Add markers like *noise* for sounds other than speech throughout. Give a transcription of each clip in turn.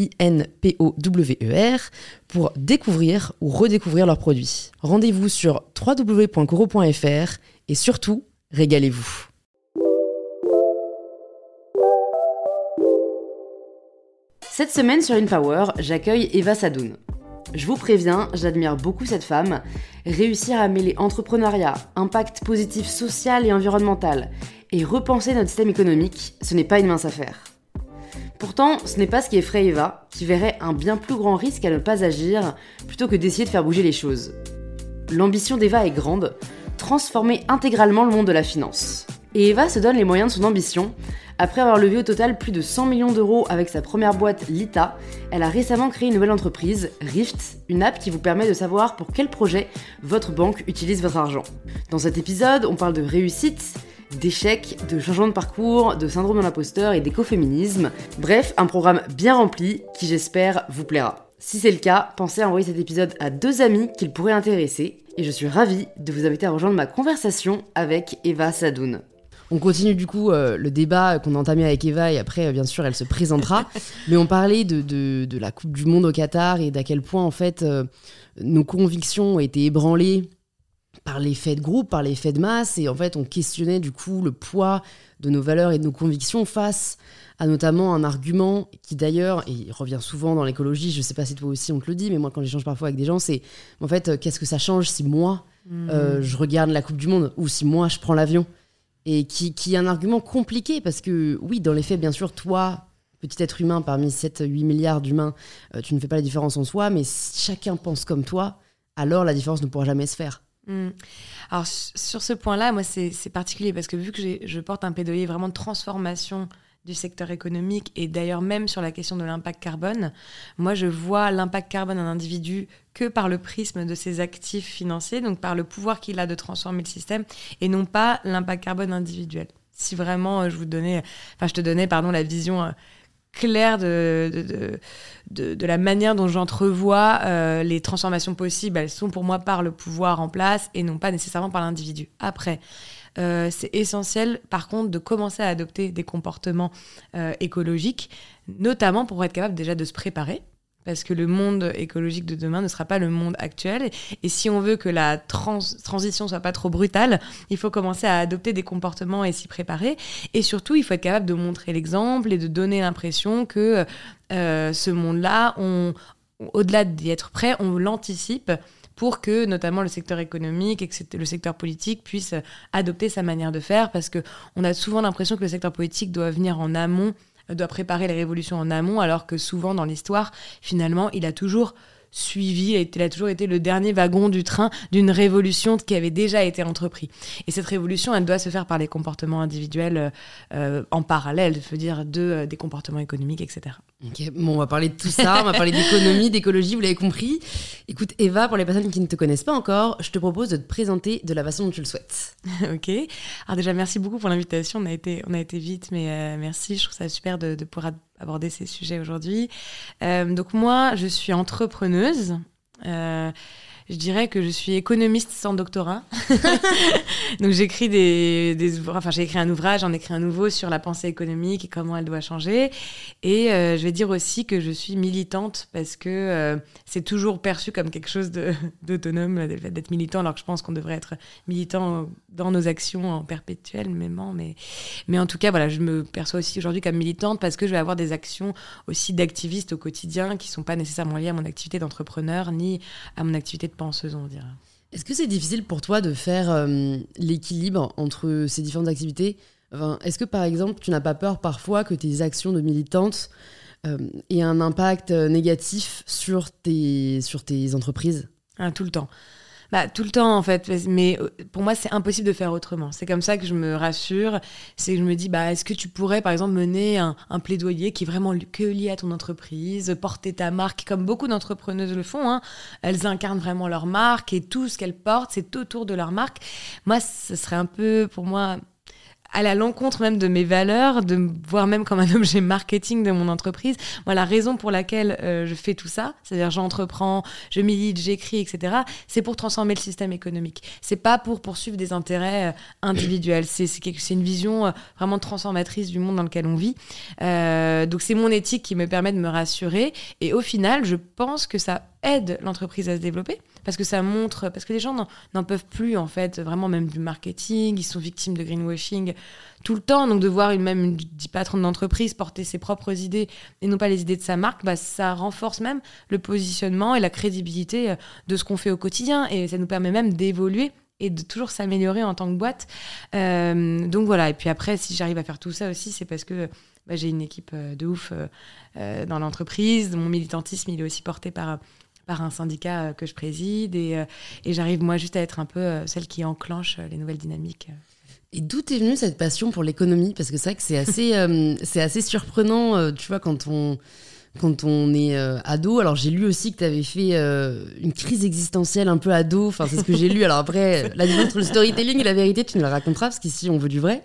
I-N-P-O-W-E-R, pour découvrir ou redécouvrir leurs produits. Rendez-vous sur www.coro.fr et surtout, régalez-vous. Cette semaine sur InPower, j'accueille Eva Sadoun. Je vous préviens, j'admire beaucoup cette femme. Réussir à mêler entrepreneuriat, impact positif social et environnemental, et repenser notre système économique, ce n'est pas une mince affaire. Pourtant, ce n'est pas ce qui effraie Eva, qui verrait un bien plus grand risque à ne pas agir plutôt que d'essayer de faire bouger les choses. L'ambition d'Eva est grande, transformer intégralement le monde de la finance. Et Eva se donne les moyens de son ambition. Après avoir levé au total plus de 100 millions d'euros avec sa première boîte Lita, elle a récemment créé une nouvelle entreprise, Rift, une app qui vous permet de savoir pour quel projet votre banque utilise votre argent. Dans cet épisode, on parle de réussite, d'échecs, de changement de parcours, de syndrome de l'imposteur et d'écoféminisme. Bref, un programme bien rempli qui j'espère vous plaira. Si c'est le cas, pensez à envoyer cet épisode à deux amis qu'il pourrait intéresser et je suis ravie de vous inviter à rejoindre ma conversation avec Eva Sadoun. On continue du coup euh, le débat qu'on a entamé avec Eva et après euh, bien sûr elle se présentera. *laughs* Mais on parlait de, de, la Coupe du Monde au Qatar et d'à quel point en fait euh, nos convictions ont été ébranlées par l'effet de groupe, par l'effet de masse, et en fait on questionnait du coup le poids de nos valeurs et de nos convictions face à notamment un argument qui d'ailleurs, et il revient souvent dans l'écologie, je ne sais pas si toi aussi on te le dit, mais moi quand j'échange parfois avec des gens, c'est en fait euh, qu'est-ce que ça change si moi mmh. euh, je regarde la Coupe du Monde ou si moi je prends l'avion? Et qui, qui est un argument compliqué parce que oui, dans les faits, bien sûr, toi, petit être humain parmi 7-8 milliards d'humains, euh, tu ne fais pas la différence en soi, mais si chacun pense comme toi, alors la différence ne pourra jamais se faire. Mm. Alors sur ce point-là, moi c'est particulier parce que vu que je porte un plaidoyer vraiment de transformation du secteur économique et d'ailleurs même sur la question de l'impact carbone, moi je vois l'impact carbone d'un individu que par le prisme de ses actifs financiers, donc par le pouvoir qu'il a de transformer le système et non pas l'impact carbone individuel. Si vraiment euh, je vous donnais, je te donnais pardon la vision euh, clair de, la manière dont j'entrevois euh, les transformations possibles. Elles sont pour moi par le pouvoir en place et non pas nécessairement par l'individu. Après, euh, c'est essentiel par contre de commencer à adopter des comportements euh, écologiques, notamment pour être capable déjà de se préparer parce que le monde écologique de demain ne sera pas le monde actuel. Et si on veut que la trans transition soit pas trop brutale, il faut commencer à adopter des comportements et s'y préparer. Et surtout, il faut être capable de montrer l'exemple et de donner l'impression que euh, ce monde-là, au-delà d'y être prêt, on l'anticipe pour que notamment le secteur économique et le secteur politique puissent adopter sa manière de faire, parce qu'on a souvent l'impression que le secteur politique doit venir en amont doit préparer les révolutions en amont, alors que souvent dans l'histoire, finalement, il a toujours suivi, il a toujours été le dernier wagon du train d'une révolution qui avait déjà été entreprise. Et cette révolution, elle doit se faire par les comportements individuels euh, euh, en parallèle, je veux dire, de, euh, des comportements économiques, etc. Ok, bon, on va parler de tout ça, on va parler d'économie, d'écologie, vous l'avez compris. Écoute, Eva, pour les personnes qui ne te connaissent pas encore, je te propose de te présenter de la façon dont tu le souhaites. *laughs* ok. Alors déjà, merci beaucoup pour l'invitation. On a été, on a été vite, mais merci. Je trouve ça super de, de pouvoir aborder ces sujets aujourd'hui. Euh, donc moi, je suis entrepreneuse. Euh, je dirais que je suis économiste sans doctorat. *laughs* Donc j'écris des, enfin j'ai écrit un ouvrage, j'en écrit un nouveau sur la pensée économique et comment elle doit changer. Et euh, je vais dire aussi que je suis militante parce que euh, c'est toujours perçu comme quelque chose *laughs* d'autonome d'être militant, alors que je pense qu'on devrait être militant dans nos actions en perpétuel, même. Mais, mais en tout cas, voilà, je me perçois aussi aujourd'hui comme militante parce que je vais avoir des actions aussi d'activiste au quotidien qui sont pas nécessairement liées à mon activité d'entrepreneur ni à mon activité de penseuse, on dirait. Est-ce que c'est difficile pour toi de faire l'équilibre entre ces différentes activités? Est-ce que par exemple, tu n'as pas peur parfois que tes actions de militante aient un impact négatif sur tes, sur tes entreprises? Ah, Tout le temps. Bah, tout le temps, en fait. Mais euh, pour moi, c'est impossible de faire autrement. C'est comme ça que je me rassure. C'est que je me dis, bah, est-ce que tu pourrais, par exemple, mener un, plaidoyer qui est vraiment que lié à ton entreprise, porter ta marque, comme beaucoup d'entrepreneuses le font. Hein. Elles incarnent vraiment leur marque et tout ce qu'elles portent, c'est autour de leur marque. Moi, ce serait un peu, pour moi, à l'encontre même de mes valeurs, de me voir même comme un *laughs* objet marketing de mon entreprise. Moi, la raison pour laquelle euh, je fais tout ça, c'est-à-dire j'entreprends, je milite, j'écris, etc., c'est pour transformer le système économique. C'est pas pour poursuivre des intérêts euh, individuels. C'est une vision euh, vraiment transformatrice du monde dans lequel on vit. donc c'est mon éthique qui me permet de me rassurer. Et au final, je pense que ça aide l'entreprise à se développer parce que ça montre, parce que les gens n'en peuvent plus en fait, vraiment même du marketing, ils sont victimes de greenwashing tout le temps, donc de voir une même une patronne d'entreprise porter ses propres idées et non pas les idées de sa marque, bah, ça renforce même le positionnement et la crédibilité euh, de ce qu'on fait au quotidien et ça nous permet même d'évoluer et de toujours s'améliorer en tant que boîte. Euh, donc voilà, et puis après, si j'arrive à faire tout ça aussi, c'est parce que bah, j'ai une équipe euh, de ouf dans l'entreprise. Mon militantisme, il est aussi porté par par un syndicat euh, que je préside et, euh, et j'arrive moi juste à être un peu euh, celle qui enclenche les nouvelles dynamiques. Et d'où est venue cette passion pour l'économie? Parce que c'est vrai que c'est assez, *laughs* c'est assez surprenant, tu vois, quand on, quand on est ado. Alors j'ai lu aussi que tu avais fait une crise existentielle un peu ado. Enfin, c'est ce que j'ai lu. Alors après, la différence entre le storytelling et la vérité, tu nous la raconteras parce qu'ici on veut du vrai.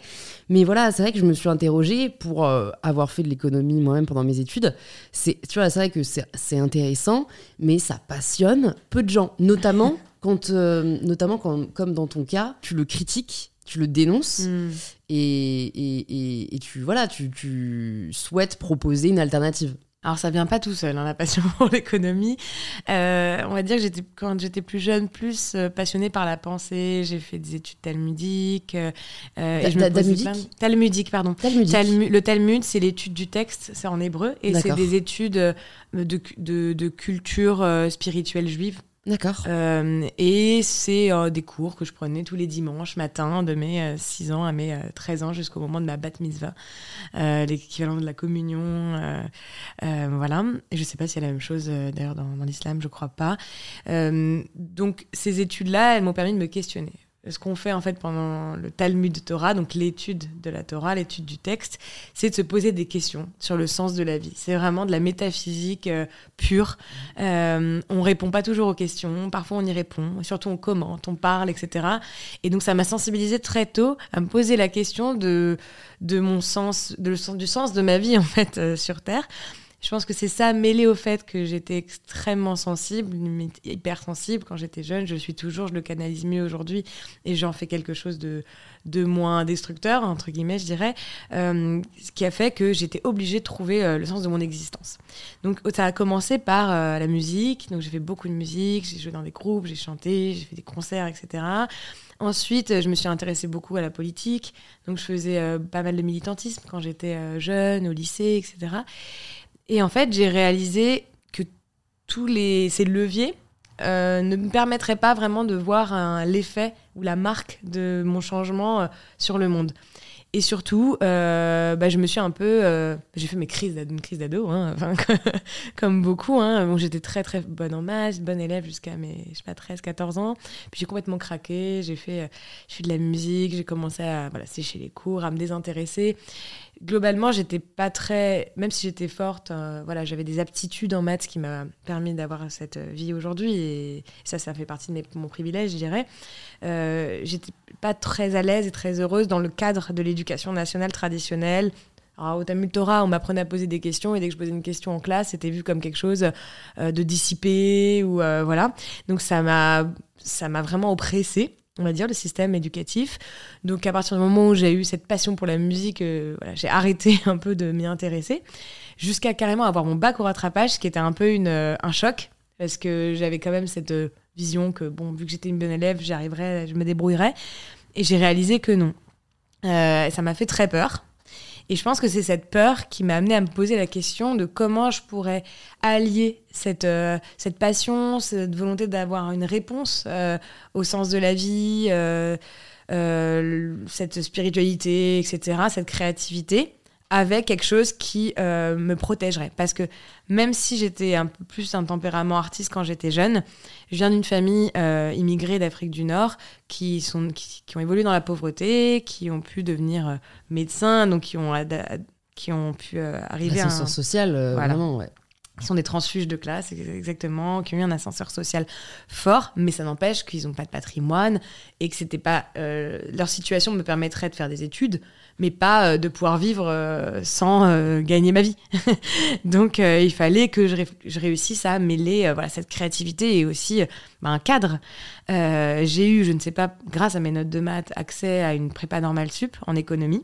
Mais voilà, c'est vrai que je me suis interrogée pour euh, avoir fait de l'économie moi-même pendant mes études. C'est, tu vois, c'est vrai que c'est intéressant, mais ça passionne peu de gens, notamment *laughs* quand, euh, notamment quand, comme dans ton cas, tu le critiques, tu le dénonces hmm. et, et, et, tu, voilà, tu, tu souhaites proposer une alternative. Alors ça vient pas tout seul, hein, la passion *laughs* pour l'économie. Euh, on va dire que j'étais quand j'étais plus jeune, plus euh, passionnée par la pensée. J'ai fait des études talmudiques. Euh, et je talmudique Talmudique, pardon. Talmudique. le Talmud, c'est l'étude du texte, c'est en hébreu, et c'est des études de, de, de culture spirituelle juive D'accord. Euh, et c'est euh, des cours que je prenais tous les dimanches matin de mes 6 euh, ans à mes 13 ans jusqu'au moment de ma bat mitzvah, l'équivalent de la communion. voilà. Et je ne sais pas s'il y a la même chose d'ailleurs dans, dans l'islam, je crois pas. donc ces études-là, elles m'ont permis de me questionner ce qu'on fait en fait pendant le Talmud Torah, donc l'étude de la Torah, l'étude du texte, c'est de se poser des questions sur le sens de la vie. C'est vraiment de la métaphysique euh, pure. Euh, on répond pas toujours aux questions, parfois on y répond, surtout on commente, on parle, etc. Et donc ça m'a sensibilisé très tôt à me poser la question de, mon sens, de le, du sens de ma vie *laughs* en fait euh, sur Terre. Je pense que c'est ça, mêlé au fait que j'étais extrêmement sensible, hyper sensible quand j'étais jeune. Je suis toujours, je le canalise mieux aujourd'hui et j'en fais quelque chose de, de moins destructeur, entre guillemets, je dirais, euh, ce qui a fait que j'étais obligée de trouver euh, le sens de mon existence. Donc ça a commencé par euh, la musique, donc j'ai fait beaucoup de musique, j'ai joué dans des groupes, j'ai chanté, j'ai fait des concerts, etc. Ensuite, je me suis intéressée beaucoup à la politique, donc je faisais pas mal de militantisme quand j'étais jeune, au lycée, etc. Et en fait, j'ai réalisé que tous les, ces leviers euh, ne me permettraient pas vraiment de voir l'effet ou la marque de mon changement euh, sur le monde. Et surtout, euh, bah, je me suis un peu. j'ai fait mes crises, une crise d'ado, hein, *laughs* comme beaucoup. Hein. J'étais très très bonne en maths, bonne élève jusqu'à mes je sais pas, 13, 14 ans. Puis j'ai complètement craqué, j'ai fait, fait de la musique, j'ai commencé à sécher les cours, à me désintéresser globalement, j'étais pas très. Même si j'étais forte, euh, voilà, j'avais des aptitudes en maths qui m'a permis d'avoir cette vie aujourd'hui. Et ça, ça fait partie de mon privilège, je dirais. Euh, j'étais pas très à l'aise et très heureuse dans le cadre de l'éducation nationale traditionnelle. Alors, au Torah, on m'apprenait à poser des questions et dès que je posais une question en classe, c'était vu comme quelque chose euh, de dissipé ou voilà. Donc ça m'a ça m'a vraiment oppressée on va dire, le système éducatif. Donc à partir du moment où j'ai eu cette passion pour la musique, euh, voilà, j'ai arrêté *laughs* un peu de m'y intéresser, jusqu'à carrément avoir mon bac au rattrapage, ce qui était un peu une, euh, un choc, parce que j'avais quand même cette euh, vision que, bon, vu que j'étais une bonne élève, j'y arriverais, je me débrouillerais. Et j'ai réalisé que non. ça m'a fait très peur. Et je pense que c'est cette peur qui m'a amené à me poser la question de comment je pourrais allier cette, euh, cette passion, cette volonté d'avoir une réponse euh, au sens de la vie, euh, cette spiritualité, etc., cette créativité, avec quelque chose qui me protégerait. Parce que même si j'étais un peu plus un tempérament artiste quand j'étais jeune, je viens d'une famille immigrée d'Afrique du Nord qui, sont, qui, qui, ont évolué dans la pauvreté, qui ont pu devenir médecins, donc qui ont, qui ont pu arriver à... un... social, vraiment, ouais qui sont des transfuges de classe, exactement, qui ont eu un ascenseur social fort, mais ça n'empêche qu'ils n'ont pas de patrimoine et que c'était pas euh, leur situation me permettrait de faire des études, mais pas euh, de pouvoir vivre euh, sans gagner ma vie. *laughs* Donc il fallait que je, réussisse à mêler voilà cette créativité et aussi bah, un cadre. J'ai eu, je ne sais pas, grâce à mes notes de maths, accès à une prépa normale sup en économie,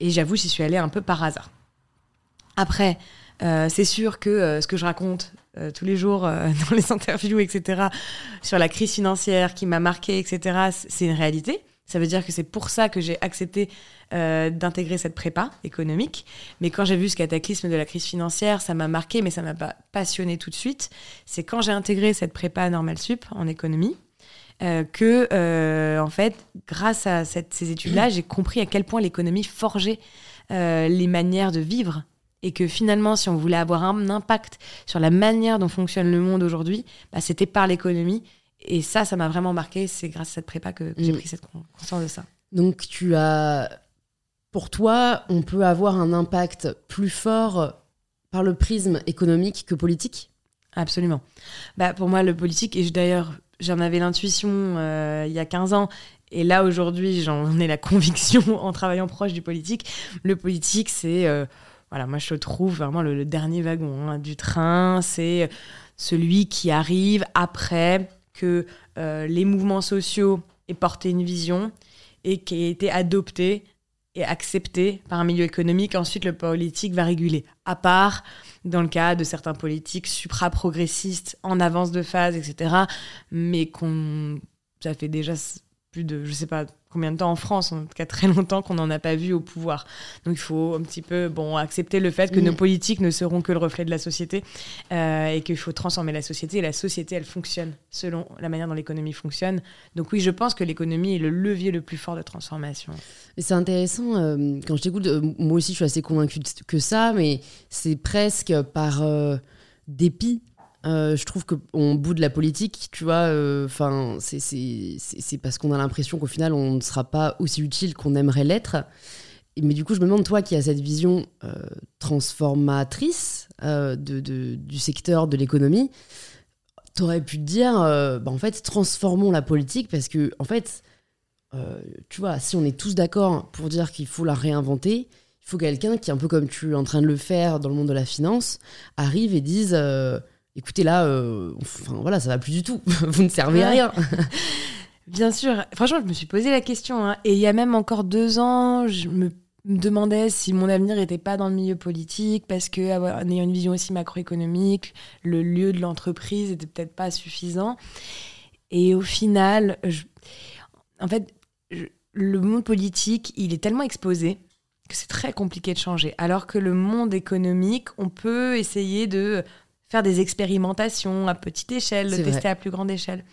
et j'avoue j'y suis allée un peu par hasard. Après, euh, c'est sûr que euh, ce que je raconte euh, tous les jours *laughs* dans les interviews, etc., sur la crise financière qui m'a marqué, etc., c'est une réalité. Ça veut dire que c'est pour ça que j'ai accepté d'intégrer cette prépa économique. Mais quand j'ai vu ce cataclysme de la crise financière, ça m'a marqué, mais ça m'a pas passionné tout de suite. C'est quand j'ai intégré cette prépa normale sup en économie que, en fait, grâce à ces études-là, j'ai compris à quel point l'économie forgeait les manières de vivre et que finalement, si on voulait avoir un impact sur la manière dont fonctionne le monde aujourd'hui, bah, c'était par l'économie. Et ça, ça m'a vraiment marqué. C'est grâce à cette prépa que, j'ai mm. pris cette conscience de ça. Donc, tu as. Pour toi, on peut avoir un impact plus fort par le prisme économique que politique? Absolument. Bah, pour moi, le politique, et d'ailleurs, j'en avais l'intuition euh, il y a 15 ans, et là, aujourd'hui, j'en ai la *laughs* conviction en travaillant proche du politique. Le politique, c'est. Euh, voilà, moi je trouve vraiment le, dernier wagon hein, du train, c'est celui qui arrive après que euh, les mouvements sociaux aient porté une vision et qui ait été adopté et accepté par un milieu économique. Ensuite, le politique va réguler. À part dans le cas de certains politiques supra-progressistes en avance de phase, etc. Mais qu'on ça fait déjà plus de, je sais pas combien de temps en France, en tout cas très *laughs* longtemps qu'on n'en a pas vu au pouvoir. Donc il faut un petit peu bon, accepter le fait que nos politiques ne seront que le reflet de la société euh, et qu'il faut transformer la société. Et la société, elle fonctionne selon la manière dont l'économie fonctionne. Donc oui, je pense que l'économie est le levier le plus fort de transformation. C'est intéressant, euh, quand je t'écoute, euh, moi aussi je suis assez convaincue que ça, mais c'est presque par dépit euh, je trouve qu'au bout de la politique, tu vois, euh, c'est parce qu'on a l'impression qu'au final, on ne sera pas aussi utile qu'on aimerait l'être. Mais du coup, je me demande, toi qui as cette vision euh, transformatrice du secteur de l'économie, tu aurais pu te dire, bah, en fait, transformons la politique parce que, en fait, tu vois, si on est tous d'accord pour dire qu'il faut la réinventer, il faut quelqu'un qui, un peu comme tu es en train de le faire dans le monde de la finance, arrive et dise écoutez là, euh, enfin voilà, ça va plus du tout. *laughs* Vous ne servez à rien. *laughs* Bien sûr. Franchement, je me suis posé la question. Hein. Et il y a même encore deux ans, je me demandais si mon avenir n'était pas dans le milieu politique parce que en ayant une vision aussi macroéconomique, le lieu de l'entreprise était peut-être pas suffisant. Et au final, en fait, le monde politique, il est tellement exposé que c'est très compliqué de changer. Alors que le monde économique, on peut essayer de faire des expérimentations à petite échelle, le tester à plus grande échelle.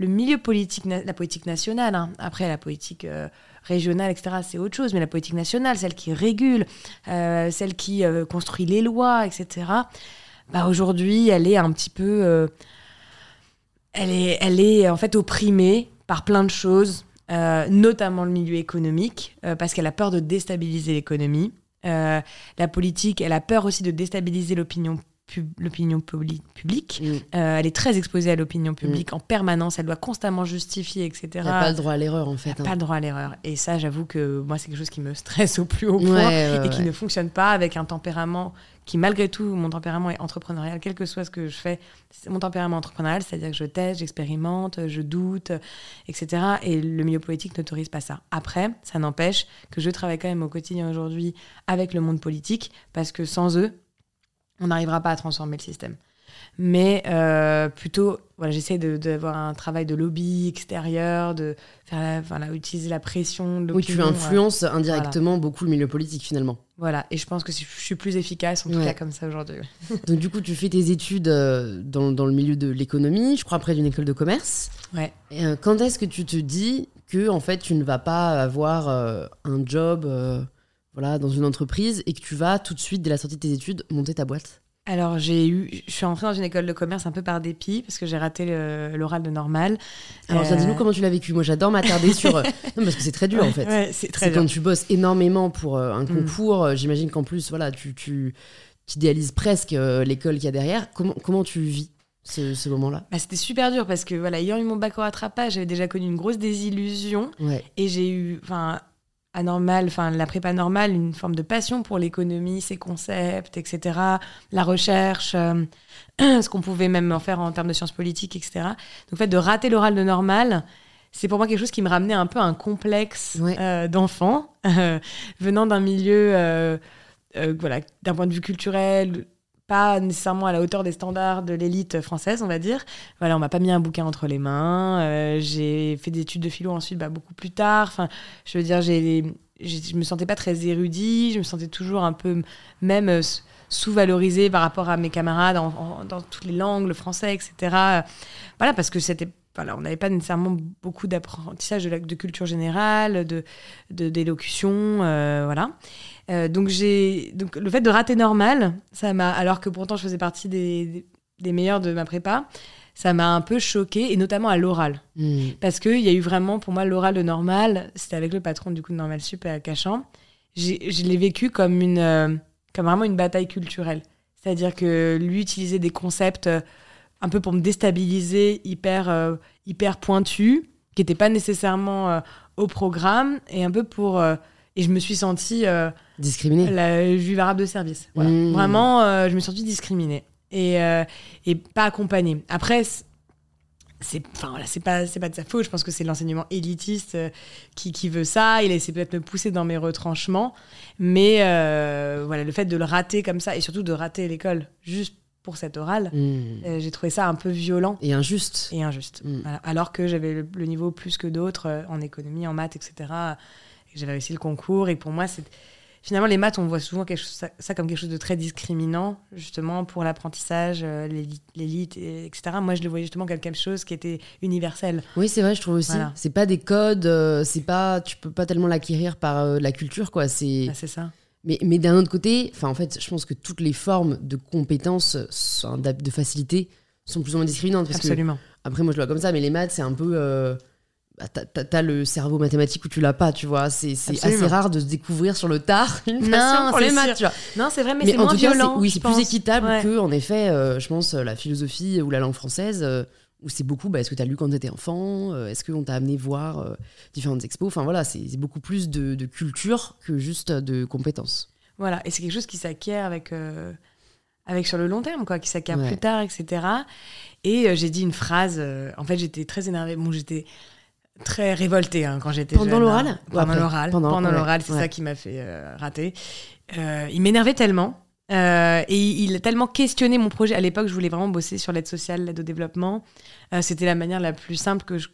Le milieu politique, la politique nationale, hein. après la politique euh, régionale, etc., c'est autre chose, mais la politique nationale, celle qui régule, euh, celle qui euh, construit les lois, etc., bah, aujourd'hui, elle est un petit peu. elle, est, elle est en fait opprimée par plein de choses, notamment le milieu économique, parce qu'elle a peur de déstabiliser l'économie. la politique, elle a peur aussi de déstabiliser l'opinion l'opinion publique. Mm. Euh, elle est très exposée à l'opinion publique mm. en permanence. Elle doit constamment justifier, etc. Elle n'a pas le droit à l'erreur, en fait. Elle n'a pas hein. le droit à l'erreur. Et ça, j'avoue que moi, c'est quelque chose qui me stresse au plus haut point et qui ne fonctionne pas avec un tempérament qui, malgré tout, mon tempérament est entrepreneurial, quel que soit ce que je fais. Mon tempérament entrepreneurial, c'est-à-dire que je teste, j'expérimente, je doute, etc. Et le milieu politique n'autorise pas ça. Après, ça n'empêche que je travaille quand même au quotidien aujourd'hui avec le monde politique parce que sans eux, on n'arrivera pas à transformer le système. mais euh, plutôt, voilà, j'essaie d'avoir un travail de lobby extérieur, de faire voilà, utiliser la pression. Oui, tu influences indirectement beaucoup le milieu politique finalement. Voilà, et je pense que je suis plus efficace en tout cas comme ça aujourd'hui. *laughs* Donc du coup, tu fais tes études euh, dans, dans le milieu de l'économie, je crois près d'une école de commerce. Ouais. Et, euh, quand est-ce que tu te dis que en fait tu ne vas pas avoir un job voilà, dans une entreprise et que tu vas tout de suite, dès la sortie de tes études, monter ta boîte alors j'ai eu, je suis entrée dans une école de commerce un peu par dépit parce que j'ai raté l'oral de normal. Alors euh... dis-nous comment tu l'as vécu. Moi j'adore m'attarder sur, euh, *laughs* non parce que c'est très dur en fait. Ouais, c'est très quand tu bosses énormément pour euh, un mm. concours. Euh, j'imagine qu'en plus voilà tu tu idéalises presque l'école qu'il y a derrière. Comment comment tu vis ce, ce moment-là? Bah, C'était super dur parce que voilà ayant eu mon bac au rattrapage, j'avais déjà connu une grosse désillusion et j'ai eu, enfin anormal, enfin la prépa normale, une forme de passion pour l'économie, ses concepts, etc., la recherche, euh, *clears throat* ce qu'on pouvait même en faire en termes de sciences politiques, etc. Donc le fait de rater l'oral de normal, c'est pour moi quelque chose qui me ramenait un peu un complexe euh, d'enfant, euh, *laughs* venant d'un milieu, voilà, d'un point de vue culturel, pas nécessairement à la hauteur des standards de l'élite française, on va dire. Voilà, on m'a pas mis un bouquin entre les mains. Euh, j'ai fait des études de philo ensuite, bah, beaucoup plus tard. Enfin, je veux dire, je me sentais pas très érudit. Je me sentais toujours un peu même euh, sous-valorisée par rapport à mes camarades dans toutes les langues, le français, etc. Voilà, parce que c'était voilà, on n'avait pas nécessairement beaucoup d'apprentissage de, de, culture générale, de d'élocution, euh, voilà. Euh, donc j'ai donc le fait de rater normal, ça m'a alors que pourtant je faisais partie des, des, meilleurs de ma prépa, ça m'a un peu choqué et notamment à l'oral hmm. parce que il y a eu vraiment pour moi l'oral de normal, c'était avec le patron du coup de Normal Sup à Cachan. Je l'ai vécu comme une euh, comme vraiment une bataille culturelle, c'est-à-dire que lui utilisait des concepts euh, un peu pour me déstabiliser, hyper hyper pointus, qui n'étaient pas nécessairement au programme et un peu pour et je me suis sentie Discriminée La juive arabe de service. Mmh. Vraiment, euh, je me suis sentie discriminée et, euh, et pas accompagnée. Après, c'est enfin voilà, c'est pas c'est pas de sa faute je pense que c'est l'enseignement élitiste euh, qui, qui, veut ça il essaie peut-être de me pousser dans mes retranchements mais voilà le fait de le rater comme ça et surtout de rater l'école juste pour cette orale mmh. j'ai trouvé ça un peu violent et injuste et injuste mmh. alors que j'avais le, le, niveau plus que d'autres en économie en maths etc j'avais réussi le concours et pour moi c'est finalement, les maths, on voit souvent quelque chose, ça, comme quelque chose de très discriminant, justement, pour l'apprentissage, euh, l'élite, etc. Moi, je le voyais justement comme quelque chose qui était universel. Oui, c'est vrai, je trouve aussi. C'est pas des codes, euh, c'est pas, tu peux pas tellement l'acquérir par euh, la culture, quoi. C'est bah, ça. Mais, mais d'un autre côté, en fait, je pense que toutes les formes de compétences, de facilité, sont plus ou moins discriminantes. Parce Absolument. après, moi, je le vois comme ça, mais les maths, c'est un peu bah, t'as le cerveau mathématique ou tu l'as pas, tu vois. C'est assez rare de se découvrir sur le tard *laughs* une passion pour les maths, tu vois. Non, c'est vrai, mais, c'est moins violent. oui, c'est plus équitable que, en effet, euh, je pense, la philosophie ou la langue française, euh, où c'est beaucoup, bah, est-ce que tu as lu quand tu étais enfant euh, Est-ce qu'on t'a amené voir différentes expos? Enfin voilà, c'est beaucoup plus de, culture que juste de compétences. Voilà, et c'est quelque chose qui s'acquiert avec, avec sur le long terme, quoi, qui s'acquiert plus tard, etc. Et j'ai dit une phrase, en fait, j'étais très énervée. Bon, j'étais très révoltée hein, quand j'étais pendant l'oral hein. pendant l'oral. Pendant, l'oral c'est ça qui m'a fait euh, rater. Euh, il m'énervait tellement euh, et il a tellement questionné mon projet. À l'époque je voulais vraiment bosser sur l'aide sociale l'aide au développement. C'était la manière la plus simple que je,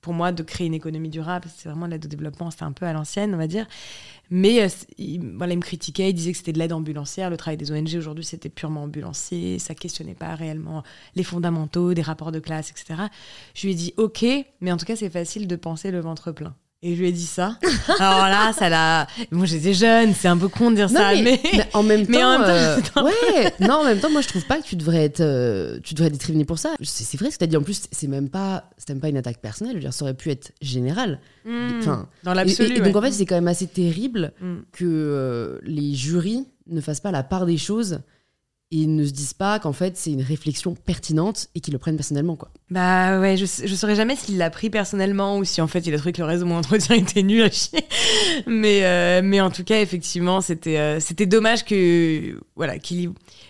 pour moi de créer une économie durable. C'est vraiment l'aide au développement. C'était un peu à l'ancienne on va dire mais euh, il, il me critiquait, il disait que c'était de l'aide ambulancière. Le travail des ONG aujourd'hui, c'était purement ambulancier. Ça questionnait pas réellement les fondamentaux, des rapports de classe, etc. Je lui ai dit, OK, mais en tout cas, c'est facile de penser le ventre plein. Et je lui ai dit ça. Alors là, ça l'a. Moi, j'étais jeune, c'est un peu con de dire ça, mais... en même *laughs* temps. Euh, ouais, non, en même temps, moi, je trouve pas que tu devrais être, euh, tu devrais être pour ça. C'est vrai ce que tu as dit. En plus, c'est même pas, c'est même pas une attaque personnelle. Je veux dire, ça aurait pu être général. Hmm. enfin, dans l'absolu. Et, donc, en fait, c'est quand même assez terrible hmm. que euh, les jurys ne fassent pas la part des choses et ne se disent pas qu'en fait c'est une réflexion pertinente et qu'ils le prennent personnellement quoi. Bah ouais, je, je saurais jamais s'il l'a pris personnellement ou si en fait il a trouvé que le reste de mon *laughs* entretien était nul à chier. Mais euh, mais en tout cas effectivement c'était euh, c'était dommage que voilà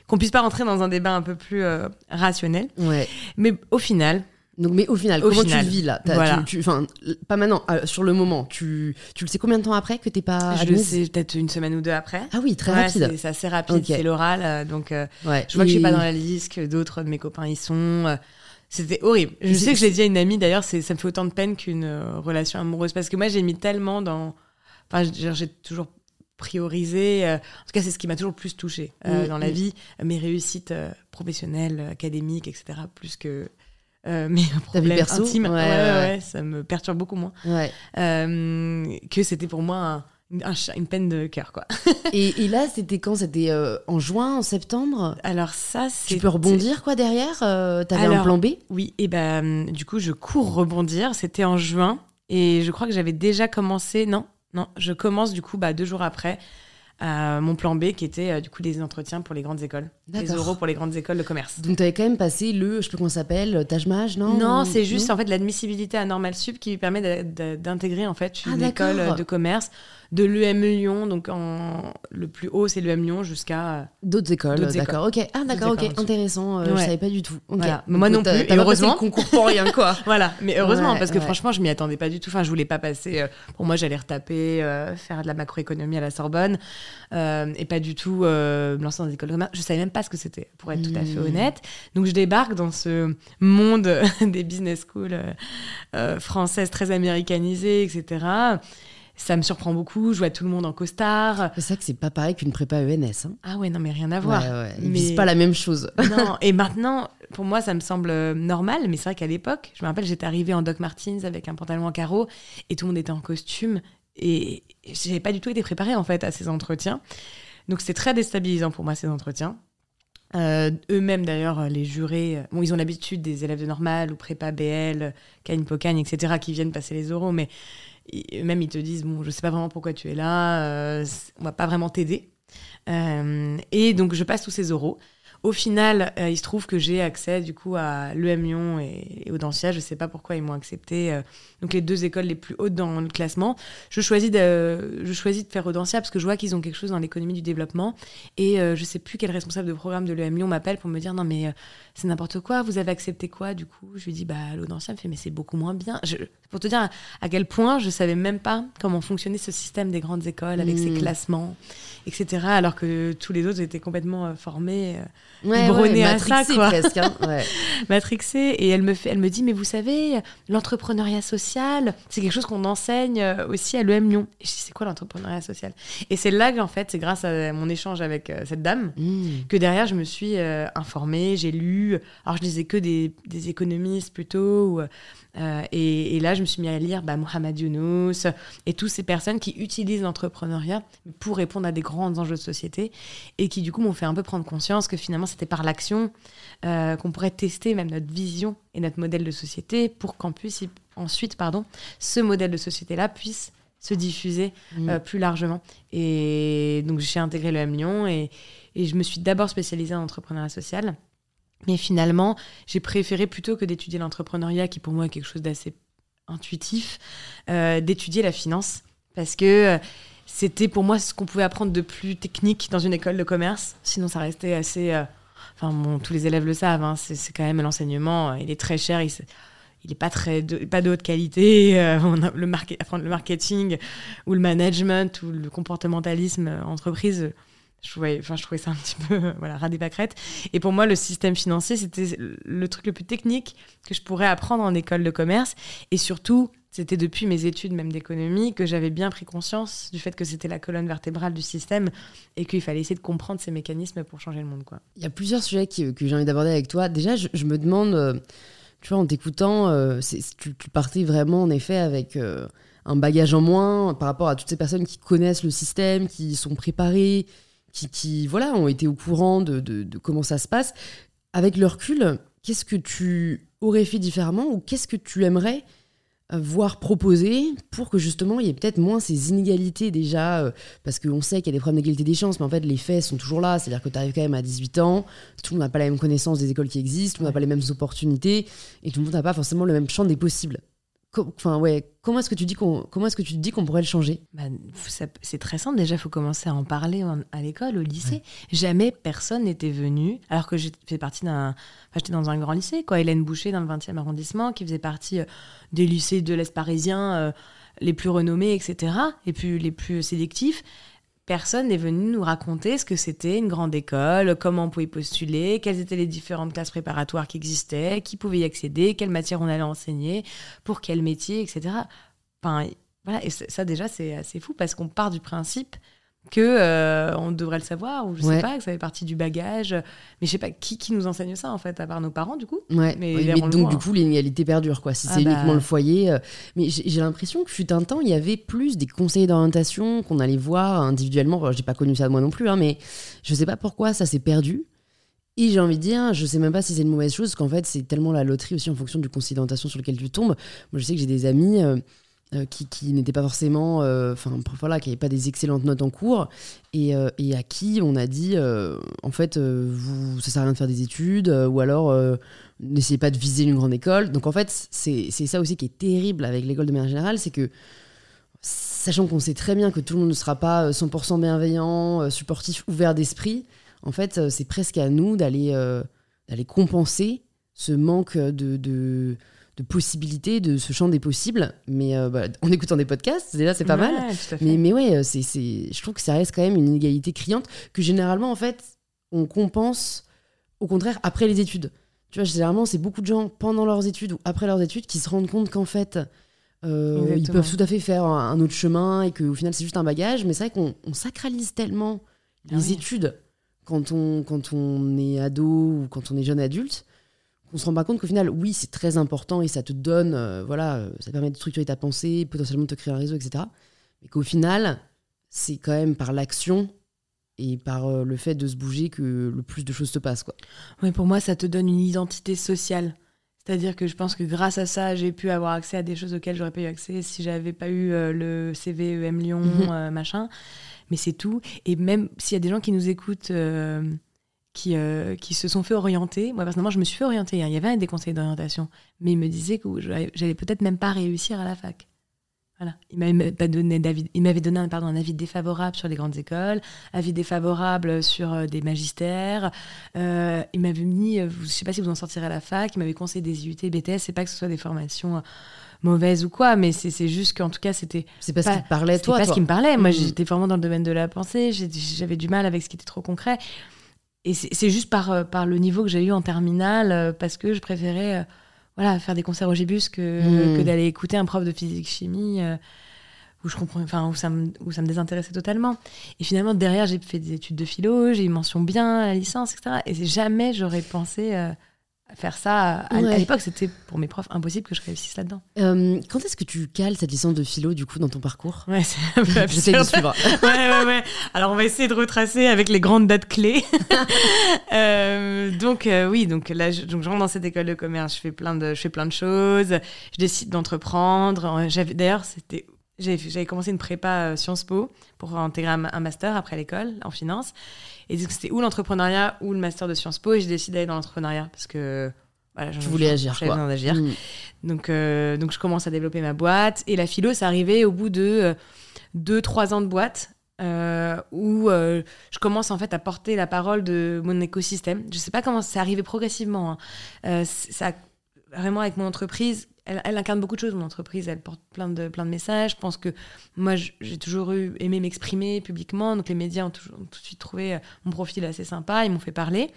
qu'on puisse pas rentrer dans un débat un peu plus euh, rationnel. Ouais. Mais au final Donc, mais au final, Au comment final, tu le vis là? Voilà. tu- pas maintenant, euh, sur le moment. Tu, tu le sais combien de temps après que t'es pas je le sais peut-être une semaine ou deux après. Ah oui, très Ouais, rapide. c'est- assez rapide, c'est l'oral. euh, donc, euh, Ouais. je vois que je suis pas dans la liste, que d'autres de mes copains y sont. C'était horrible. Je sais que je l'ai dit à une amie, d'ailleurs, ça me fait autant de peine qu'une relation amoureuse. Parce que moi, j'ai mis tellement dans. Enfin, j'ai toujours priorisé. en tout cas, c'est ce qui m'a toujours plus touché Mm, dans la mm. vie. Mes réussites professionnelles, académiques, etc. Plus que euh, perso. Ouais, Ouais, ouais, ouais, ouais. ouais, ça me perturbe beaucoup moins. Euh, que c'était pour moi un- un une peine de cœur, quoi. *laughs* Et, et là, c'était quand? C'était euh, en juin, en septembre? Alors ça, c'est... Tu peux rebondir quoi derrière? Euh, T'avais un Alors, plan B? Oui, et ben du coup, je cours rebondir. C'était en juin et je crois que j'avais déjà commencé. Non, non, je commence du coup bah, deux jours après euh, mon plan B qui était euh, du coup des entretiens pour les grandes écoles, les D'accord. euros pour les grandes écoles de commerce. Donc t'avais quand même passé le, je sais plus comment s'appelle, Tajmage, non Non, c'est juste en fait l'admissibilité à Normal Sup qui permet d'a- d'a- d'intégrer en fait Ah, une d'accord. école de commerce de l'UM Lyon, donc en le plus haut c'est l'UM Lyon jusqu'à euh, D'autres écoles, D'autres d'accord. Ok, ah d'accord, ok, intéressant. euh, Je Ouais. savais pas du tout. Ok. Voilà. Donc, Moi non plus, et pas heureusement. passé le concours pour rien quoi. *laughs* Voilà, mais heureusement, Ouais, parce que ouais. franchement, je m'y attendais pas du tout. Enfin, je voulais pas passer. euh, pour moi, j'allais retaper, euh, faire de la macroéconomie à la Sorbonne, et pas du tout me lancer dans des écoles de commerce. Je savais même pas ce que c'était, pour être tout à fait Hmm. honnête. Donc, je débarque dans ce monde *laughs* des business schools françaises très américanisées, etc. Ça me surprend beaucoup. Je vois tout le monde en costard. C'est ça que c'est pas pareil qu'une prépa ENS. Hein. Ah ouais, non, mais rien à voir. Ouais, ouais. Ils Mais- visent pas la même chose. *laughs* non, et maintenant, pour moi, ça me semble euh, normal, mais c'est vrai qu'à l'époque, je me rappelle, j'étais arrivée en Doc Martens avec un pantalon en carreau et tout le monde était en costume et j'ai pas du tout été préparée en fait à ces entretiens. Donc c'était très déstabilisant pour moi ces entretiens. Euh, Eux-mêmes d'ailleurs, euh, les jurés, bon, ils ont l'habitude des élèves de normal ou prépa BL, Cagne Pocagne, etc., qui viennent passer les oraux, mais eux-mêmes ils te disent bon, je sais pas vraiment pourquoi tu es là, euh, on va pas vraiment t'aider. Euh, et donc je passe tous ces oraux. Au final, euh, il se trouve que j'ai accès du coup à l'EM Lyon et, et Audencia. Je sais pas pourquoi ils m'ont accepté. euh, donc les deux écoles les plus hautes dans le classement. Je choisis de, je choisis de faire Audencia parce que je vois qu'ils ont quelque chose dans l'économie du développement. Et euh, je sais plus quel responsable de programme de l'EM Lyon m'appelle pour me dire non mais c'est n'importe quoi. Vous avez accepté quoi du coup? Je lui dis bah l'Audencia me fait mais c'est beaucoup moins bien. Je, pour te dire à, à quel point je savais même pas comment fonctionnait ce système des grandes écoles avec ses Mm. classements, etc. Alors que tous les autres étaient complètement formés. Ouais, Biberonné à ça, quoi. presque. hein. Ouais. *laughs* matrixée et elle me fait elle me dit mais vous savez l'entrepreneuriat social c'est quelque chose qu'on enseigne euh, aussi à l'EM Lyon et je dis c'est quoi l'entrepreneuriat social? Et c'est là qu'en fait c'est grâce à mon échange avec euh, cette dame Mm. que derrière je me suis euh, informée j'ai lu alors je lisais que des, des économistes plutôt ou, euh, et, et là je me suis mis à lire bah, Mohamed Younous et toutes ces personnes qui utilisent l'entrepreneuriat pour répondre à des grands enjeux de société et qui du coup m'ont fait un peu prendre conscience que finalement c'était par l'action euh, qu'on pourrait tester même notre vision et notre modèle de société pour qu'en puisse ensuite pardon ce modèle de société là puisse se diffuser Mm. euh, plus largement et donc j'ai intégré le M Lyon et, et je me suis d'abord spécialisée en entrepreneuriat social mais finalement j'ai préféré plutôt que d'étudier l'entrepreneuriat qui pour moi est quelque chose d'assez intuitif euh, d'étudier la finance parce que c'était pour moi ce qu'on pouvait apprendre de plus technique dans une école de commerce. Sinon, ça restait assez. euh, Enfin, bon, tous les élèves le savent, hein, c'est quand même l'enseignement, euh, il est très cher, il il n'est pas, de, pas de haute qualité. euh, *laughs* le market, apprendre le marketing ou le management ou le comportementalisme euh, entreprise. Je trouvais, enfin, je trouvais ça un petit peu *laughs* voilà, ras des. Et pour moi, le système financier, c'était le truc le plus technique que je pourrais apprendre en école de commerce. Et surtout, c'était depuis mes études même d'économie que j'avais bien pris conscience du fait que c'était la colonne vertébrale du système et qu'il fallait essayer de comprendre ces mécanismes pour changer le monde. Quoi. Il y a plusieurs sujets qui- que j'ai envie d'aborder avec toi. Déjà, je, me demande, euh, tu vois, en t'écoutant, euh, tu partais vraiment en effet avec euh, un bagage en moins par rapport à toutes ces personnes qui connaissent le système, qui sont préparées, qui, qui voilà, ont été au courant de, de- de comment ça se passe. Avec le recul, qu'est-ce que tu aurais fait différemment ou qu'est-ce que tu aimerais euh, voir proposer pour que justement il y ait peut-être moins ces inégalités déjà euh, parce qu'on sait qu'il y a des problèmes d'égalité des chances mais en fait les faits sont toujours là. C'est-à-dire que tu arrives quand même à 18 ans tout le monde n'a pas la même connaissance des écoles qui existent tout le monde n'a pas les mêmes opportunités et tout le monde n'a pas forcément le même champ des possibles enfin ouais, comment est-ce que tu dis qu'on, comment est-ce que tu te dis qu'on pourrait le changer? Bah, C'est très simple. Déjà, il faut commencer à en parler à l'école, au lycée. Jamais personne n'était venu, alors que fait partie d'un, j'étais dans un grand lycée, quoi. Hélène Boucher dans le 20e arrondissement, qui faisait partie euh, des lycées de l'Est parisien euh, les plus renommés, etc. Et puis les plus sélectifs personne n'est venu nous raconter ce que c'était une grande école, comment on pouvait postuler, quelles étaient les différentes classes préparatoires qui existaient, qui pouvait y accéder, quelle matière on allait enseigner, pour quel métier, etc. Enfin, voilà, et ça déjà c'est assez fou parce qu'on part du principe que euh, on devrait le savoir ou je sais pas que ça fait partie du bagage mais je sais pas qui, qui nous enseigne ça en fait à part nos parents du coup ouais. mais, donc du coup l'inégalité perdure quoi si ah c'est uniquement bah. le foyer euh, mais j'ai l'impression que fut un temps il y avait plus des conseils d'orientation qu'on allait voir individuellement j'ai pas connu ça moi non plus hein, mais je sais pas pourquoi ça s'est perdu et j'ai envie de dire, je sais même pas si c'est une mauvaise chose, parce qu'en fait, c'est tellement la loterie aussi en fonction du conseil d'orientation sur lequel tu tombes. Moi, je sais que j'ai des amis, euh, euh, qui, qui n'étaient pas forcément, euh, enfin voilà, qui n'avaient pas des excellentes notes en cours, et, euh, à qui on a dit, en fait, vous, ça sert à rien de faire des études, ou alors n'essayez pas de viser une grande école. Donc en fait, c'est ça aussi qui est terrible avec l'école de manière générale, c'est que sachant qu'on sait très bien que tout le monde ne sera pas 100% bienveillant, supportif, ouvert d'esprit, en fait, c'est presque à nous d'aller d'aller compenser ce manque de de possibilités, de ce champ des possibles. Mais euh, bah, en écoutant des podcasts, déjà, c'est pas mal. Mais, mais ouais, euh, c'est, je trouve que ça reste quand même une inégalité criante que généralement, en fait, on compense au contraire après les études. Tu vois, généralement, c'est beaucoup de gens pendant leurs études ou après leurs études qui se rendent compte qu'en fait, euh, ils peuvent tout à fait faire un, autre chemin et qu'au final, c'est juste un bagage. Mais c'est vrai qu'on sacralise tellement ah les études quand on, quand on est ado ou quand on est jeune adulte on se rend pas compte qu'au final, oui, c'est très important et ça te donne, euh, voilà, euh, ça permet de structurer ta pensée, potentiellement de te créer un réseau, etc. Mais qu'au final, c'est quand même par l'action et par euh, le fait de se bouger que le plus de choses se passent, quoi. Oui, pour moi, ça te donne une identité sociale. C'est-à-dire que je pense que grâce à ça, j'ai pu avoir accès à des choses auxquelles j'aurais pas eu accès si j'avais pas eu le CVEM Lyon, mhm. machin. Mais c'est tout. Et même s'il y a des gens qui nous écoutent qui, euh, qui se sont fait orienter. Moi, personnellement, je me suis fait orienter. Hein. Il y avait des conseils d'orientation, mais il me disait que j'allais peut-être même pas réussir à la fac. Voilà. Il m'avait donné, il m'avait donné un, pardon, un avis défavorable sur les grandes écoles, avis défavorable sur euh, des magistères. Euh, il m'avait mis, je ne sais pas si vous en sortirez à la fac, il m'avait conseillé des IUT, BTS. C'est pas que ce soit des formations mauvaises ou quoi, mais c'est juste qu'en tout cas, c'était. C'est pas, ce qui te parlait, toi. C'est pas ce qui me parlait. Moi, mm. j'étais vraiment dans le domaine de la pensée. J'avais du mal avec ce qui était trop concret. Et c'est juste par, euh, par le niveau que j'ai eu en terminale, euh, parce que je préférais euh, voilà, faire des concerts au gibus que, hmm. que d'aller écouter un prof de physique-chimie où je comprends, enfin, où ça, me, où ça me désintéressait totalement. Et finalement, derrière, j'ai fait des études de philo, j'ai eu mention bien à la licence, etc. Et jamais j'aurais pensé faire ça. À, l'époque, c'était pour mes profs impossible que je réussisse là-dedans. Euh, quand est-ce que tu cales cette licence de philo, du coup, dans ton parcours Ouais, c'est un peu *laughs* J'essaie de suivre. *laughs* ouais, ouais, ouais. Alors, on va essayer de retracer avec les grandes dates clés. *laughs* euh, donc, euh, oui, donc là, je, donc, je rentre dans cette école de commerce, je fais plein de, je fais plein de choses, je décide d'entreprendre. D'ailleurs, c'était j'avais commencé une prépa Sciences Po pour intégrer un, master après l'école en finance. Et c'était ou l'entrepreneuriat ou le master de Sciences Po. Et j'ai décidé d'aller dans l'entrepreneuriat parce que voilà, je voulais agir. J'avais besoin d'agir. Mm. Donc, euh, donc je commence à développer ma boîte. Et la philo, ça arrivait au bout de 2-3 euh, ans de boîte. où je commence en fait à porter la parole de mon écosystème. Je sais pas comment c'est arrivé progressivement. Hein. ça vraiment avec mon entreprise elle, incarne beaucoup de choses, mon entreprise, elle porte plein de, plein de messages. Je pense que moi, j'ai toujours eu, aimé m'exprimer publiquement, donc les médias ont, tout de suite trouvé euh, mon profil assez sympa, ils m'ont fait parler.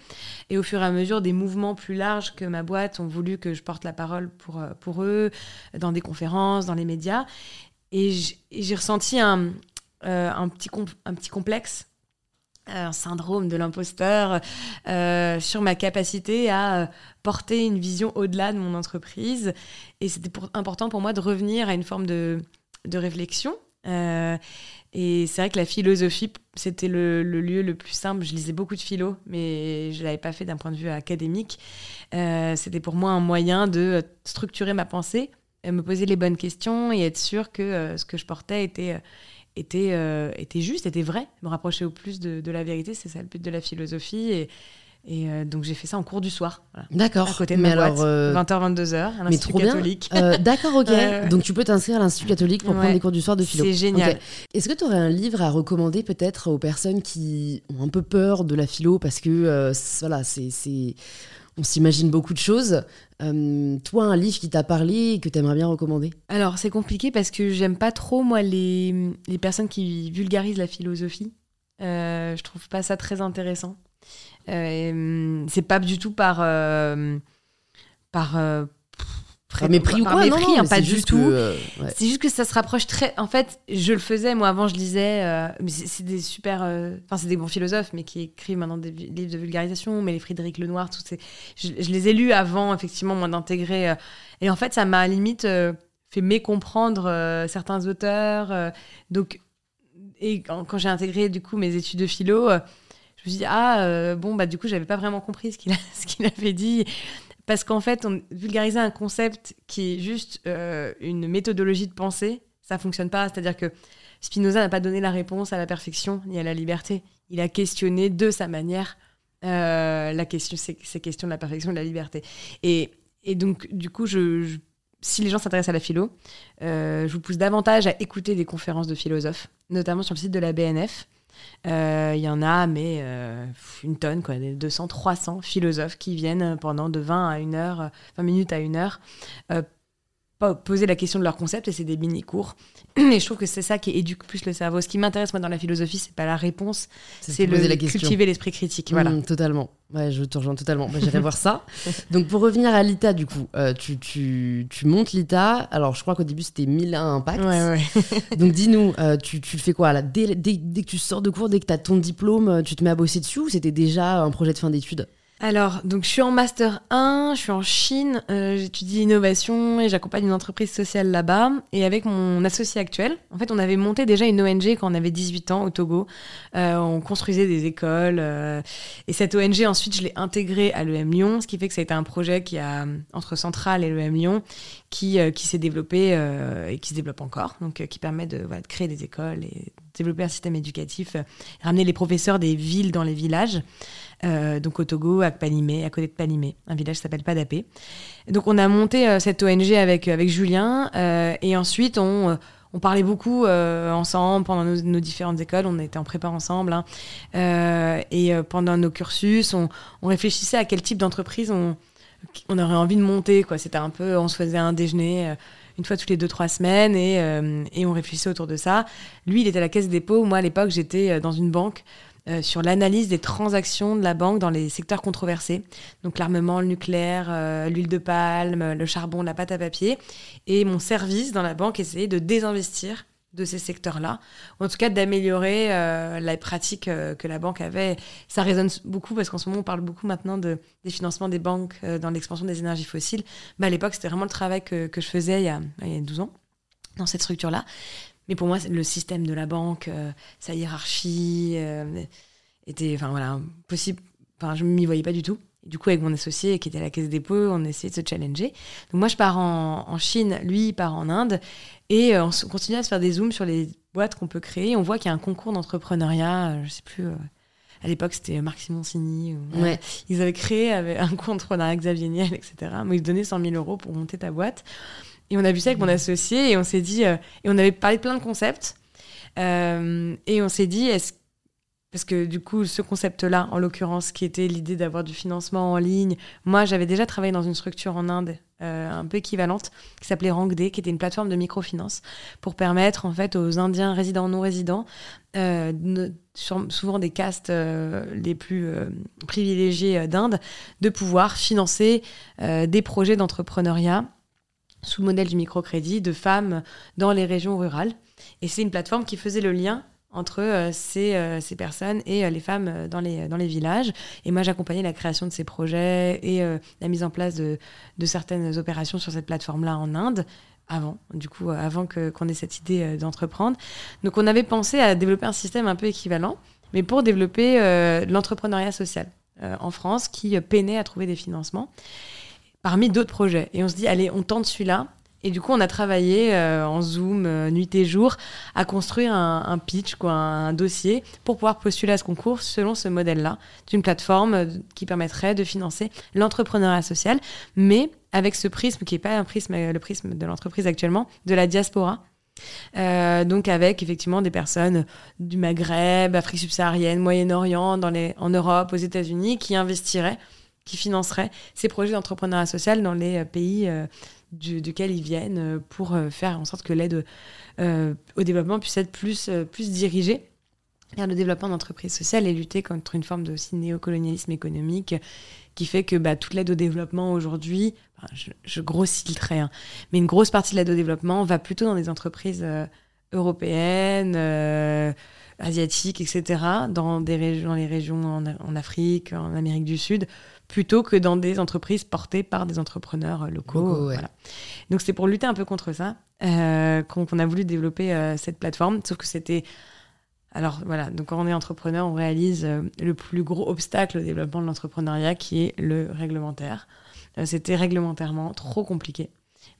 Et au fur et à mesure, des mouvements plus larges que ma boîte ont voulu que je porte la parole pour, euh, pour eux, dans des conférences, dans les médias. Et j'ai ressenti un, euh, un, petit un petit complexe un syndrome de l'imposteur euh, sur ma capacité à euh, porter une vision au-delà de mon entreprise. Et c'était important pour moi de revenir à une forme de, de réflexion. Euh, et c'est vrai que la philosophie, c'était le, lieu le plus simple. Je lisais beaucoup de philo, mais je ne l'avais pas fait d'un point de vue académique. c'était pour moi un moyen de structurer ma pensée, me poser les bonnes questions et être sûr que ce que je portais était était, euh, était juste, était vrai, me rapprocher au plus de, de la vérité, c'est ça le but de la philosophie. Et Et euh, donc j'ai fait ça en cours du soir. D'accord. À côté de ma boîte. 20h, 22h, à l'Institut catholique. D'accord, ok. *laughs* donc tu peux t'inscrire à l'Institut catholique pour prendre des cours du soir de philo. C'est génial. Est-ce que tu aurais un livre à recommander peut-être aux personnes qui ont un peu peur de la philo parce que voilà, c'est on s'imagine beaucoup de choses. Euh, toi, un livre qui t'a parlé et que t'aimerais bien recommander Alors, c'est compliqué parce que j'aime pas trop, moi, les, les, personnes qui vulgarisent la philosophie. Euh, je trouve pas ça très intéressant. Euh, c'est pas du tout par. Par Mépris ou quoi mépris, non, hein, pas du tout. Euh, c'est juste que ça se rapproche très. En fait, je le faisais moi avant, je lisais. Euh, mais c'est des super. Euh, enfin, c'est des bons philosophes, mais qui écrivent maintenant des livres de vulgarisation. Mais les Frédéric Lenoir, tous ces. Je, les ai lus avant, effectivement, moi d'intégrer. et en fait, ça m'a limite fait mécomprendre certains auteurs. donc, et quand, quand j'ai intégré du coup mes études de philo, je me suis dit ah bon bah du coup j'avais pas vraiment compris ce qu'il *laughs* ce qu'il avait dit parce qu'en fait, vulgariser un concept qui est juste euh, une méthodologie de pensée, ça fonctionne pas. C'est-à-dire que Spinoza n'a pas donné la réponse à la perfection ni à la liberté. Il a questionné de sa manière euh, la question, ces, questions de la perfection et de la liberté. Et, donc, du coup, si les gens s'intéressent à la philo, euh, je vous pousse davantage à écouter des conférences de philosophes, notamment sur le site de la BNF. Euh, il y en a, mais euh, une tonne, quoi, 200, 300 philosophes qui viennent pendant de 20 à 1 heure, 20 minutes à 1 heure, euh, poser la question de leur concept et c'est des mini-cours. *clears throat* Et je trouve que c'est ça qui éduque plus le cerveau. Ce qui m'intéresse, moi, dans la philosophie, c'est pas la réponse, c'est le la cultiver l'esprit critique. Voilà. Mmh, totalement. Ouais, je te rejoins totalement. Bah, J'irai voir ça. *laughs* Donc, pour revenir à l'ITA, du coup, euh, tu, tu, tu, montes l'ITA. Alors, je crois qu'au début, c'était 1001 impacts. Ouais, ouais. *laughs* Donc, dis-nous, euh, tu, tu, le fais quoi là? Dès, dès, dès, que tu sors de cours, dès que tu as ton diplôme, tu te mets à bosser dessus ou c'était déjà un projet de fin d'études? Alors, donc je suis en master 1, je suis en Chine, euh, j'étudie l'innovation et j'accompagne une entreprise sociale là-bas. Et avec mon associé actuel, en fait, on avait monté déjà une ONG quand on avait 18 ans au Togo. Euh, on construisait des écoles. Euh, et cette ONG, ensuite, je l'ai intégrée à l'EM Lyon, ce qui fait que ça a été un projet qui a, entre Centrale et l'EM Lyon, qui, qui s'est développé et qui se développe encore. Donc, qui permet de, voilà, de créer des écoles et développer un système éducatif, ramener les professeurs des villes dans les villages. Euh, donc au Togo, à Palimé, à côté de Palimé, un village qui s'appelle Padapé. Donc on a monté euh, cette ONG avec, avec Julien euh, et ensuite on on parlait beaucoup ensemble pendant nos, différentes écoles, on était en prépa ensemble, hein. et pendant nos cursus, on, réfléchissait à quel type d'entreprise on, on aurait envie de monter. C'était un peu, on se faisait un déjeuner une fois toutes les deux trois semaines et, et on réfléchissait autour de ça. Lui, il était à la caisse dépôt, moi à l'époque j'étais dans une banque. Euh, sur l'analyse des transactions de la banque dans les secteurs controversés. Donc l'armement, le nucléaire, euh, l'huile de palme, le charbon, la pâte à papier. Et mon service dans la banque essayait de désinvestir de ces secteurs-là, en tout cas d'améliorer euh, la pratique que la banque avait. Ça résonne beaucoup parce qu'en ce moment, on parle beaucoup maintenant de, des financements des banques dans l'expansion des énergies fossiles. Mais à l'époque, c'était vraiment le travail que, que je faisais il y, a, il y a 12 ans dans cette structure-là. Mais pour moi, le système de la banque, euh, sa hiérarchie, euh, était, enfin voilà, possible. Enfin, je m'y voyais pas du tout. Du coup, avec mon associé qui était à la caisse dépôt, on essayait de se challenger. Donc moi, je pars en, Chine, lui, il part en Inde, et euh, on continue à se faire des zooms sur les boîtes qu'on peut créer. On voit qu'il y a un concours d'entrepreneuriat, je sais plus. à l'époque, c'était Marc Simoncini. Ouais. Ils avaient créé un concours d'entrepreneuriat Xavier Niel, etc. Mais ils donnaient 100 000 euros pour monter ta boîte. Et on a vu ça avec mon associé et on s'est dit, euh, et on avait parlé de plein de concepts. Euh, et on s'est dit, est-ce parce que du coup, ce concept-là, en l'occurrence, qui était l'idée d'avoir du financement en ligne, moi, j'avais déjà travaillé dans une structure en Inde euh, un peu équivalente, qui s'appelait Rangde, qui était une plateforme de microfinance, pour permettre en fait aux Indiens résidents non résidents, souvent des castes les plus privilégiées d'Inde, de pouvoir financer des projets d'entrepreneuriat sous le modèle du microcrédit de femmes dans les régions rurales. Et c'est une plateforme qui faisait le lien entre euh, ces, euh, ces, personnes et euh, les femmes dans les, dans les villages. Et moi, j'accompagnais la création de ces projets et la mise en place de, de certaines opérations sur cette plateforme-là en Inde avant, du coup, avant qu'on ait cette idée d'entreprendre. Donc, on avait pensé à développer un système un peu équivalent, mais pour développer l'entrepreneuriat social en France, qui peinait à trouver des financements parmi d'autres projets. Et on se dit, allez, on tente celui-là. Et du coup, on a travaillé euh, en Zoom, euh, nuit et jour, à construire un, pitch, quoi, un, dossier, pour pouvoir postuler à ce concours selon ce modèle-là, d'une plateforme euh, qui permettrait de financer l'entrepreneuriat social, mais avec ce prisme qui n'est pas un prisme, le prisme de l'entreprise actuellement, de la diaspora. donc avec effectivement des personnes du Maghreb, Afrique subsaharienne, Moyen-Orient, en Europe, aux États-Unis, qui investiraient, qui financeraient ces projets d'entrepreneuriat social dans les pays du, duquel ils viennent euh, pour euh, faire en sorte que l'aide euh, au développement puisse être plus, plus dirigée vers le développement d'entreprises sociales et lutter contre une forme de néocolonialisme économique qui fait que bah, toute l'aide au développement aujourd'hui, je, grossis le trait, hein, mais une grosse partie de l'aide au développement va plutôt dans des entreprises européennes, asiatiques, etc., dans, des régions, dans les régions en, en, Afrique, en Amérique du Sud, plutôt que dans des entreprises portées par des entrepreneurs euh, locaux. voilà. Donc c'est pour lutter un peu contre ça euh, qu'on a voulu développer euh, cette plateforme, sauf que c'était... Alors voilà, donc quand on est entrepreneur, on réalise le plus gros obstacle au développement de l'entrepreneuriat qui est le réglementaire. c'était réglementairement trop compliqué.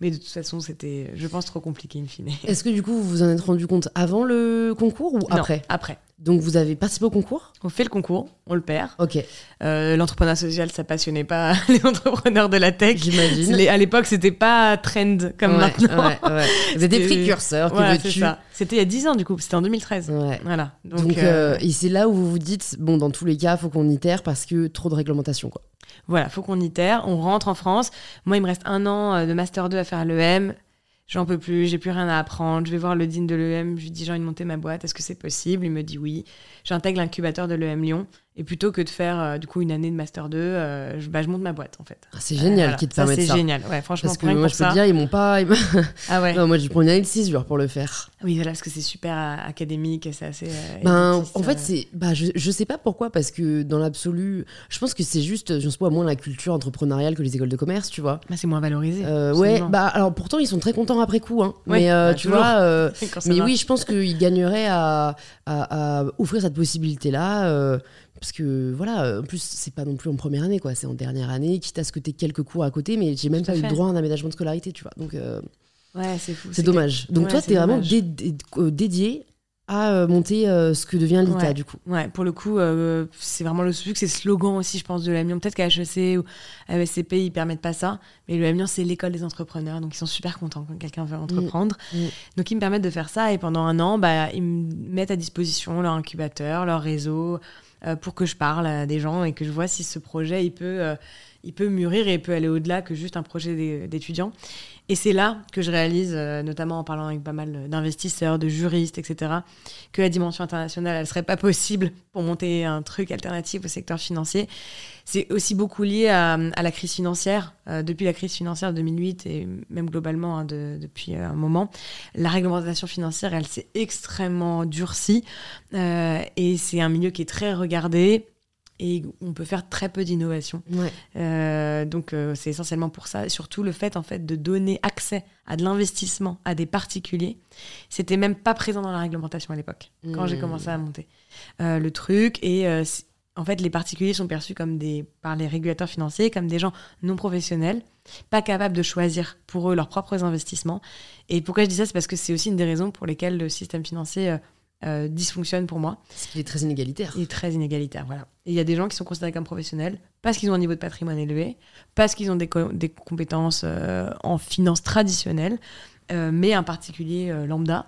Mais de toute façon, c'était, je pense, trop compliqué in fine. *laughs* Est-ce que du coup, vous vous en êtes rendu compte avant le concours ou après Après. Donc vous avez participé au concours? On fait le concours, on le perd. Ok. Euh, L'entrepreneuriat social, ça passionnait pas *laughs* les entrepreneurs de la tech. J'imagine. À l'époque, c'était pas trend comme maintenant. Ouais, ouais. *laughs* Vous êtes des précurseurs. C'était il y a 10 ans du coup, c'était en 2013. Voilà. Donc, Donc euh, euh... et c'est là où vous vous dites, bon, dans tous les cas, faut qu'on itère parce que trop de réglementation, quoi. Voilà, faut qu'on itère. On rentre en France. Moi, il me reste un an euh, de master 2 à faire à l'EM j'en peux plus, j'ai plus rien à apprendre, je vais voir le dean de l'EM, je lui dis j'ai envie de monter ma boîte, est-ce que c'est possible? Il me dit oui. J'intègre l'incubateur de l'EM Lyon et plutôt que de faire euh, du coup une année de master 2, euh, je, bah, je, monte ma boîte en fait. Ah, c'est génial qui te permet ça. C'est génial, ouais, franchement. Parce que moi je peux te dire, ils m'ont pas. *laughs* ah ouais. non, moi je prends une année de 6 jours pour le faire. Oui, voilà, parce que c'est super euh, académique et c'est assez. ben, en fait, c'est. Bah, je, je sais pas pourquoi, parce que dans l'absolu, je pense que c'est juste, je sais pas, moins la culture entrepreneuriale que les écoles de commerce, tu vois. Bah, c'est moins valorisé. ouais, bah alors pourtant ils sont très contents après coup, hein. mais bah, tu vois, *laughs* mais oui, je pense qu'ils gagneraient à, à, à, offrir cette possibilité-là. Parce que voilà, en plus, c'est pas non plus en première année, quoi. C'est en dernière année, quitte à ce que tu quelques cours à côté, mais j'ai même pas eu le droit à un aménagement de scolarité, tu vois. Donc, euh, ouais, c'est fou. C'est dommage. Donc, toi, tu es vraiment euh, dédié à euh, monter ce que devient l'ITA, du coup. Ouais, pour le coup, c'est vraiment le que c'est slogan aussi, je pense, de l'Amiens. Peut-être qu'à HEC ou à ESCP, ils permettent pas ça, mais le Amiens, c'est l'école des entrepreneurs, donc ils sont super contents quand quelqu'un veut entreprendre. Mm. Mm. Donc, ils me permettent de faire ça, et pendant un an, bah, ils me mettent à disposition leur incubateur, leur réseau, pour que je parle à des gens et que je vois si ce projet il peut, euh, il peut mûrir et il peut aller au-delà que juste un projet d'étudiant. Et c'est là que je réalise, euh, notamment en parlant avec pas mal d'investisseurs, de juristes, etc., que la dimension internationale, elle serait pas possible pour monter un truc alternatif au secteur financier. C'est aussi beaucoup lié à, la crise financière. Euh, depuis la crise financière de 2008 et même globalement hein, depuis euh, un moment, la réglementation financière, elle s'est extrêmement durcie et c'est un milieu qui est très regardé et on peut faire très peu d'innovation. Euh, donc euh, c'est essentiellement pour ça, surtout le fait en fait de donner accès à de l'investissement à des particuliers. C'était même pas présent dans la réglementation à l'époque quand j'ai mmh. commencé à monter euh, le truc et en fait les particuliers sont perçus comme des par les régulateurs financiers comme des gens non professionnels, pas capables de choisir pour eux leurs propres investissements. Et pourquoi je dis ça, c'est parce que c'est aussi une des raisons pour lesquelles le système financier euh, dysfonctionne pour moi. Parce qu'il est très inégalitaire. Il est très inégalitaire, voilà. Et il y a des gens qui sont considérés comme professionnels parce qu'ils ont un niveau de patrimoine élevé, parce qu'ils ont des, des compétences euh, en finance traditionnelle, euh, mais un particulier lambda,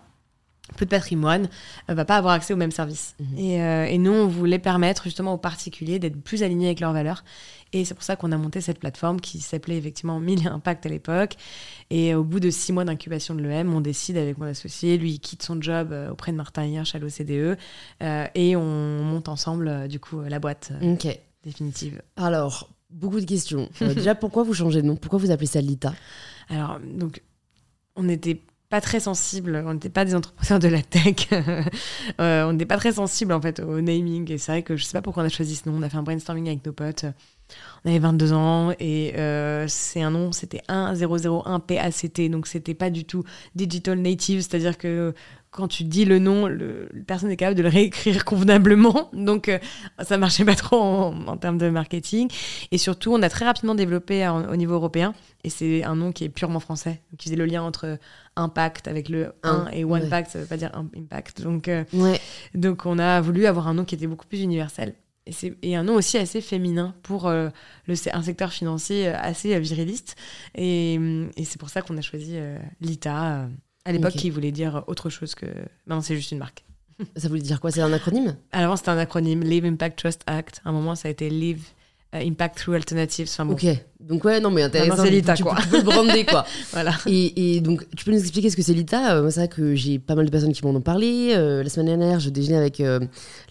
peu de patrimoine, va pas avoir accès aux mêmes services. Mhm. Et, et, nous, on voulait permettre justement aux particuliers d'être plus alignés avec leurs valeurs et c'est pour ça qu'on a monté cette plateforme qui s'appelait effectivement Mille Impact à l'époque. Et au bout de six mois d'incubation de l'EM, on décide avec mon associé, lui il quitte son job euh, auprès de Martin Hirsch à l'OCDE, euh, et on monte ensemble euh, du coup la boîte définitive. Alors, beaucoup de questions. déjà, pourquoi vous changez de nom? Pourquoi vous appelez ça Lita? Alors, donc, on n'était pas très sensible, on n'était pas des entrepreneurs de la tech, *laughs* on n'était pas très sensible en fait au naming. Et c'est vrai que je sais pas pourquoi on a choisi ce nom, on a fait un brainstorming avec nos potes. On avait 22 ans et euh, c'est un nom, c'était 1001 PACT, donc c'était pas du tout digital native, c'est-à-dire que quand tu dis le nom, le, personne n'est capable de le réécrire convenablement. Donc, euh, ça marchait pas trop en, termes de marketing. Et surtout, on a très rapidement développé au niveau européen. Et c'est un nom qui est purement français. qui faisait le lien entre impact avec le 1 et one pact, ça veut pas dire impact. Donc, euh, donc, on a voulu avoir un nom qui était beaucoup plus universel. Et, et un nom aussi assez féminin pour euh, le, un secteur financier assez viriliste. Et, et c'est pour ça qu'on a choisi l'ITA. À l'époque, qui voulait dire autre chose que. Non, c'est juste une marque. *laughs* Ça voulait dire quoi? C'est un acronyme? Alors, c'était un acronyme, Live Impact Trust Act. À un moment, ça a été Live euh, Impact Through Alternatives. Enfin, Ok. Donc, ouais, non, mais intéressant. c'est l'ITA, quoi. Tu peux le brander, quoi. *laughs* voilà. Et, et, donc, tu peux nous expliquer ce que c'est l'ITA? Euh, Moi, c'est vrai que j'ai pas mal de personnes qui m'en ont parlé. Euh, la semaine dernière, je déjeunais avec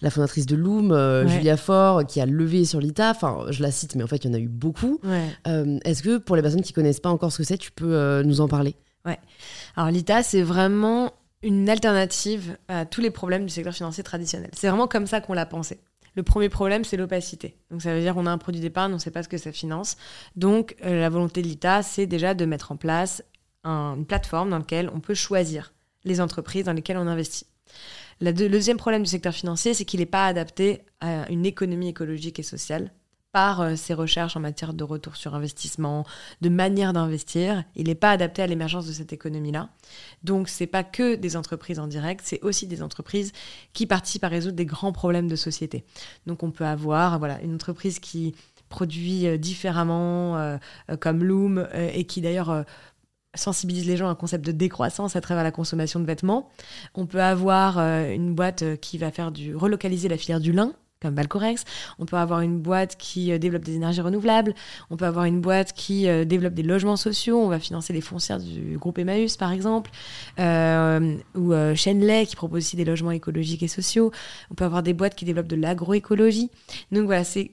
la fondatrice de Loom, Julia Faure, qui a levé sur l'ITA. Enfin, je la cite, mais en fait, il y en a eu beaucoup. Est-ce que pour les personnes qui connaissent pas encore ce que c'est, tu peux nous en parler? Ouais. Alors l'ITA, c'est vraiment une alternative à tous les problèmes du secteur financier traditionnel. C'est vraiment comme ça qu'on l'a pensé. Le premier problème, c'est l'opacité. Donc ça veut dire qu'on a un produit d'épargne, on ne sait pas ce que ça finance. Donc euh, la volonté de l'ITA, c'est déjà de mettre en place une plateforme dans laquelle on peut choisir les entreprises dans lesquelles on investit. le deuxième problème du secteur financier, c'est qu'il n'est pas adapté à une économie écologique et sociale par euh, ses recherches en matière de retour sur investissement, de manière d'investir. Il n'est pas adapté à l'émergence de cette économie-là. Donc, ce n'est pas que des entreprises en direct, c'est aussi des entreprises qui participent à résoudre des grands problèmes de société. Donc, on peut avoir voilà, une entreprise qui produit euh, différemment, euh, comme Loom, et qui d'ailleurs sensibilise les gens à un concept de décroissance à travers la consommation de vêtements. On peut avoir une boîte qui va faire du relocaliser la filière du lin comme Balcorex. On peut avoir une boîte qui euh, développe des énergies renouvelables. On peut avoir une boîte qui euh, développe des logements sociaux. On va financer les foncières du groupe Emmaüs, par exemple. Euh, ou Shenley, qui propose aussi des logements écologiques et sociaux. On peut avoir des boîtes qui développent de l'agroécologie. Donc voilà, c'est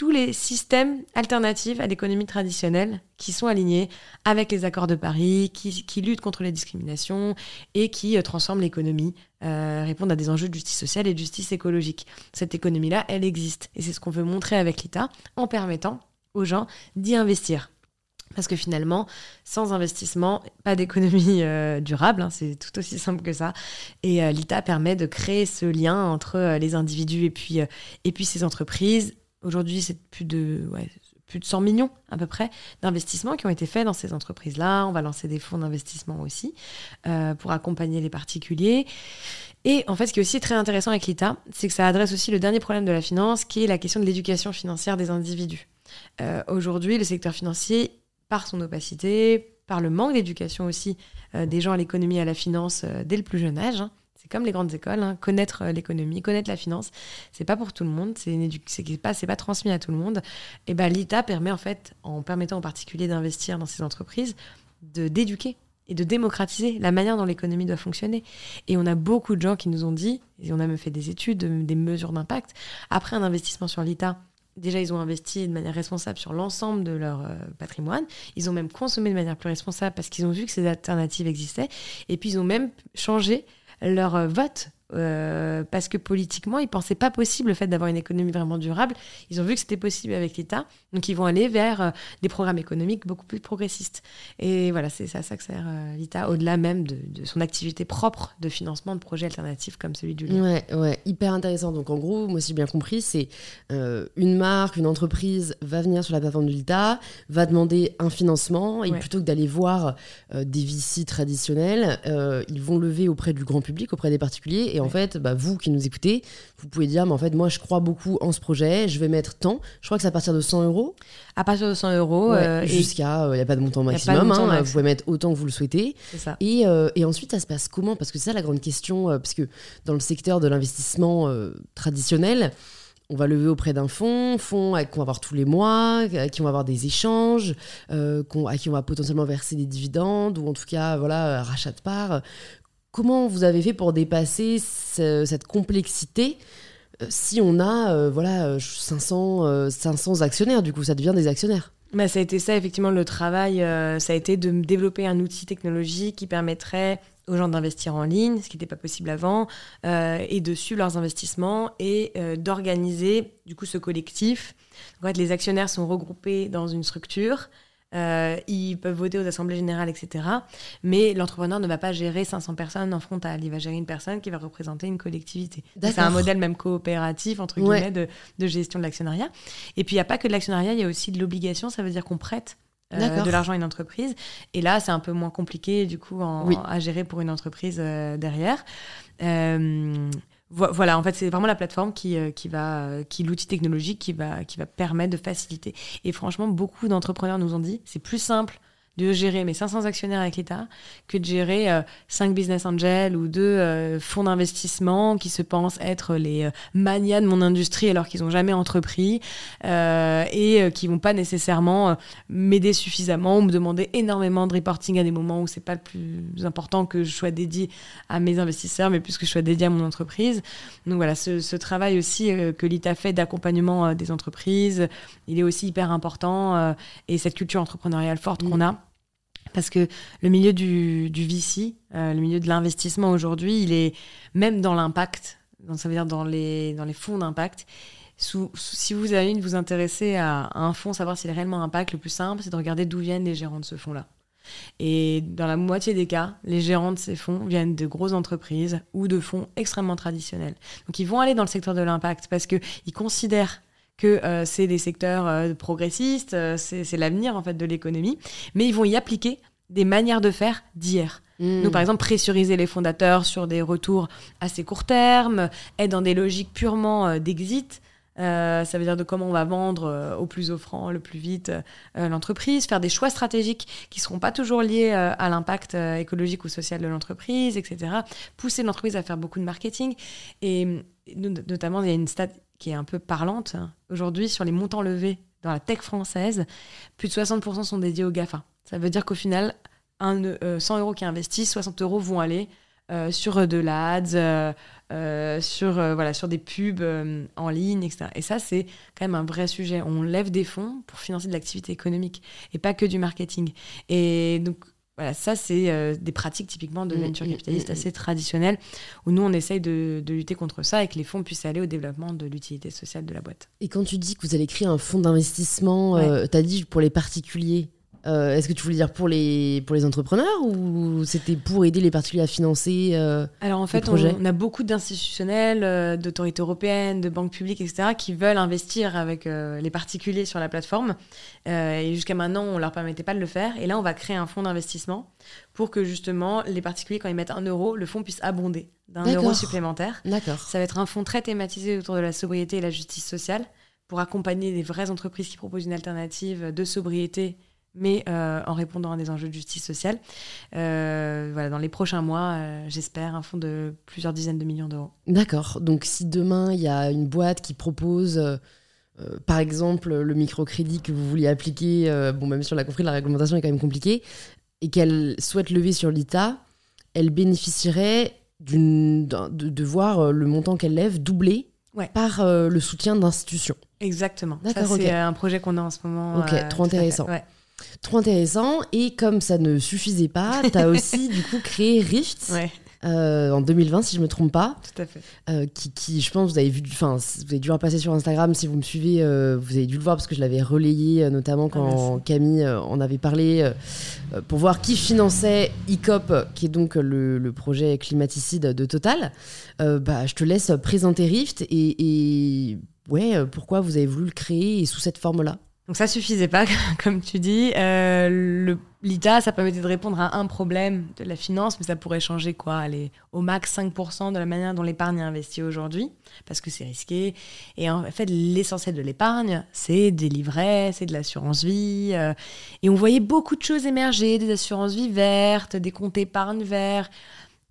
tous les systèmes alternatifs à l'économie traditionnelle qui sont alignés avec les accords de Paris, qui, luttent contre les discriminations et qui euh, transforment l'économie, euh, répondent à des enjeux de justice sociale et de justice écologique. Cette économie-là, elle existe. Et c'est ce qu'on veut montrer avec l'État en permettant aux gens d'y investir. Parce que finalement, sans investissement, pas d'économie euh, durable, hein, c'est tout aussi simple que ça. Et l'État permet de créer ce lien entre les individus et puis, et puis ces entreprises Aujourd'hui, c'est plus de, plus de 100 millions à peu près d'investissements qui ont été faits dans ces entreprises-là. On va lancer des fonds d'investissement aussi euh, pour accompagner les particuliers. Et en fait, ce qui est aussi très intéressant avec l'ITA, c'est que ça adresse aussi le dernier problème de la finance, qui est la question de l'éducation financière des individus. Euh, aujourd'hui, le secteur financier, par son opacité, par le manque d'éducation aussi euh, des gens à l'économie et à la finance dès le plus jeune âge, hein, c'est comme les grandes écoles, hein. connaître euh, l'économie, connaître la finance, c'est pas pour tout le monde, c'est pas, pas transmis à tout le monde. Et ben l'ITA permet en fait, en permettant en particulier d'investir dans ces entreprises, de d'éduquer et de démocratiser la manière dont l'économie doit fonctionner. Et on a beaucoup de gens qui nous ont dit, et on a même fait des études, des mesures d'impact, après un investissement sur l'ITA, déjà ils ont investi de manière responsable sur l'ensemble de leur euh, patrimoine, ils ont même consommé de manière plus responsable parce qu'ils ont vu que ces alternatives existaient, et puis ils ont même changé leur euh, vote euh, parce que politiquement, ils pensaient pas possible le fait d'avoir une économie vraiment durable. Ils ont vu que c'était possible avec l'État, donc ils vont aller vers euh, des programmes économiques beaucoup plus progressistes. Et voilà, c'est à ça que sert euh, l'État, au-delà même de, son activité propre de financement de projets alternatifs comme celui du lien. Ouais, ouais, hyper intéressant. Donc en gros, moi si j'ai bien compris, c'est une marque, une entreprise va venir sur la plateforme de l'État, va demander un financement, et plutôt que d'aller voir des VC traditionnels, ils vont lever auprès du grand public, auprès des particuliers, et en fait, bah, vous qui nous écoutez, vous pouvez dire, mais en fait, moi, je crois beaucoup en ce projet, je vais mettre tant. Je crois que c'est à partir de 100 euros. À partir de 100 euros. Euh, jusqu'à, il n'y a pas de montant maximum. Hein, vous pouvez mettre autant que vous le souhaitez. Ça. Et, euh, et, ensuite, ça se passe comment? Parce que c'est ça la grande question, euh, parce que dans le secteur de l'investissement traditionnel, on va lever auprès d'un fonds, fonds qu'on va avoir tous les mois, à qui on va avoir des échanges, à qui on va potentiellement verser des dividendes, ou en tout cas, voilà, rachat de parts. Comment vous avez fait pour dépasser cette complexité euh, si on a euh, voilà 500, 500 euh, actionnaires du coup ça devient des actionnaires bah, ça a été ça effectivement le travail ça a été de développer un outil technologique qui permettrait aux gens d'investir en ligne, ce qui n'était pas possible avant, euh, et de suivre leurs investissements et euh, d'organiser du coup ce collectif. En fait, les actionnaires sont regroupés dans une structure. Euh, ils peuvent voter aux assemblées générales, etc. Mais l'entrepreneur ne va pas gérer 500 personnes en frontal. Il va gérer une personne qui va représenter une collectivité. C'est un modèle même coopératif, entre guillemets, de, de, gestion de l'actionnariat. Et puis, il n'y a pas que de l'actionnariat, il y a aussi de l'obligation. Ça veut dire qu'on prête euh, de l'argent à une entreprise. Et là, c'est un peu moins compliqué, du coup, à gérer pour une entreprise euh, derrière. Euh, voilà, en fait, c'est vraiment la plateforme qui, qui va, qui l'outil technologique qui va, qui va permettre de faciliter. Et franchement, beaucoup d'entrepreneurs nous ont dit, c'est plus simple de gérer mes 500 actionnaires avec l'État que de gérer 5 euh, business angels ou 2 euh, fonds d'investissement qui se pensent être les euh, manias de mon industrie alors qu'ils n'ont jamais entrepris et qui vont pas nécessairement m'aider suffisamment ou me demander énormément de reporting à des moments où c'est pas le plus important que je sois dédié à mes investisseurs mais plus que je sois dédié à mon entreprise. Donc voilà, ce, ce travail aussi que l'ITA fait d'accompagnement des entreprises, il est aussi hyper important et cette culture entrepreneuriale forte qu'on a parce que le milieu du, du VC, euh, le milieu de l'investissement aujourd'hui, il est même dans l'impact, ça veut dire dans les, fonds d'impact. si vous avez de vous intéresser à, un fonds, savoir s'il a réellement impact, le plus simple, c'est de regarder d'où viennent les gérants de ce fonds-là. Et dans la moitié des cas, les gérants de ces fonds viennent de grosses entreprises ou de fonds extrêmement traditionnels. Donc ils vont aller dans le secteur de l'impact parce qu'ils considèrent que euh, c'est des secteurs euh, progressistes, euh, c'est l'avenir en fait de l'économie, mais ils vont y appliquer des manières de faire d'hier. Hmm. Nous, par exemple, pressuriser les fondateurs sur des retours assez court terme, être dans des logiques purement d'exit. ça veut dire de comment on va vendre au plus offrant, le plus vite l'entreprise, faire des choix stratégiques qui ne seront pas toujours liés à l'impact écologique ou social de l'entreprise, etc. Pousser l'entreprise à faire beaucoup de marketing. Et notamment, il y a une stat qui est un peu parlante. Aujourd'hui, sur les montants levés dans la tech française, plus de 60% sont dédiés aux GAFA. Ça veut dire qu'au final, un, 100 euh, euros qui investissent, 60 euros vont aller euh, sur de l'ADS, euh, sur, voilà, sur des pubs en ligne, etc. Et ça, c'est quand même un vrai sujet. On lève des fonds pour financer de l'activité économique et pas que du marketing. Et donc, voilà, ça, c'est euh, des pratiques typiquement de mm, venture mm, capitaliste mm, assez traditionnelles, où nous, on essaye de, lutter contre ça et que les fonds puissent aller au développement de l'utilité sociale de la boîte. Et quand tu dis que vous allez créer un fonds d'investissement, euh, tu as dit pour les particuliers, euh, est-ce que tu voulais dire pour les, pour les entrepreneurs ou c'était pour aider les particuliers à financer euh, Alors en fait, on, a beaucoup d'institutionnels, euh, d'autorités européennes, de banques publiques, etc., qui veulent investir avec les particuliers sur la plateforme. et jusqu'à maintenant, on ne leur permettait pas de le faire. Et là, on va créer un fonds d'investissement pour que justement les particuliers, quand ils mettent un euro, le fonds puisse abonder d'un euro supplémentaire. D'accord. Ça va être un fonds très thématisé autour de la sobriété et la justice sociale pour accompagner des vraies entreprises qui proposent une alternative de sobriété mais euh, en répondant à des enjeux de justice sociale. Euh, voilà, dans les prochains mois, euh, j'espère un fonds de plusieurs dizaines de millions d'euros. D'accord. Donc si demain, il y a une boîte qui propose, par exemple, le microcrédit que vous vouliez appliquer, bon, même si on l'a compris, la réglementation est quand même compliquée, et qu'elle souhaite lever sur l'ITA, elle bénéficierait de, de, voir le montant qu'elle lève doubler par le soutien d'institutions. Exactement. C'est un projet qu'on a en ce moment. Ok, trop intéressant. Trop intéressant. Et comme ça ne suffisait pas, tu as *laughs* aussi du coup créé Rift. Euh, en 2020, si je me trompe pas. Tout à fait. Euh, qui, qui, je pense, vous avez vu, enfin, vous avez dû repasser sur Instagram si vous me suivez, euh, vous avez dû le voir parce que je l'avais relayé, notamment ah, quand Camille en avait parlé, pour voir qui finançait ICOP, qui est donc le, le projet climaticide de Total. bah, je te laisse présenter Rift et, et ouais, pourquoi vous avez voulu le créer et sous cette forme-là? Donc ça suffisait pas, *laughs* comme tu dis. Euh, L'ITA, ça permettait de répondre à un problème de la finance, mais ça pourrait changer quoi? Aller au max 5% de la manière dont l'épargne est investie aujourd'hui, parce que c'est risqué. Et en fait, l'essentiel de l'épargne, c'est des livrets, c'est de l'assurance vie. Euh, et on voyait beaucoup de choses émerger, des assurances vie vertes, des comptes épargne verts.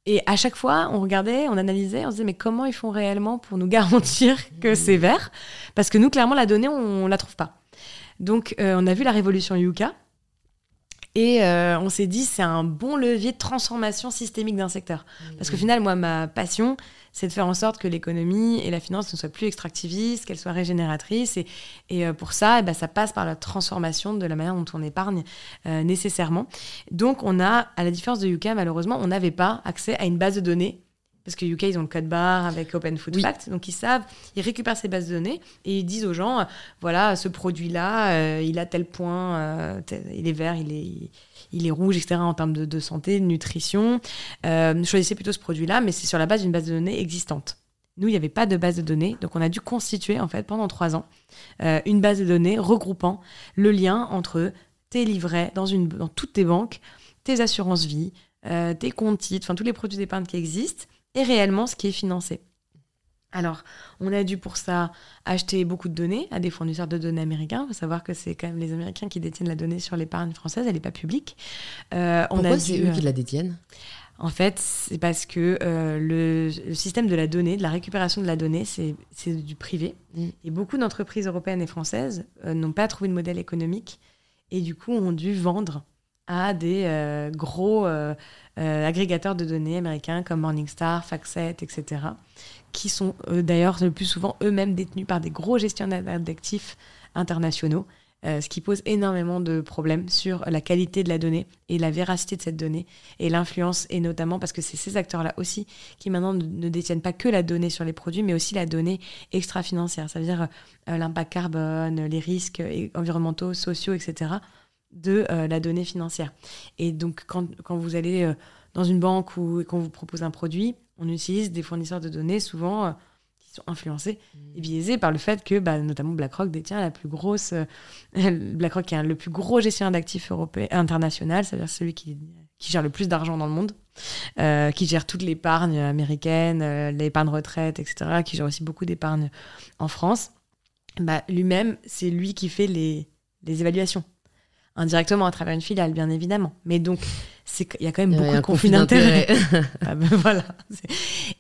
Et à chaque fois, on regardait, on analysait, on se disait, mais comment ils font réellement pour nous *laughs* garantir que c'est vert? Parce que nous, clairement, la donnée, on ne la trouve pas. Donc, euh, on a vu la révolution Yuka. Et euh, on s'est dit, c'est un bon levier de transformation systémique d'un secteur. Parce qu'au final, moi, ma passion, c'est de faire en sorte que l'économie et la finance ne soient plus extractivistes, qu'elles soient régénératrices. Et, et euh, pour ça, eh ben, ça passe par la transformation de la manière dont on épargne euh, nécessairement. Donc, on a, à la différence de UK, malheureusement, on n'avait pas accès à une base de données parce que UK, ils ont le code barre avec Open Food Fact, donc ils savent, ils récupèrent ces bases de données et ils disent aux gens, voilà, ce produit-là, il a tel point, il est vert, il est, il est rouge, etc. en termes de, santé, de nutrition. Euh, choisissez plutôt ce produit-là, mais c'est sur la base d'une base de données existante. Nous, il n'y avait pas de base de données, donc on a dû constituer en fait pendant trois ans euh, une base de données regroupant le lien entre tes livrets dans, une, dans toutes tes banques, tes assurances vie, euh, tes comptes titres, enfin tous les produits d'épargne qui existent, et réellement ce qui est financé. Alors, on a dû pour ça acheter beaucoup de données à des fournisseurs de données américains. Il faut savoir que c'est quand même les Américains qui détiennent la donnée sur l'épargne française, elle n'est pas publique. Euh, Pourquoi c'est eux qui la détiennent? En fait, c'est parce que euh, le, système de la donnée, de la récupération de la donnée, c'est du privé. Mm. Et beaucoup d'entreprises européennes et françaises euh, n'ont pas trouvé de modèle économique et du coup ont dû vendre à des gros agrégateurs de données américains comme Morningstar, FactSet, etc qui sont euh, d'ailleurs le plus souvent eux-mêmes détenus par des gros gestionnaires d'actifs internationaux, euh, ce qui pose énormément de problèmes sur la qualité de la donnée et la véracité de cette donnée et l'influence, et notamment parce que c'est ces acteurs-là aussi qui maintenant ne, détiennent pas que la donnée sur les produits, mais aussi la donnée extra-financière, ça veut dire euh, l'impact carbone, les risques environnementaux, sociaux, etc., de la donnée financière. Et donc quand, quand vous allez dans une banque ou qu'on vous propose un produit, on utilise des fournisseurs de données souvent euh, qui sont influencés mmh. et biaisés par le fait que bah, notamment BlackRock détient la plus grosse euh, *laughs* BlackRock est le plus gros gestionnaire d'actifs européen international, c'est-à-dire celui qui, qui gère le plus d'argent dans le monde, euh, qui gère toute l'épargne américaine, l'épargne retraite, etc., qui gère aussi beaucoup d'épargne en France. Bah, lui-même, c'est lui qui fait les, les évaluations indirectement à travers une filiale, bien évidemment. Mais donc, il y a quand même beaucoup de conflits d'intérêts. *laughs* Ah ben voilà.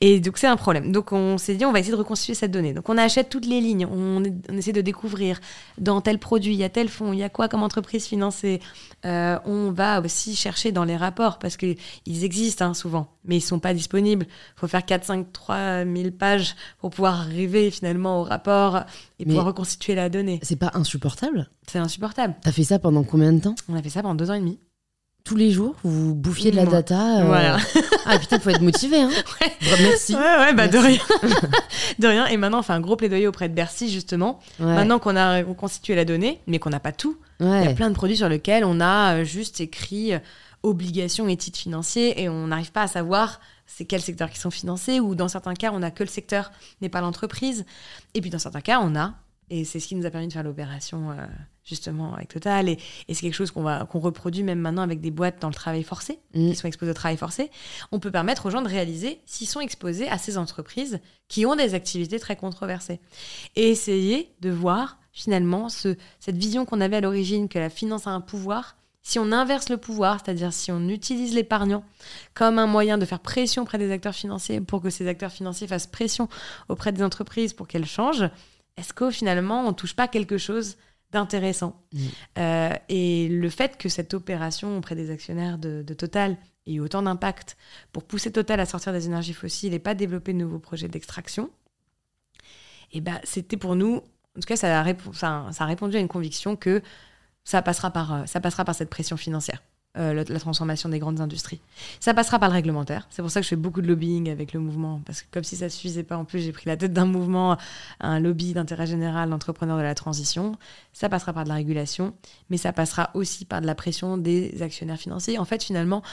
Et donc c'est un problème. Donc on s'est dit on va essayer de reconstituer cette donnée. Donc on achète toutes les lignes, on, essaie de découvrir dans tel produit, il y a tel fonds, il y a quoi comme entreprise financée. Euh, on va aussi chercher dans les rapports parce qu'ils existent hein, souvent, mais ils sont pas disponibles. Il faut faire 4, 5, 3 000 pages pour pouvoir arriver finalement au rapport et pouvoir reconstituer la donnée. C'est pas insupportable? C'est insupportable. T'as fait ça pendant combien de temps? On a fait ça pendant deux ans et demi tous les jours, vous bouffiez de la data. Euh, voilà. *laughs* ah putain, faut être motivé. Hein. *laughs* Merci. Ouais, ouais, bah de rien. *laughs* de rien. Et maintenant, on fait un gros plaidoyer auprès de Bercy, justement. Maintenant qu'on a reconstitué la donnée, mais qu'on n'a pas tout, il y a plein de produits sur lesquels on a euh, juste écrit euh, obligations et titres financiers et on n'arrive pas à savoir c'est quels secteurs qui sont financés ou dans certains cas, on a que le secteur, mais pas l'entreprise. Et puis dans certains cas, on a et c'est ce qui nous a permis de faire l'opération euh, justement avec Total. Et, c'est quelque chose qu'on qu'on reproduit même maintenant avec des boîtes dans le travail forcé, mmh. qui sont exposées au travail forcé. On peut permettre aux gens de réaliser s'ils sont exposés à ces entreprises qui ont des activités très controversées. Et essayer de voir finalement ce, cette vision qu'on avait à l'origine que la finance a un pouvoir. Si on inverse le pouvoir, c'est-à-dire si on utilise l'épargnant comme un moyen de faire pression auprès des acteurs financiers pour que ces acteurs financiers fassent pression auprès des entreprises pour qu'elles changent, est-ce qu'au finalement, on touche pas quelque chose d'intéressant mm. euh, Et le fait que cette opération auprès des actionnaires de, Total ait eu autant d'impact pour pousser Total à sortir des énergies fossiles et pas développer de nouveaux projets d'extraction, eh ben, c'était pour nous, en tout cas, ça a, ça a répondu à une conviction que ça passera par, euh, ça passera par cette pression financière. Euh, la, transformation des grandes industries. Ça passera par le réglementaire. C'est pour ça que je fais beaucoup de lobbying avec le mouvement, parce que comme si ça ne suffisait pas, en plus j'ai pris la tête d'un mouvement, un lobby d'intérêt général d'entrepreneurs de la transition. Ça passera par de la régulation, mais ça passera aussi par de la pression des actionnaires financiers. En fait, finalement,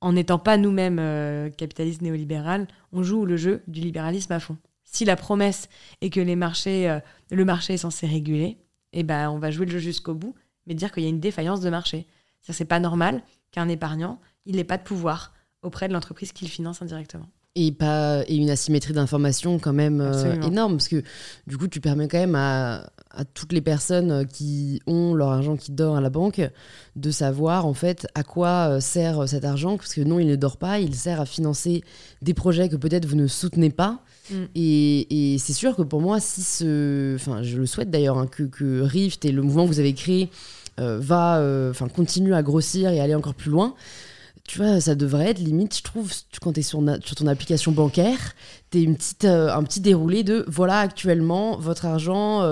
en n'étant pas nous-mêmes euh, capitalistes néolibérales, on joue le jeu du libéralisme à fond. Si la promesse est que les marchés, euh, le marché est censé réguler, eh ben, on va jouer le jeu jusqu'au bout, mais dire qu'il y a une défaillance de marché. C'est pas normal qu'un épargnant, il n'ait pas de pouvoir auprès de l'entreprise qu'il finance indirectement. Et, pas, et une asymétrie d'information quand même euh, énorme, parce que du coup, tu permets quand même à, à, toutes les personnes qui ont leur argent qui dort à la banque de savoir en fait à quoi euh, sert cet argent, parce que non, il ne dort pas, il sert à financer des projets que peut-être vous ne soutenez pas. Mm. Et, et c'est sûr que pour moi, si ce. Enfin, je le souhaite d'ailleurs, hein, que, que Rift et le mouvement que vous avez créé va, enfin continue à grossir et aller encore plus loin, tu vois, ça devrait être limite, je trouve, quand tu es sur, ton application bancaire, tu une petite, un petit déroulé de voilà actuellement votre argent,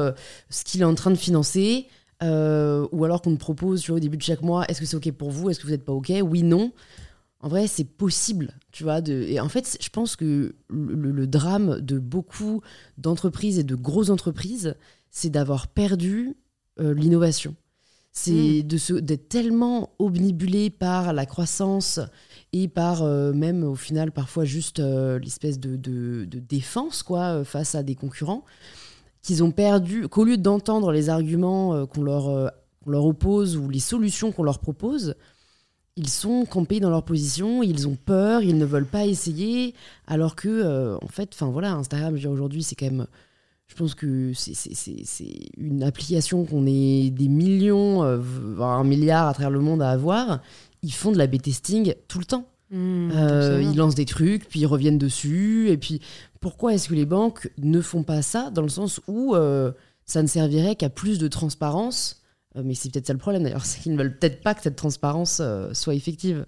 ce qu'il est en train de financer, ou alors qu'on te propose tu vois, au début de chaque mois, est-ce que c'est OK pour vous, est-ce que vous n'êtes pas OK, oui, non en vrai, c'est possible, tu vois. De... Et en fait, je pense que le, drame de beaucoup d'entreprises et de grosses entreprises, c'est d'avoir perdu euh, l'innovation. C'est hmm. d'être tellement omnibulé par la croissance et par euh, même, au final, parfois juste euh, l'espèce de, de, défense, quoi, face à des concurrents, qu'ils ont perdu, qu'au lieu d'entendre les arguments qu'on leur, leur oppose ou les solutions qu'on leur propose, ils sont campés dans leur position, ils ont peur, ils ne veulent pas essayer, alors que, euh, en fait, enfin voilà, Instagram, aujourd'hui, c'est quand même. Je pense que c'est une application qu'on est des millions, euh, voire un milliard à travers le monde à avoir. Ils font de la B-testing tout le temps. Mmh, euh, ils lancent des trucs, puis ils reviennent dessus. Et puis, pourquoi est-ce que les banques ne font pas ça dans le sens où ça ne servirait qu'à plus de transparence? Euh, mais c'est peut-être ça le problème d'ailleurs, *laughs* c'est qu'ils ne veulent peut-être pas que cette transparence euh, soit effective.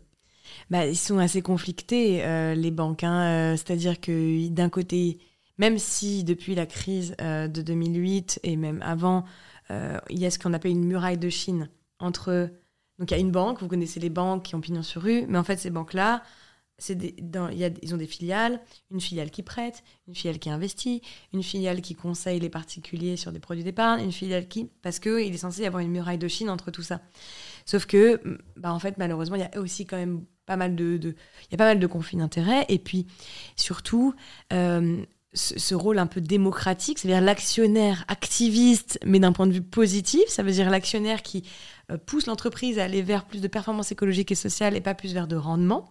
Bah, ils sont assez conflictés, euh, les banques. Hein, c'est-à-dire que d'un côté, même si depuis la crise de 2008 et même avant, il y a ce qu'on appelle une muraille de Chine entre... Donc il y a une banque, vous connaissez les banques qui ont pignon sur rue, mais en fait ces banques-là, a, ils ont des filiales, une filiale qui prête, une filiale qui investit, une filiale qui conseille les particuliers sur des produits d'épargne, une filiale qui... Parce qu'il est censé y avoir une muraille de Chine entre tout ça. Sauf que, bah, en fait, malheureusement, il y a aussi quand même pas mal de... Il y a pas mal de conflits d'intérêts. Et puis, surtout, euh, ce, rôle un peu démocratique, c'est-à-dire l'actionnaire activiste, mais d'un point de vue positif, ça veut dire l'actionnaire qui euh, pousse l'entreprise à aller vers plus de performance écologique et sociale et pas plus vers de rendement,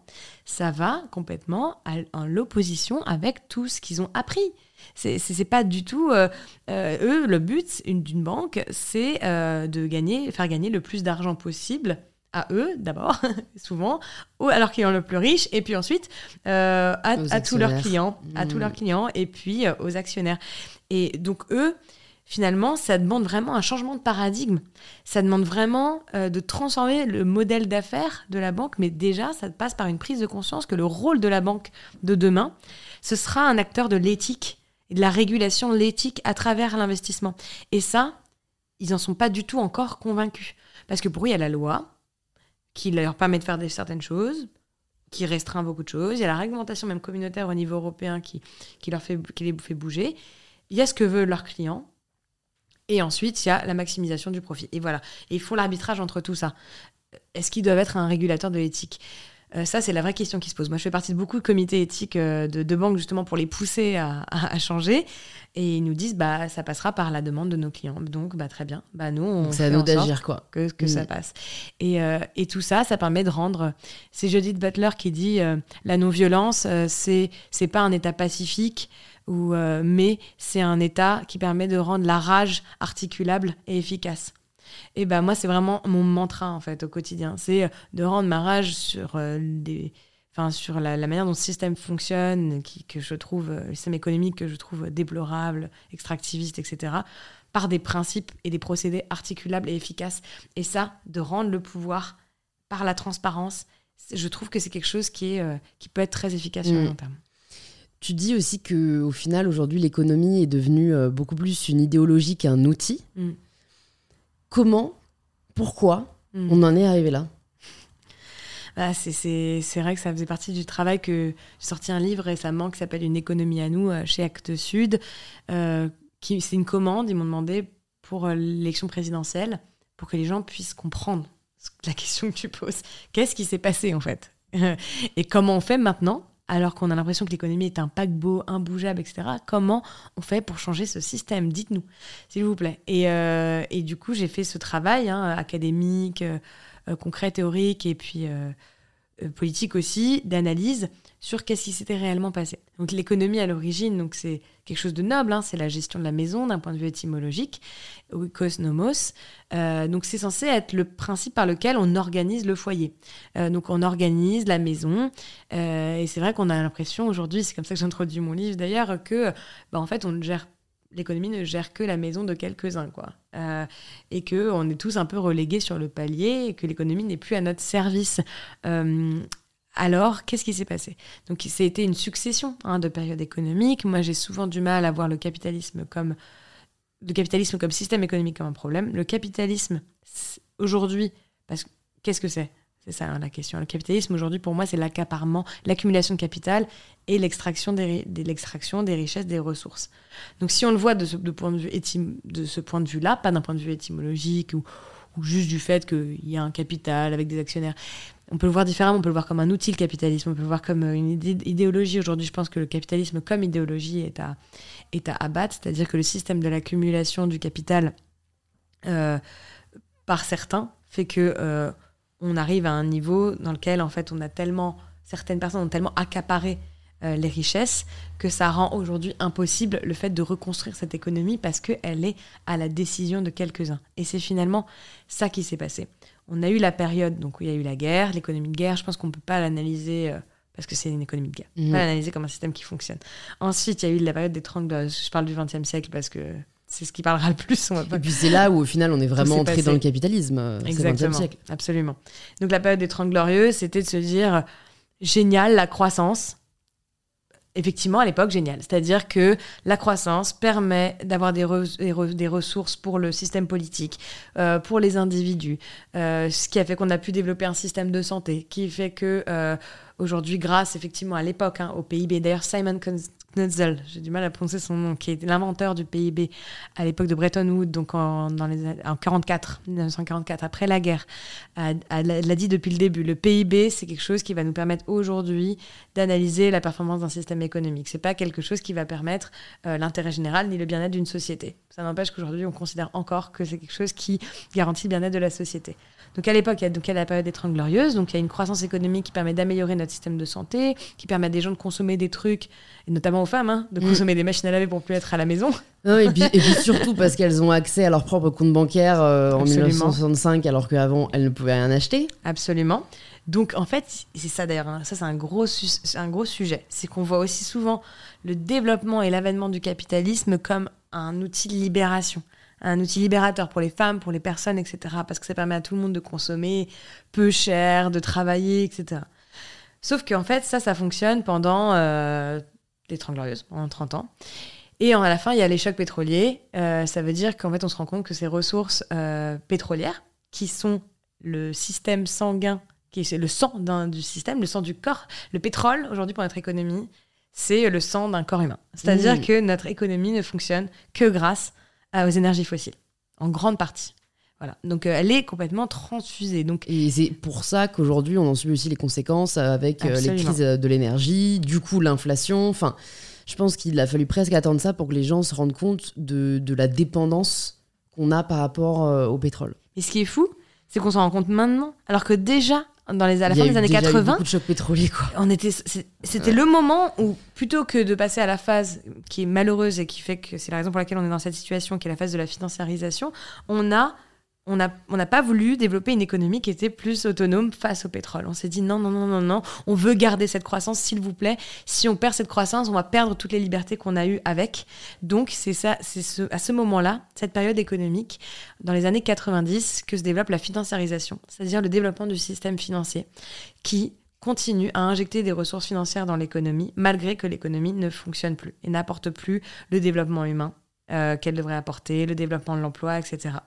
ça va complètement en l'opposition avec tout ce qu'ils ont appris. C'est pas du tout euh, euh, eux le but d'une banque, c'est de gagner, faire gagner le plus d'argent possible à eux d'abord, *laughs* souvent, ou à leurs clients le plus riches, et puis ensuite à, tous leurs clients, à tous leurs mmh. clients, et puis aux actionnaires. Et donc eux, finalement, ça demande vraiment un changement de paradigme. Ça demande vraiment euh, de transformer le modèle d'affaires de la banque, mais déjà, ça passe par une prise de conscience que le rôle de la banque de demain, ce sera un acteur de l'éthique et de la régulation de l'éthique à travers l'investissement. Et ça, ils n'en sont pas du tout encore convaincus. Parce que pour eux, il y a la loi qui leur permet de faire certaines choses, qui restreint beaucoup de choses. Il y a la réglementation même communautaire au niveau européen qui, qui les fait bouger. Il y a ce que veulent leurs clients et ensuite, il y a la maximisation du profit. Et voilà. Et ils font l'arbitrage entre tout ça. Est-ce qu'ils doivent être un régulateur de l'éthique? Euh, ça, c'est la vraie question qui se pose. Moi, je fais partie de beaucoup de comités éthiques euh, de, banques, justement, pour les pousser à, changer. Et ils nous disent, bah, ça passera par la demande de nos clients. Donc, bah, très bien. Bah, nous, on C'est à nous d'agir, quoi. Que, que ça mm. passe. Et, euh, et, tout ça, ça permet de rendre. C'est Judith Butler qui dit la non-violence, c'est c'est pas un état pacifique euh, mais c'est un état qui permet de rendre la rage articulable et efficace. Et ben moi, c'est vraiment mon mantra en fait au quotidien, c'est euh, de rendre ma rage sur euh, des, enfin sur la, manière dont le système fonctionne, qui, que je trouve le système économique que je trouve déplorable, extractiviste, etc. Par des principes et des procédés articulables et efficaces. Et ça, de rendre le pouvoir par la transparence, je trouve que c'est quelque chose qui est qui peut être très efficace sur le mm. long terme. Tu dis aussi que au final aujourd'hui l'économie est devenue euh, beaucoup plus une idéologie qu'un outil. Mm. Comment, pourquoi mm. on en est arrivé là? Bah, c'est vrai que ça faisait partie du travail que j'ai sorti un livre récemment qui s'appelle Une économie à nous euh, chez Actes Sud. Euh, c'est une commande, ils m'ont demandé pour l'élection présidentielle, pour que les gens puissent comprendre la question que tu poses. Qu'est-ce qui s'est passé en fait? *laughs* Et comment on fait maintenant alors qu'on a l'impression que l'économie est un paquebot imbougeable, etc. Comment on fait pour changer ce système? Dites-nous, s'il vous plaît. Et, euh, du coup, j'ai fait ce travail hein, académique, euh, euh, concret, théorique, et puis politique aussi, d'analyse sur qu'est-ce qui s'était réellement passé. Donc l'économie à l'origine, donc c'est quelque chose de noble, hein, c'est la gestion de la maison d'un point de vue étymologique, oikos nomos. Euh, donc c'est censé être le principe par lequel on organise le foyer. Euh, donc on organise la maison, euh, et c'est vrai qu'on a l'impression aujourd'hui, c'est comme ça que j'introduis mon livre d'ailleurs, que bah, en fait on gère l'économie ne gère que la maison de quelques-uns, quoi. Euh, et que on est tous un peu relégués sur le palier et que l'économie n'est plus à notre service. Euh, alors, qu'est-ce qui s'est passé? Donc, été une succession hein, de périodes économiques. Moi, j'ai souvent du mal à voir le capitalisme comme le capitalisme comme système économique comme un problème. Le capitalisme aujourd'hui, parce qu'est-ce que c'est? C'est ça hein, la question. Le capitalisme aujourd'hui, pour moi, c'est l'accaparement, l'accumulation de capital et l'extraction des, l'extraction des richesses, des ressources. Donc si on le voit de ce, point de, vue de ce point de vue-là, pas d'un point de vue étymologique ou, juste du fait qu'il y a un capital avec des actionnaires, on peut le voir différemment, on peut le voir comme un outil, le capitalisme, on peut le voir comme une idéologie. Aujourd'hui, je pense que le capitalisme comme idéologie est à, est à abattre, c'est-à-dire que le système de l'accumulation du capital euh, par certains fait que... Euh, on arrive à un niveau dans lequel en fait on a tellement certaines personnes ont tellement accaparé euh, les richesses que ça rend aujourd'hui impossible le fait de reconstruire cette économie parce qu'elle est à la décision de quelques-uns. Et c'est finalement ça qui s'est passé. On a eu la période donc où il y a eu la guerre, l'économie de guerre. Je pense qu'on ne peut pas l'analyser euh, parce que c'est une économie de guerre. Pas l'analyser comme un système qui fonctionne. Ensuite, il y a eu la période des 30 Je parle du XXe siècle parce que c'est ce qui parlera le plus. Et puis c'est là où au final on est vraiment entré dans le capitalisme. Euh, Exactement. Siècle. Absolument. Donc la période des Trente Glorieuses, c'était de se dire génial la croissance. Effectivement, à l'époque, génial. C'est-à-dire que la croissance permet d'avoir des, des, ressources pour le système politique, euh, pour les individus, euh, ce qui a fait qu'on a pu développer un système de santé, qui fait que aujourd'hui, grâce effectivement à l'époque hein, au PIB, d'ailleurs Simon Knudzel, j'ai du mal à prononcer son nom, qui est l'inventeur du PIB à l'époque de Bretton Woods, donc en, dans les, en 44, 1944, après la guerre, l'a dit depuis le début. Le PIB, c'est quelque chose qui va nous permettre aujourd'hui d'analyser la performance d'un système économique. C'est pas quelque chose qui va permettre euh, l'intérêt général ni le bien-être d'une société. Ça n'empêche qu'aujourd'hui, on considère encore que c'est quelque chose qui garantit le bien-être de la société. Donc à l'époque, il y a donc la période des Trente Glorieuses, donc il y a une croissance économique qui permet d'améliorer notre système de santé, qui permet à des gens de consommer des trucs, et notamment aux femmes, hein, de mm. consommer des machines à laver pour plus être à la maison. et, puis, *laughs* surtout parce qu'elles ont accès à leur propre compte bancaire euh, en 1965, alors qu'avant elles ne pouvaient rien acheter. Absolument. Donc en fait, c'est ça d'ailleurs, hein, ça c'est un gros, un gros sujet, c'est qu'on voit aussi souvent le développement et l'avènement du capitalisme comme un outil de libération un outil libérateur pour les femmes, pour les personnes, etc. Parce que ça permet à tout le monde de consommer peu cher, de travailler, etc. Sauf qu'en fait, ça, ça fonctionne pendant euh, les 30 glorieuses, pendant 30 ans. Et à la fin, il y a les chocs pétroliers. Euh, ça veut dire qu'en fait, on se rend compte que ces ressources euh, pétrolières, qui sont le système sanguin, qui est le sang du système, le sang du corps, le pétrole, aujourd'hui, pour notre économie, c'est le sang d'un corps humain. C'est-à-dire mmh. que notre économie ne fonctionne que grâce aux énergies fossiles, en grande partie. Voilà. Donc euh, elle est complètement transfusée. Donc... Et c'est pour ça qu'aujourd'hui on en subit aussi les conséquences avec euh, les crises de l'énergie, du coup l'inflation. Enfin, je pense qu'il a fallu presque attendre ça pour que les gens se rendent compte de, de la dépendance qu'on a par rapport euh, au pétrole. Et ce qui est fou, c'est qu'on s'en rend compte maintenant, alors que déjà dans les, à la fin des années 80. de choc pétrolier, quoi. On était, c'était le moment où, plutôt que de passer à la phase qui est malheureuse et qui fait que c'est la raison pour laquelle on est dans cette situation, qui est la phase de la financiarisation, on a on n'a pas voulu développer une économie qui était plus autonome face au pétrole. On s'est dit non, non, non, non, non, on veut garder cette croissance, s'il vous plaît. Si on perd cette croissance, on va perdre toutes les libertés qu'on a eues avec. Donc, c'est ça, c'est ce, à ce moment-là, cette période économique, dans les années 90, que se développe la financiarisation, c'est-à-dire le développement du système financier qui continue à injecter des ressources financières dans l'économie, malgré que l'économie ne fonctionne plus et n'apporte plus le développement humain euh, qu'elle devrait apporter, le développement de l'emploi, etc.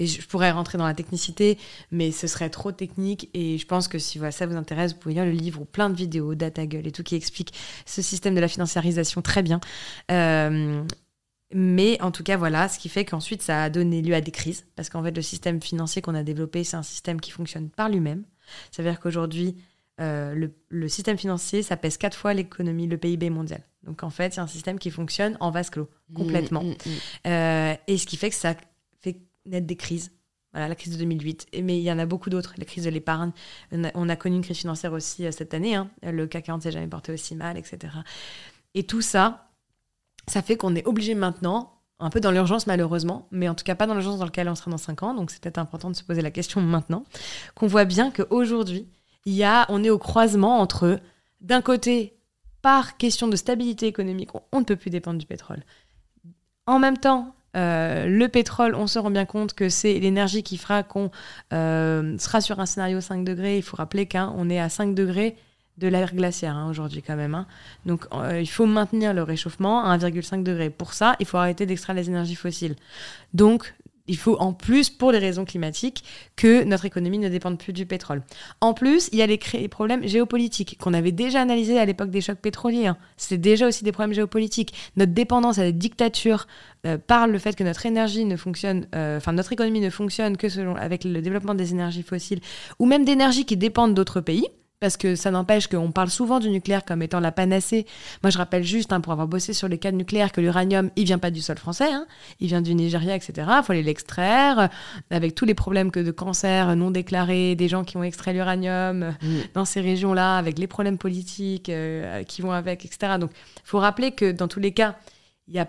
Et je pourrais rentrer dans la technicité, mais ce serait trop technique. Et je pense que si ça vous intéresse, vous pouvez lire le livre ou plein de vidéos, DataGull et tout, qui explique ce système de la financiarisation très bien. Euh, mais en tout cas, voilà, ce qui fait qu'ensuite, ça a donné lieu à des crises. Parce qu'en fait, le système financier qu'on a développé, c'est un système qui fonctionne par lui-même. Ça veut dire qu'aujourd'hui, euh, le, système financier, ça pèse quatre fois l'économie, le PIB mondial. Donc en fait, c'est un système qui fonctionne en vase clos, mmh, complètement. Mmh, mmh. Euh, et ce qui fait que ça naître des crises. Voilà, la crise de 2008. mais il y en a beaucoup d'autres. La crise de l'épargne. On, a, connu une crise financière aussi euh, cette année. Hein. Le CAC 40 s'est jamais porté aussi mal, etc. Et tout ça, ça fait qu'on est obligé maintenant, un peu dans l'urgence malheureusement, mais en tout cas pas dans l'urgence dans laquelle on sera dans 5 ans, donc c'est peut-être important de se poser la question maintenant, qu'on voit bien qu'aujourd'hui, il y a, on est au croisement entre, d'un côté, par question de stabilité économique, on ne peut plus dépendre du pétrole En même temps, euh, le pétrole, on se rend bien compte que c'est l'énergie qui fera qu'on euh, sera sur un scénario 5 degrés. Il faut rappeler qu'on est à 5 degrés de l'ère glaciaire hein, aujourd'hui quand même. Hein. Donc euh, il faut maintenir le réchauffement à 1,5 degré. Pour ça, il faut arrêter d'extraire les énergies fossiles. Donc il faut en plus, pour les raisons climatiques, que notre économie ne dépende plus du pétrole. En plus, il y a les, problèmes géopolitiques qu'on avait déjà analysés à l'époque des chocs pétroliers. Hein. C'était déjà aussi des problèmes géopolitiques. Notre dépendance à des dictatures euh, par le fait que notre énergie ne fonctionne, euh, enfin notre économie ne fonctionne que selon avec le développement des énergies fossiles ou même d'énergies qui dépendent d'autres pays parce que ça n'empêche qu'on parle souvent du nucléaire comme étant la panacée. Moi, je rappelle juste, hein, pour avoir bossé sur les cas de nucléaire, que l'uranium, il vient pas du sol français, hein. il vient du Nigeria, etc. Il faut aller l'extraire, euh, avec tous les problèmes que de cancer non déclarés, des gens qui ont extrait l'uranium euh, mm. dans ces régions-là, avec les problèmes politiques euh, qui vont avec, etc. Donc, il faut rappeler que dans tous les cas, il y a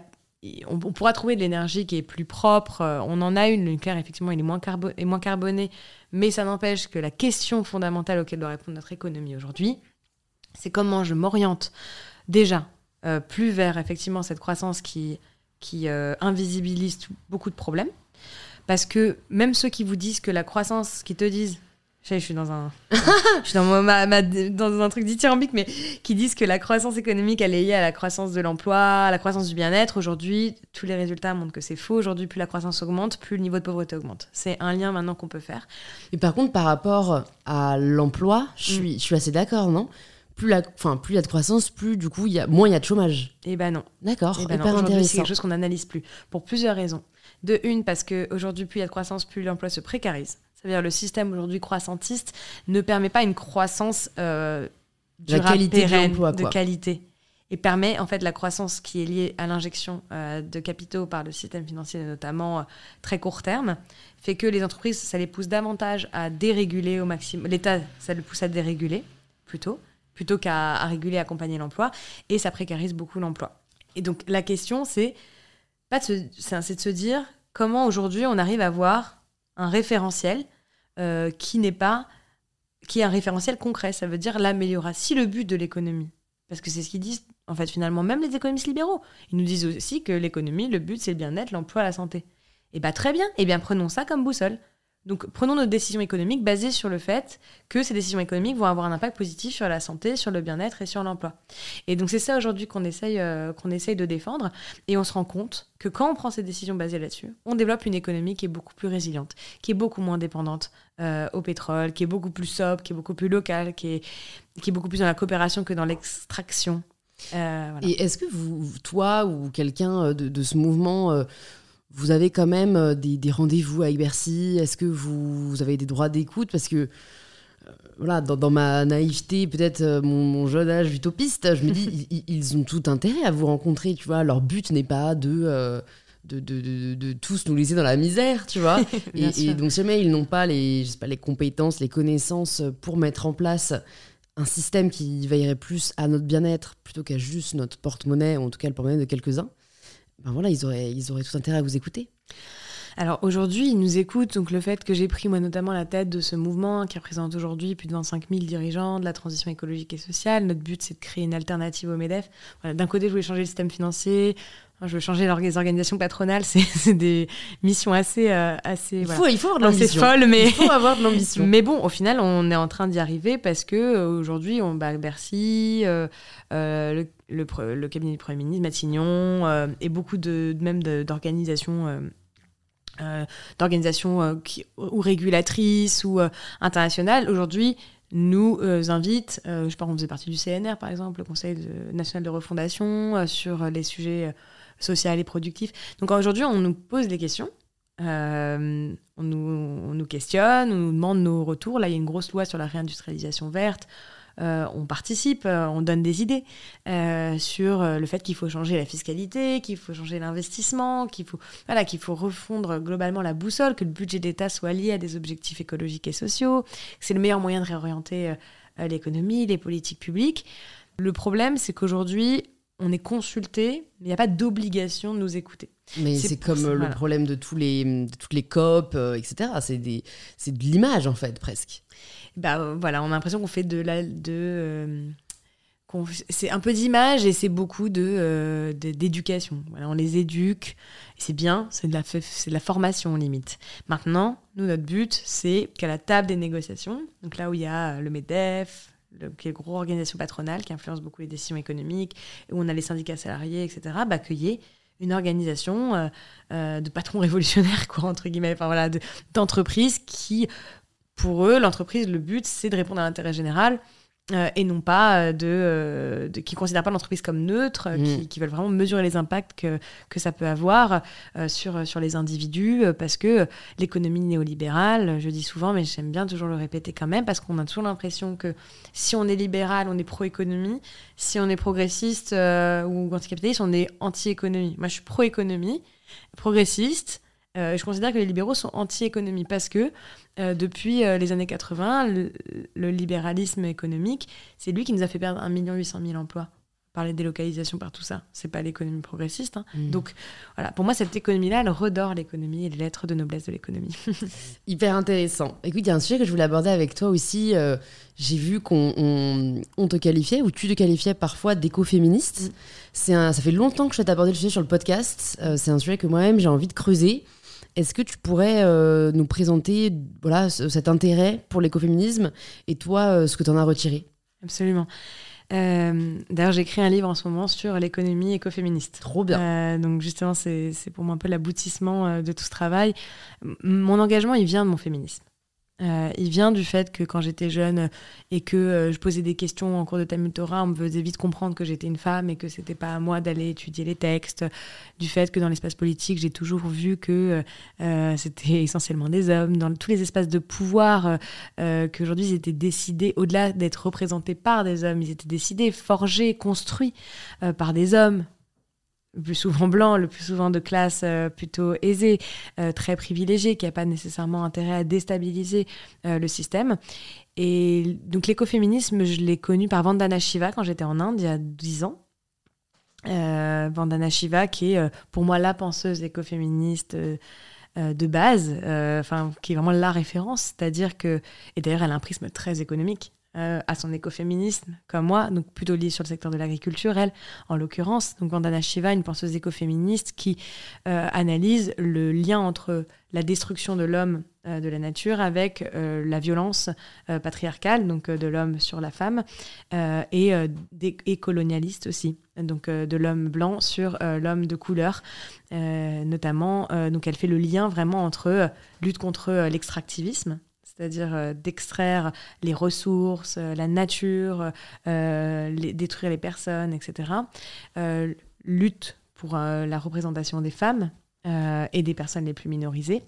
on, pourra trouver de l'énergie qui est plus propre. Euh, on en a une, le nucléaire, effectivement, il est moins, moins carboné, mais ça n'empêche que la question fondamentale auquel doit répondre notre économie aujourd'hui, c'est comment je m'oriente déjà euh, plus vers effectivement cette croissance qui, qui euh, invisibilise beaucoup de problèmes. Parce que même ceux qui vous disent que la croissance, qui te disent je suis dans un, je suis dans, ma, dans un truc dithyrambique, mais qui disent que la croissance économique, elle est liée à la croissance de l'emploi, à la croissance du bien-être. Aujourd'hui, tous les résultats montrent que c'est faux. Aujourd'hui, plus la croissance augmente, plus le niveau de pauvreté augmente. C'est un lien maintenant qu'on peut faire. Et par contre, par rapport à l'emploi, je mm. suis, je suis assez d'accord, non? Plus la, enfin, plus il y a de croissance, plus du coup, il y a, moins il y a de chômage. Eh ben non. D'accord. Eh ben C'est quelque chose qu'on n'analyse plus pour plusieurs raisons. De une, parce qu'aujourd'hui, plus il y a de croissance, plus l'emploi se précarise. C'est-à-dire le système aujourd'hui croissantiste ne permet pas une croissance euh, la qualité pérenne, de, qualité et permet en fait la croissance qui est liée à l'injection euh, de capitaux par le système financier, notamment euh, très court terme, fait que les entreprises, ça les pousse davantage à déréguler au maximum. L'État, ça le pousse à déréguler plutôt, plutôt qu'à réguler, accompagner l'emploi, et ça précarise beaucoup l'emploi. Et donc la question, c'est pas de c'est de se dire comment aujourd'hui on arrive à voir un référentiel euh, qui n'est pas qui est un référentiel concret. Ça veut dire l'amélioration. Si le but de l'économie, parce que c'est ce qu'ils disent, en fait, finalement, même les économistes libéraux, ils nous disent aussi que l'économie, le but, c'est le bien-être, l'emploi, la santé. Eh bien, très bien. Et eh bien, prenons ça comme boussole. Donc prenons nos décisions économiques basées sur le fait que ces décisions économiques vont avoir un impact positif sur la santé, sur le bien-être et sur l'emploi. Et donc c'est ça aujourd'hui qu'on essaye, euh, qu'on essaye de défendre. Et on se rend compte que quand on prend ces décisions basées là-dessus, on développe une économie qui est beaucoup plus résiliente, qui est beaucoup moins dépendante euh, au pétrole, qui est beaucoup plus sobre, qui est beaucoup plus locale, qui est, beaucoup plus dans la coopération que dans l'extraction. Euh, et est-ce que vous, toi ou quelqu'un de, ce mouvement vous avez quand même euh, des, rendez-vous avec Bercy Est-ce que vous, avez des droits d'écoute? Parce que, euh, voilà, dans, ma naïveté, peut-être euh, mon, jeune âge utopiste, je me dis, *laughs* ils, ont tout intérêt à vous rencontrer, tu vois. Leur but n'est pas de, de, de, tous nous laisser dans la misère, tu vois. *laughs* et, donc, jamais ils n'ont pas les, pas les compétences, les connaissances pour mettre en place un système qui veillerait plus à notre bien-être plutôt qu'à juste notre porte-monnaie, ou en tout cas le porte-monnaie de quelques-uns ben voilà, ils auraient, ils auraient tout intérêt à vous écouter. Alors aujourd'hui, ils nous écoutent. Donc le fait que j'ai pris moi notamment la tête de ce mouvement qui représente aujourd'hui plus de 25 000 dirigeants de la transition écologique et sociale. Notre but, c'est de créer une alternative au Medef. D'un côté, je voulais changer le système financier. Je veux changer les organisations patronales. *laughs* C'est des missions assez, euh, assez. Il, faut, il faut avoir de l'ambition. folle, mais il faut avoir de l'ambition. *laughs* mais bon, au final, on est en train d'y arriver parce que euh, aujourd'hui, on bat Bercy, euh, le le, cabinet du Premier ministre, Matignon, euh, et beaucoup de, même d'organisations. Euh, euh, d'organisations ou régulatrices ou internationales, aujourd'hui, nous invitent, je sais pas, on faisait partie du CNR par exemple, le Conseil national de refondation, sur les sujets sociaux et productifs. Donc aujourd'hui, on nous pose des questions, on nous, on, nous, questionne, on nous demande nos retours. Là, il y a une grosse loi sur la réindustrialisation verte. Euh, on participe, euh, on donne des idées euh, sur le fait qu'il faut changer la fiscalité, qu'il faut changer l'investissement, qu'il faut, voilà, qu'il faut refondre globalement la boussole, que le budget d'État soit lié à des objectifs écologiques et sociaux, que c'est le meilleur moyen de réorienter l'économie, les politiques publiques. Le problème, c'est qu'aujourd'hui, on est consulté, mais il n'y a pas d'obligation de nous écouter. Mais c'est comme le problème de, tous les, toutes les COP, etc. C'est de l'image, en fait, presque bah, voilà, on a l'impression qu'on fait de la, de, euh, c'est un peu d'image et c'est beaucoup de d'éducation. Voilà, on les éduque, c'est bien, c'est de la c'est de la formation limite. Maintenant, nous notre but c'est qu'à la table des négociations, donc là où il y a le Medef, qui est une grosse organisation patronale qui influence beaucoup les décisions économiques, où on a les syndicats salariés, etc., bah, qu'il une organisation euh, euh, de patrons *laughs* révolutionnaires, quoi, entre guillemets, enfin voilà, d'entreprises qui, pour eux, l'entreprise, le but, c'est de répondre à l'intérêt général euh, et non pas euh, euh, de, qui ne considèrent pas l'entreprise comme neutre, mm. qui, veulent vraiment mesurer les impacts que, que ça peut avoir sur, sur les individus, parce que l'économie néolibérale, je dis souvent, mais j'aime bien toujours le répéter quand même, parce qu'on a toujours l'impression que si on est libéral, on est pro-économie, si on est progressiste ou anticapitaliste, on est anti-économie. Moi, je suis pro-économie, progressiste, euh, je considère que les libéraux sont anti-économie parce que euh, depuis euh, les années 80, le, libéralisme économique, c'est lui qui nous a fait perdre 1 800 000 emplois par les délocalisations, par tout ça. C'est pas l'économie progressiste. Hein. Mm. Donc voilà, pour moi, cette économie-là, elle redore l'économie et les lettres de noblesse de l'économie. *laughs* Hyper intéressant. Écoute, il y a un sujet que je voulais aborder avec toi aussi. J'ai vu qu'on on, te qualifiait, ou tu te qualifiais parfois d'écoféministe. Mm. C'est Ça fait longtemps que je t'ai abordé le sujet sur le podcast. c'est un sujet que moi-même, j'ai envie de creuser. Est-ce que tu pourrais euh, nous présenter voilà, cet intérêt pour l'écoféminisme et toi, euh, ce que tu en as retiré? Absolument. Euh, d'ailleurs, j'écris un livre en ce moment sur l'économie écoféministe. Trop bien. donc justement, c'est pour moi un peu l'aboutissement de tout ce travail. mon engagement, il vient de mon féminisme. Euh, il vient du fait que quand j'étais jeune et que euh, je posais des questions en cours de Talmud Torah, on me faisait vite comprendre que j'étais une femme et que c'était pas à moi d'aller étudier les textes. Du fait que dans l'espace politique, j'ai toujours vu que euh, c'était *laughs* essentiellement des hommes. Dans tous les espaces de pouvoir, qu'aujourd'hui ils étaient décidés, au-delà d'être représentés par des hommes, ils étaient décidés, forgés, construits par des hommes le plus souvent blanc, le plus souvent de classe euh, plutôt aisée, euh, très privilégiée, qui n'a pas nécessairement intérêt à déstabiliser euh, le système. Et donc l'écoféminisme, je l'ai connu par Vandana Shiva quand j'étais en Inde il y a 10 ans. Vandana Shiva, qui est pour moi la penseuse écoféministe de base, enfin qui est vraiment la référence, c'est-à-dire que, et d'ailleurs elle a un prisme très économique, euh, à son écoféminisme, comme moi, donc plutôt lié sur le secteur de l'agriculture, elle, en l'occurrence. Donc Vandana Shiva, une penseuse écoféministe qui euh, analyse le lien entre la destruction de l'homme euh, de la nature avec la violence patriarcale, donc de l'homme sur la femme, et, et, colonialiste aussi, donc de l'homme blanc sur l'homme de couleur, notamment. donc elle fait le lien vraiment entre lutte contre l'extractivisme, c'est-à-dire euh, d'extraire les ressources, euh, la nature, euh, détruire les personnes, etc. lutte pour la représentation des femmes et des personnes les plus minorisées.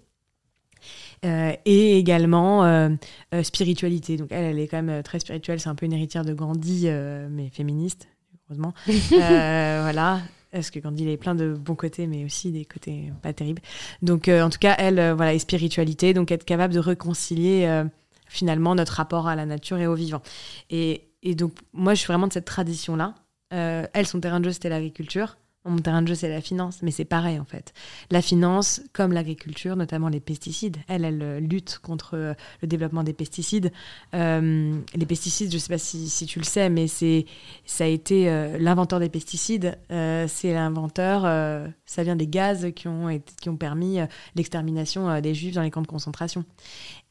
et également spiritualité. Donc elle, elle est quand même très spirituelle, c'est un peu une héritière de Gandhi, mais féministe, heureusement. *laughs* voilà, parce que Gandhi il est plein de bons côtés, mais aussi des côtés pas terribles. Donc, euh, en tout cas, elle, euh, voilà, est spiritualité, donc être capable de réconcilier euh, finalement notre rapport à la nature et au vivant. Et, et, donc, moi, je suis vraiment de cette tradition-là. elle, son terrain de jeu, c'était l'agriculture. Mon terrain de jeu, c'est la finance, mais c'est pareil en fait. La finance, comme l'agriculture, notamment les pesticides, elle, elle euh, lutte contre euh, le développement des pesticides. Euh, les pesticides, je ne sais pas si, tu le sais, mais c'est ça a été l'inventeur des pesticides. c'est l'inventeur, ça vient des gaz qui ont, qui ont permis l'extermination des juifs dans les camps de concentration.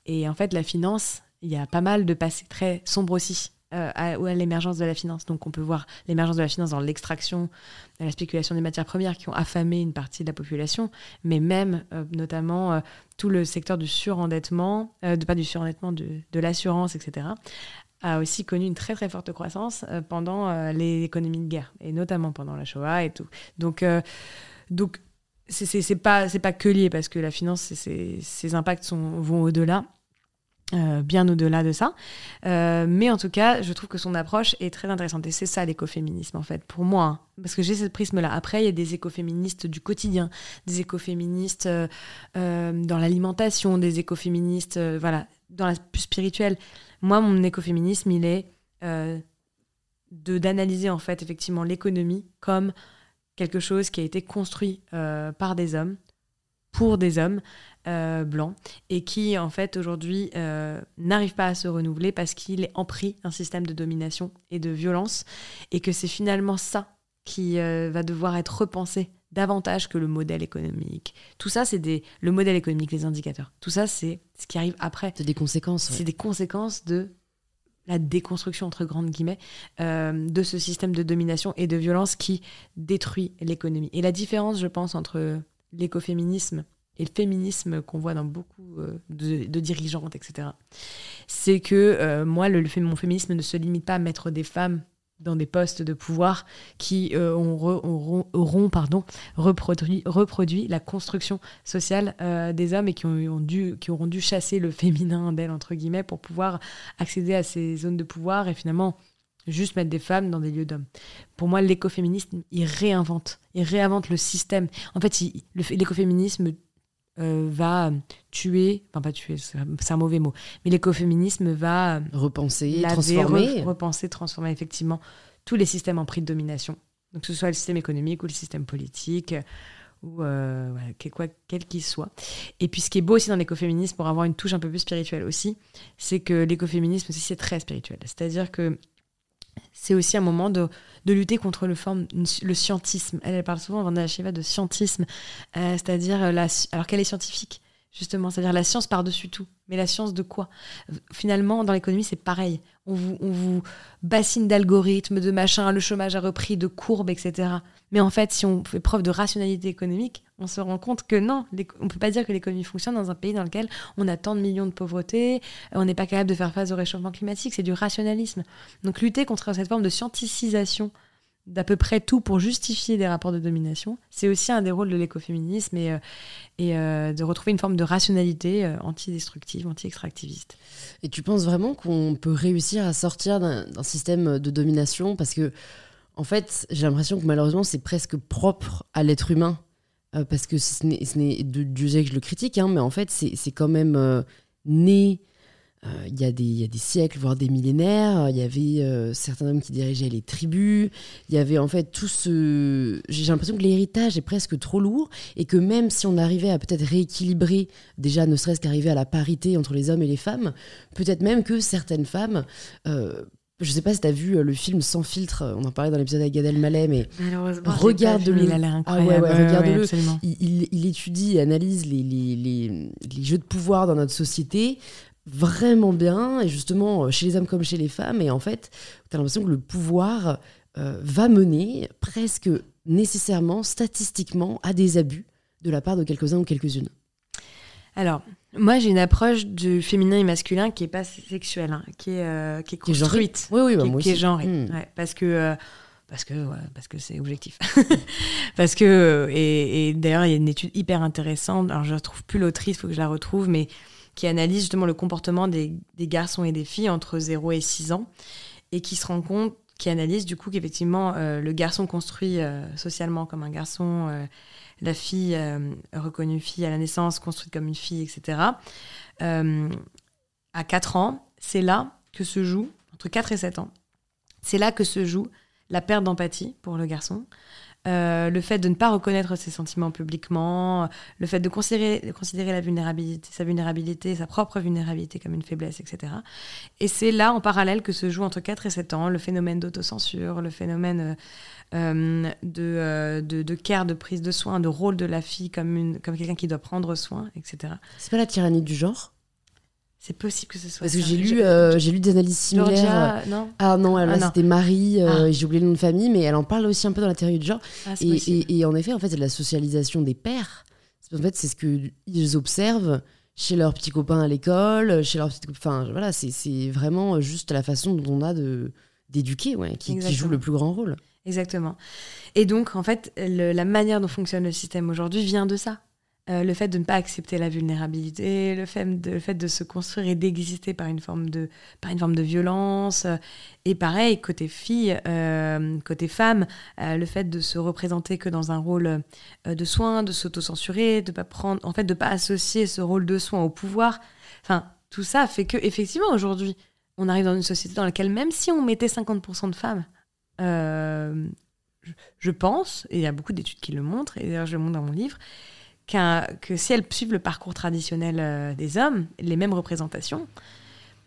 Et en fait, la finance, il y a pas mal de passés très sombres aussi euh, à, l'émergence de la finance. Donc on peut voir l'émergence de la finance dans l'extraction, la spéculation des matières premières qui ont affamé une partie de la population, mais même euh, notamment euh, tout le secteur du surendettement, de, pas du surendettement, de, de l'assurance, etc., a aussi connu une très très forte croissance pendant les économies de guerre, et notamment pendant la Shoah et tout. Donc, donc c'est pas, pas que lié, parce que la finance, ses impacts sont, vont au-delà. Euh, bien au-delà de ça. Euh, mais en tout cas, je trouve que son approche est très intéressante. Et c'est ça l'écoféminisme, en fait, pour moi. Hein. Parce que j'ai ce prisme-là. Après, il y a des écoféministes du quotidien, des écoféministes euh, dans l'alimentation, des écoféministes voilà, dans la plus spirituelle. Moi, mon écoféminisme, il est de d'analyser, en fait, effectivement, l'économie comme quelque chose qui a été construit par des hommes pour des hommes blancs et qui en fait aujourd'hui n'arrive pas à se renouveler parce qu'il est empris d'un système de domination et de violence et que c'est finalement ça qui va devoir être repensé davantage que le modèle économique. Tout ça, c'est des le modèle économique, les indicateurs. Tout ça, c'est ce qui arrive après. C'est des conséquences. C'est des conséquences de la déconstruction entre grandes guillemets euh, de ce système de domination et de violence qui détruit l'économie. Et la différence, je pense, entre l'écoféminisme et le féminisme qu'on voit dans beaucoup euh, de, dirigeantes, etc., c'est que euh, moi, le, mon féminisme ne se limite pas à mettre des femmes dans des postes de pouvoir qui euh, auront, pardon, reproduit, reproduit, la construction sociale des hommes et qui, ont, dû, qui auront dû chasser le féminin d'elle, entre guillemets, pour pouvoir accéder à ces zones de pouvoir et finalement juste mettre des femmes dans des lieux d'hommes. Pour moi, l'écoféminisme, il réinvente, il réinvente le système. En fait, l'écoféminisme euh, va tuer, enfin pas tuer, c'est un mauvais mot, mais l'écoféminisme va repenser, transformer, repenser, transformer effectivement tous les systèmes en prix de domination. Donc que ce soit le système économique ou le système politique ou euh, quel qu'il soit. Et puis ce qui est beau aussi dans l'écoféminisme, pour avoir une touche un peu plus spirituelle aussi, c'est que l'écoféminisme aussi c'est très spirituel. C'est-à-dire que c'est aussi un moment de, lutter contre le, le scientisme. Elle, parle souvent, Vanda Shiva, de scientisme, euh, c'est-à-dire, euh, la, alors qu'elle est scientifique, justement, c'est-à-dire la science par-dessus tout. Mais la science de quoi? Finalement, dans l'économie, c'est pareil. On vous, on vous bassine d'algorithmes, de machins, le chômage a repris, de courbes, etc. Mais en fait, si on fait preuve de rationalité économique, on se rend compte que non, on ne peut pas dire que l'économie fonctionne dans un pays dans lequel on a tant de millions de pauvreté, on n'est pas capable de faire face au réchauffement climatique, c'est du rationalisme. Donc lutter contre cette forme de scienticisation d'à peu près tout pour justifier des rapports de domination, c'est aussi un des rôles de l'écoféminisme et, euh, euh, de retrouver une forme de rationalité euh, antidestructive, anti-extractiviste. Et tu penses vraiment qu'on peut réussir à sortir d'un système de domination? Parce que, en fait, j'ai l'impression que malheureusement, c'est presque propre à l'être humain. parce que ce n'est, Dieu que je le critique, hein, mais en fait, c'est quand même né il y, a des, des siècles, voire des millénaires, il y avait euh, certains hommes qui dirigeaient les tribus, il y avait en fait tout ce... J'ai l'impression que l'héritage est presque trop lourd et que même si on arrivait à peut-être rééquilibrer, déjà ne serait-ce qu'arriver à la parité entre les hommes et les femmes, peut-être même que certaines femmes... Euh, je sais pas si tu as vu le film Sans filtre, on en parlait dans l'épisode avec Gad Elmaleh, mais regarde-le. Il a l'air incroyable. Ah ouais, regarde-le. il, il, étudie et analyse les, les, les, les, jeux de pouvoir dans notre société vraiment bien, et justement chez les hommes comme chez les femmes, et en fait, tu as l'impression que le pouvoir euh, va mener presque nécessairement, statistiquement, à des abus de la part de quelques-uns ou quelques-unes. Alors, moi, j'ai une approche du féminin et masculin qui est pas sexuelle, hein, qui, est, euh, qui est construite, oui, oui, bah, qui, moi qui est genrée, hmm. parce que euh, parce que parce que c'est objectif, *laughs* parce que et, et d'ailleurs il y a une étude hyper intéressante. Alors je ne retrouve plus l'autrice, il faut que je la retrouve, mais qui analyse justement le comportement des, garçons et des filles entre 0 et 6 ans et qui se rend compte, qui analyse du coup qu'effectivement euh, le garçon construit euh, socialement comme un garçon, euh, la fille reconnue fille à la naissance, construite comme une fille, etc. à 4 ans, c'est là que se joue, entre 4 et 7 ans, c'est là que se joue la perte d'empathie pour le garçon, euh, le fait de ne pas reconnaître ses sentiments publiquement, le fait de considérer, considérer la vulnérabilité, sa vulnérabilité, sa propre vulnérabilité comme une faiblesse, etc. Et c'est là, en parallèle, que se joue entre 4 et 7 ans le phénomène d'autocensure, le phénomène euh, de, de, de, care, de prise de soin, de rôle de la fille comme, comme quelqu'un qui doit prendre soin, etc. C'est pas la tyrannie du genre? C'est possible que ce soit. Parce que j'ai lu, euh, j'ai lu des analyses similaires. non ah non, ah, c'était Marie, euh, ah. j'ai oublié le nom de famille, mais elle en parle aussi un peu dans la théorie du genre. Ah, et, et, en effet, en fait, c'est de la socialisation des pères. En fait, c'est ce qu'ils observent chez leurs petits copains à l'école, chez leurs petits Enfin, voilà, c'est vraiment juste la façon dont on a de d'éduquer, ouais, qui, qui, joue le plus grand rôle. Exactement. Et donc, en fait, la manière dont fonctionne le système aujourd'hui vient de ça. Euh, le fait de ne pas accepter la vulnérabilité, le fait de, se construire et d'exister par une forme de, par une forme de violence. Euh, et pareil, côté fille, euh, côté femme, le fait de se représenter que dans un rôle de soin, de s'autocensurer, de pas prendre, en fait, de pas associer ce rôle de soin au pouvoir. Enfin, tout ça fait que, effectivement, aujourd'hui, on arrive dans une société dans laquelle, même si on mettait 50% de femmes, je pense, et il y a beaucoup d'études qui le montrent, et d'ailleurs je le montre dans mon livre, que si elles suivent le parcours traditionnel euh, des hommes, les mêmes représentations,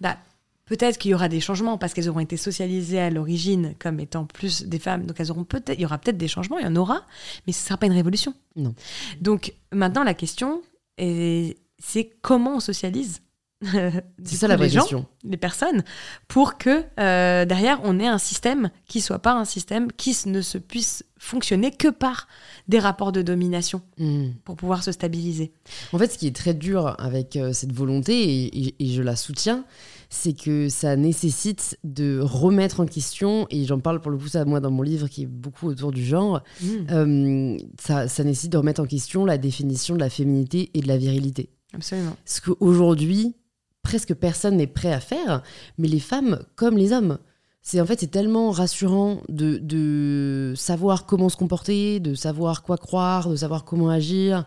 bah, peut-être qu'il y aura des changements parce qu'elles auront été socialisées à l'origine comme étant plus des femmes. Donc elles auront peut-être, il y aura peut-être des changements, il y en aura, mais ce ne sera pas une révolution. Non. Donc maintenant la question, c'est comment on socialise *laughs* c'est ça la vraie les gens, question. les personnes, pour que euh, derrière on ait un système qui soit pas un système qui ne se puisse fonctionner que par des rapports de domination Hmm. pour pouvoir se stabiliser. En fait, ce qui est très dur avec euh, cette volonté, et, et- et je la soutiens, c'est que ça nécessite de remettre en question, et j'en parle pour le coup ça moi dans mon livre qui est beaucoup autour du genre, Mm. euh, ça, ça nécessite de remettre en question la définition de la féminité et de la virilité. Absolument. Ce qu'aujourd'hui, presque personne n'est prêt à faire, mais les femmes comme les hommes. C'est en fait c'est tellement rassurant de, de savoir comment se comporter, de savoir quoi croire, de savoir comment agir,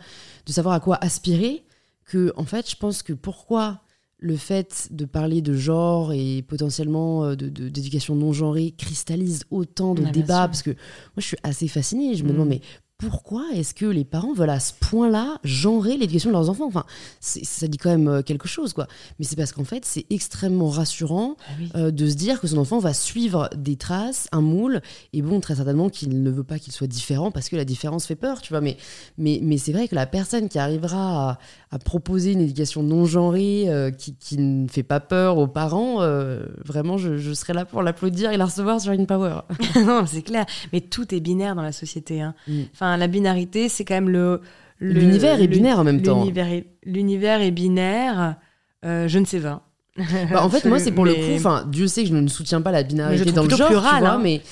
de savoir à quoi aspirer, que en fait je pense que pourquoi le fait de parler de genre et potentiellement euh, de- de- d'éducation non genrée cristallise autant de Ah, débats parce que moi je suis assez fascinée, je me Mm. demande mais pourquoi est-ce que les parents veulent à ce point-là genrer l'éducation de leurs enfants? Enfin, ça dit quand même euh, quelque chose, quoi. Mais c'est parce qu'en fait, c'est extrêmement rassurant Ah oui. euh, de se dire que son enfant va suivre des traces, un moule, et bon, très certainement qu'il ne veut pas qu'il soit différent parce que la différence fait peur, tu vois. Mais, mais, mais c'est vrai que la personne qui arrivera à, à proposer une éducation non genrée, euh, qui, qui ne fait pas peur aux parents, euh, vraiment, je, je serai là pour l'applaudir et la recevoir sur une power. *laughs* non, c'est clair. Mais tout est binaire dans la société. hein. Mm. Enfin, la binarité, c'est quand même le. L'univers est binaire en même temps. L'univers est, l'univers est binaire. euh, je ne sais pas. *laughs* Bah, en fait, moi, c'est pour le coup, enfin, Dieu sait que je ne soutiens pas la binarité dans le genre, plural, tu vois, hein. mais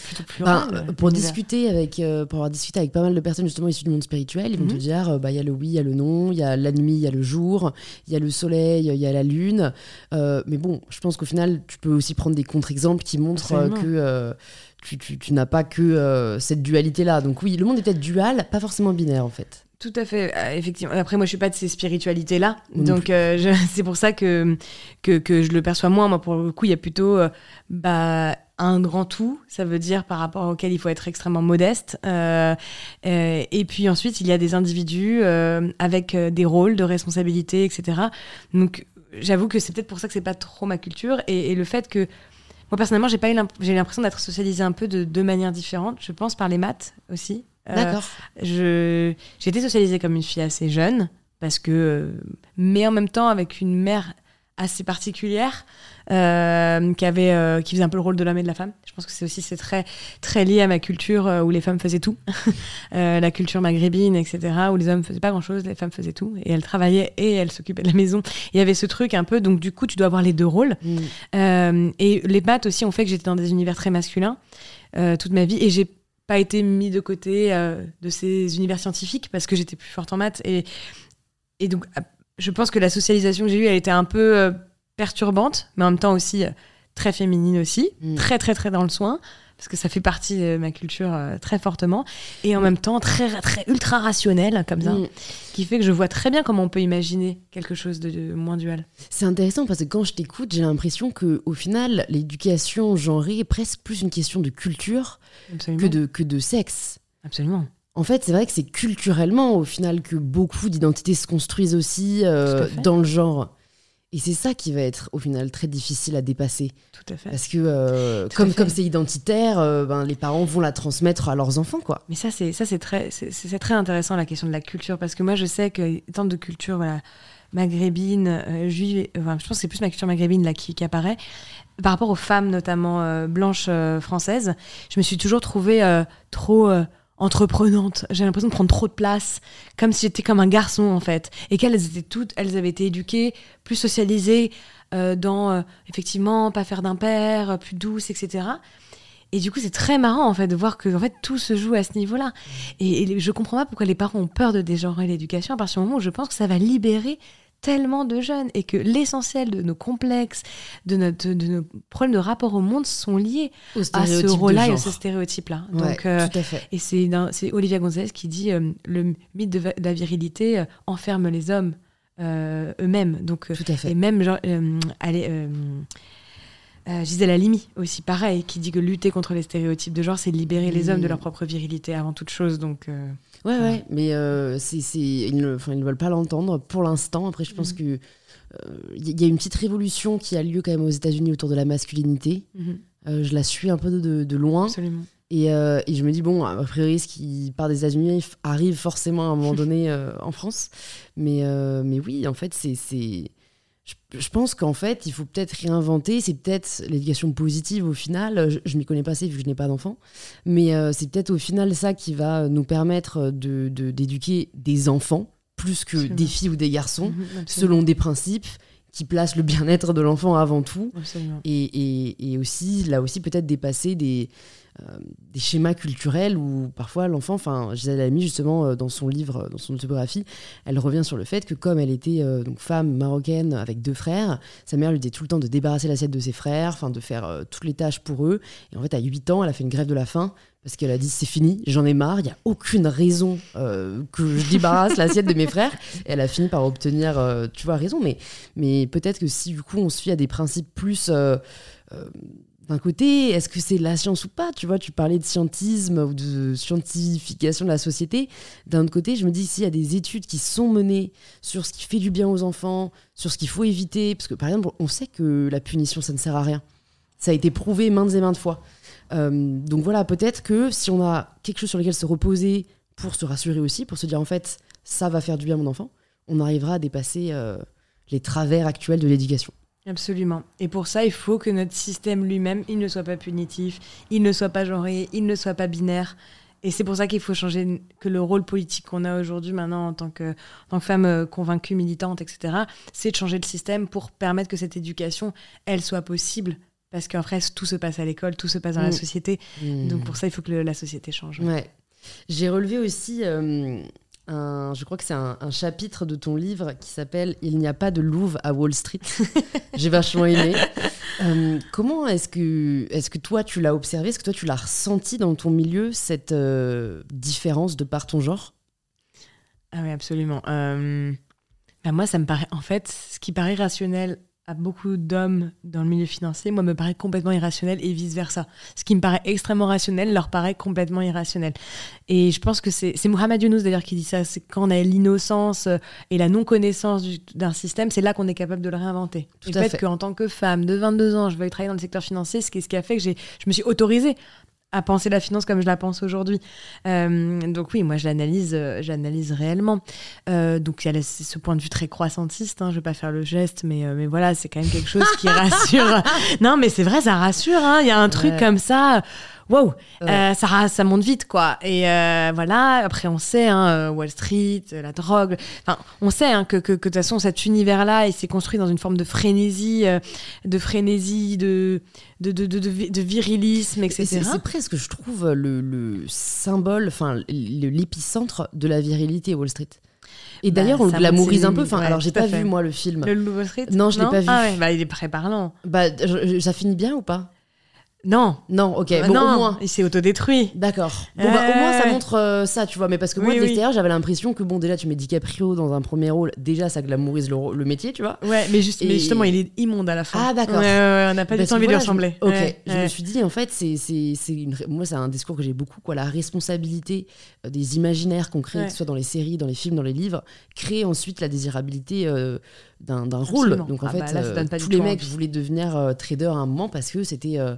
pour discuter avec euh, pour avoir discuté avec pas mal de personnes justement issues du monde spirituel ils vont te Mhm. dire euh, bah il y a le oui il y a le non il y a la nuit il y a le jour il y a le soleil il y a la lune. Euh, mais bon je pense qu'au final tu peux aussi prendre des contre-exemples qui montrent euh, que tu, tu- tu n'as pas que cette dualité là donc oui le monde est peut-être dual pas forcément binaire en fait Tout à fait, euh, effectivement. Après, moi, je suis pas de ces spiritualités-là, donc euh, je- *laughs* c'est pour ça que, que que je le perçois moins. Moi, pour le coup, il y a plutôt euh, bah, un grand tout. Ça veut dire par rapport auquel il faut être extrêmement modeste. Euh, et puis ensuite, il y a des individus avec des rôles de responsabilité, etc. Donc, j'avoue que c'est peut-être pour ça que c'est pas trop ma culture. Et, et le fait que moi personnellement, j'ai pas eu l'imp- j'ai l'impression d'être socialisée un peu de deux manières différentes. Je pense par les maths aussi. Euh, d'accord je j'ai été socialisée comme une fille assez jeune parce que euh, mais en même temps avec une mère assez particulière euh, qui avait euh, qui faisait un peu le rôle de l'homme et de la femme. Je pense que c'est aussi c'est très très lié à ma culture euh, où les femmes faisaient tout. *laughs* Euh, la culture maghrébine etc où les hommes faisaient pas grand chose les femmes faisaient tout. Et elles travaillaient et elles s'occupaient de la maison. Il y avait ce truc un peu donc du coup tu dois avoir les deux rôles. Mm. euh, et les maths aussi ont fait que j'étais dans des univers très masculins euh, toute ma vie. Et j'ai pas été mis de côté euh, de ces univers scientifiques parce que j'étais plus forte en maths. Et, et donc euh, je pense que la socialisation que j'ai eue elle était un peu euh, perturbante mais en même temps aussi euh, très féminine aussi. Mm. très très très dans le soin parce que ça fait partie de ma culture euh, très fortement et en même temps très très ultra rationnelle comme ça Mm. qui fait que je vois très bien comment on peut imaginer quelque chose de, de moins dual C'est intéressant parce que quand je t'écoute, j'ai l'impression que au final, l'éducation genrée est presque plus une question de culture absolument que de, que de sexe. absolument En fait, c'est vrai que c'est culturellement, au final, que beaucoup d'identités se construisent aussi euh, dans le genre. Et c'est ça qui va être, au final, très difficile à dépasser. tout à fait Parce que, euh, comme comme c'est identitaire, euh, ben, les parents vont la transmettre à leurs enfants, quoi. Mais ça, c'est ça, c'est très, c'est très intéressant la question de la culture parce que moi, je sais que tant de culture, voilà, maghrébine, euh, juive, enfin, je pense que c'est plus ma culture maghrébine là qui, qui apparaît. Par rapport aux femmes, notamment blanches françaises, je me suis toujours trouvée trop entreprenante. J'ai l'impression de prendre trop de place, comme si j'étais comme un garçon en fait, et qu'elles étaient toutes, elles avaient été éduquées, plus socialisées euh, dans euh, effectivement pas faire d'impair, euh, plus douce, etc. Et du coup, c'est très marrant en fait de voir que en fait tout se joue à ce niveau-là. Et, et je comprends pas pourquoi les parents ont peur de dégenrer l'éducation à partir du moment où je pense que ça va libérer tellement de jeunes et que l'essentiel de nos complexes, de, notre, de nos problèmes de rapport au monde sont liés à ce rôle-là et à ce stéréotype-là. Ouais, Donc, euh, tout à fait. et c'est Olivia Gonzalez qui dit euh, le mythe de, la virilité euh, enferme les hommes euh, eux-mêmes. Donc, Tout à fait. et même genre, allez, euh, Euh, Gisèle Halimi aussi, pareil, qui dit que lutter contre les stéréotypes de genre, c'est libérer les hommes de leur propre virilité avant toute chose. Donc, euh, ouais, ouais, mais euh, c'est, c'est, ils, ne, ils ne veulent pas l'entendre pour l'instant. Après, je pense Mhm. que il y a une petite révolution qui a lieu quand même aux États-Unis autour de la masculinité. mhm, Euh, je la suis un peu de, de loin. absolument. Et, euh, et je me dis, bon, a priori, ce qui part des États-Unis arrive forcément à un moment *laughs* donné euh, en France. Mais, euh, mais oui, en fait, c'est. c'est- Je, je pense qu'en fait, il faut peut-être réinventer. C'est peut-être l'éducation positive au final. Je, je m'y connais pas assez vu que je n'ai pas d'enfant. Mais euh, c'est peut-être au final ça qui va nous permettre de, de- d'éduquer des enfants plus que Absolument. des filles ou des garçons, Mhm, absolument. selon des principes qui placent le bien-être de l'enfant avant tout et, et- et aussi là aussi peut-être dépasser des, des schémas culturels où parfois l'enfant, enfin Gisèle Halimi justement euh, dans son livre, dans son autobiographie, elle revient sur le fait que comme elle était euh, donc femme marocaine avec deux frères, sa mère lui disait tout le temps de débarrasser l'assiette de ses frères, enfin de faire euh, toutes les tâches pour eux. Et en fait à 8 ans, elle a fait une grève de la faim parce qu'elle a dit c'est fini, j'en ai marre, il n'y a aucune raison euh, que je débarrasse l'assiette de mes frères. Et elle a fini par obtenir, euh, tu vois, raison. Mais, mais peut-être que si du coup on se fie à des principes plus... d'un côté, est-ce que c'est la science ou pas Tu vois, tu parlais de scientisme ou de scientification de la société. D'un autre côté, je me dis, s'il y a des études qui sont menées sur ce qui fait du bien aux enfants, sur ce qu'il faut éviter, parce que par exemple, on sait que la punition, ça ne sert à rien. Ça a été prouvé maintes et maintes fois. Euh, donc voilà, peut-être que si on a quelque chose sur lequel se reposer pour se rassurer aussi, pour se dire en fait, ça va faire du bien à mon enfant, on arrivera à dépasser euh, les travers actuels de l'éducation. Absolument. Et pour ça, il faut que notre système lui-même, il ne soit pas punitif, il ne soit pas genré, il ne soit pas binaire. Et c'est pour ça qu'il faut changer que le rôle politique qu'on a aujourd'hui maintenant en tant que, en tant que femme euh, convaincue, militante, etc., c'est de changer le système pour permettre que cette éducation, elle soit possible. Parce qu'en vrai, tout se passe à l'école, tout se passe dans la Mm. société. Donc pour ça, il faut que le- la société change. Ouais. J'ai relevé aussi, euh, un, je crois que c'est un, un chapitre de ton livre qui s'appelle Il n'y a pas de louve à Wall Street. *laughs* J'ai vachement aimé. *laughs* Euh, comment est-ce que, est que toi tu l'as observé? Est-ce que toi tu l'as ressenti dans ton milieu, cette euh, différence de par ton genre? Ah oui, absolument. Euh, bah moi, ça me paraît, en fait, ce qui paraît rationnel à beaucoup d'hommes dans le milieu financier, moi, me paraît complètement irrationnel et vice-versa. Ce qui me paraît extrêmement rationnel leur paraît complètement irrationnel. Et je pense que c'est c'est Mohamed Younous d'ailleurs qui dit ça, c'est quand on a l'innocence euh, et la non-connaissance du- d'un système, c'est là qu'on est capable de le réinventer. Tout et à le fait fait. qu'en tant que femme de 22 ans, je veuille travailler dans le secteur financier, ce qui, ce qui a fait que je me suis autorisée à penser la finance comme je la pense aujourd'hui. Euh, donc oui, moi je l'analyse, euh, j'analyse réellement. Euh, donc il y a ce point de vue très croissantiste. Hein, je vais pas faire le geste, mais mais voilà, c'est quand même quelque chose qui *laughs* rassure. non, mais c'est vrai, ça rassure. hein, Il y a un truc comme ça. Wow, Ouais. euh, ça, monte vite, quoi. Et euh, voilà, après, on sait, hein, euh, Wall Street, la drogue, enfin, on sait hein, que, que, que de toute façon, cet univers-là, il s'est construit dans une forme de frénésie, euh, de frénésie, de, de, de, de, de vi- de virilisme, Et etc. C'est presque, je trouve, le, le symbole, enfin l'épicentre de la virilité Wall Street. Et Bah, d'ailleurs, on le glamourise un peu. Enfin, limites, alors ouais, j'ai pas fait. vu moi le film. Le Wall Street? Non, je l'ai pas vu. Ah ouais, bah, il est très parlant. Bah, je- je- ça finit bien ou pas? Non. Non, ok. Euh, bon, non, au moins. il s'est autodétruit. D'accord. Bon, bah, au moins, ça montre euh, ça, tu vois. Mais parce que moi, Oui, de oui. l'extérieur, j'avais l'impression que, bon, déjà, tu mets DiCaprio dans un premier rôle. Déjà, ça glamourise le, métier, tu vois. Ouais, mais, juste, Et- mais justement, il est immonde à la fin. Ah, d'accord. Ouais, ouais, on n'a pas Parce du tout envie de lui ressembler. Ok. Ouais, Je me suis dit, en fait, c'est, une... moi, c'est un discours que j'ai beaucoup, quoi. La responsabilité euh, des imaginaires qu'on crée, que ce soit dans les séries, dans les films, dans les livres, crée ensuite la désirabilité euh, d'un, rôle. Donc, en Ah fait, bah là, euh, tous les mecs voulaient devenir euh, trader à un moment parce que c'était. euh,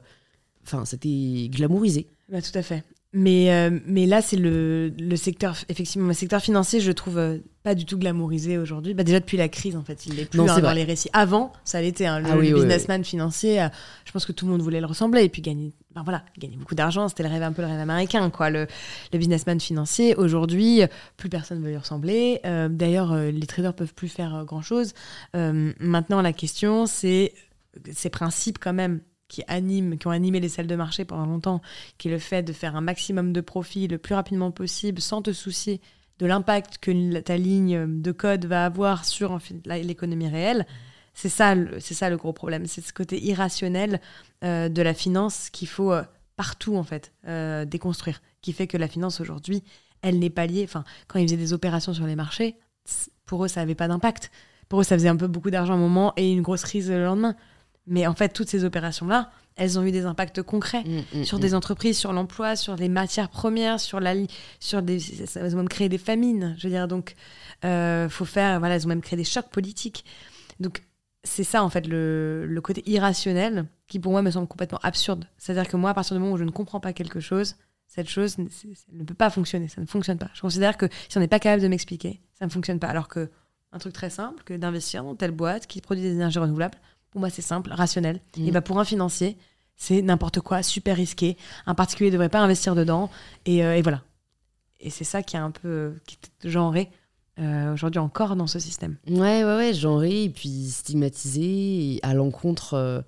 Enfin, c'était glamourisé. Bah, tout à fait. Mais, euh, mais là, c'est le, le secteur, effectivement, le secteur financier, je trouve euh, pas du tout glamourisé aujourd'hui. Bah, déjà depuis la crise, en fait, il l'est plus Non, hein, dans les récits. Avant, ça l'était. hein, le, Ah oui, le oui, businessman financier, euh, je pense que tout le monde voulait le ressembler et puis gagner. Enfin, voilà, gagner beaucoup d'argent, c'était le rêve un peu le rêve américain, quoi. Le, le businessman financier, aujourd'hui, plus personne veut lui ressembler. D'ailleurs, les traders peuvent plus faire grand chose. maintenant, la question, c'est ces principes quand même qui qui ont animé les salles de marché pendant longtemps, qui est le fait de faire un maximum de profit le plus rapidement possible sans te soucier de l'impact que ta ligne de code va avoir sur l'économie réelle. C'est ça, c'est ça le gros problème. C'est ce côté irrationnel euh, de la finance qu'il faut euh, partout en fait euh, déconstruire, qui fait que la finance aujourd'hui, elle n'est pas liée. Enfin, quand ils faisaient des opérations sur les marchés, pour eux, ça n'avait pas d'impact. Pour eux, ça faisait un peu beaucoup d'argent à un moment et une grosse crise le lendemain. Mais en fait, toutes ces opérations-là, elles ont eu des impacts concrets Mm, mm, sur mm. des entreprises, sur l'emploi, sur les matières premières, sur la sur des ça elles ont même créé des famines. Je veux dire donc euh, faut faire voilà, elles ont même créé des chocs politiques. Donc c'est ça en fait le, le côté irrationnel qui pour moi me semble complètement absurde. C'est-à-dire que moi à partir du moment où je ne comprends pas quelque chose, cette chose ne peut pas fonctionner, ça ne fonctionne pas. Je considère que si on n'est pas capable de m'expliquer, ça ne fonctionne pas. Alors que un truc très simple que d'investir dans telle boîte qui produit des énergies renouvelables, pour moi c'est simple, rationnel. Mm. Et bah pour un financier, c'est n'importe quoi, super risqué. Un particulier ne devrait pas investir dedans. Et, euh, et voilà. Et c'est ça qui est un peu qui est genré euh, aujourd'hui encore dans ce système. Ouais, ouais, ouais, genré et puis stigmatisé et à l'encontre euh,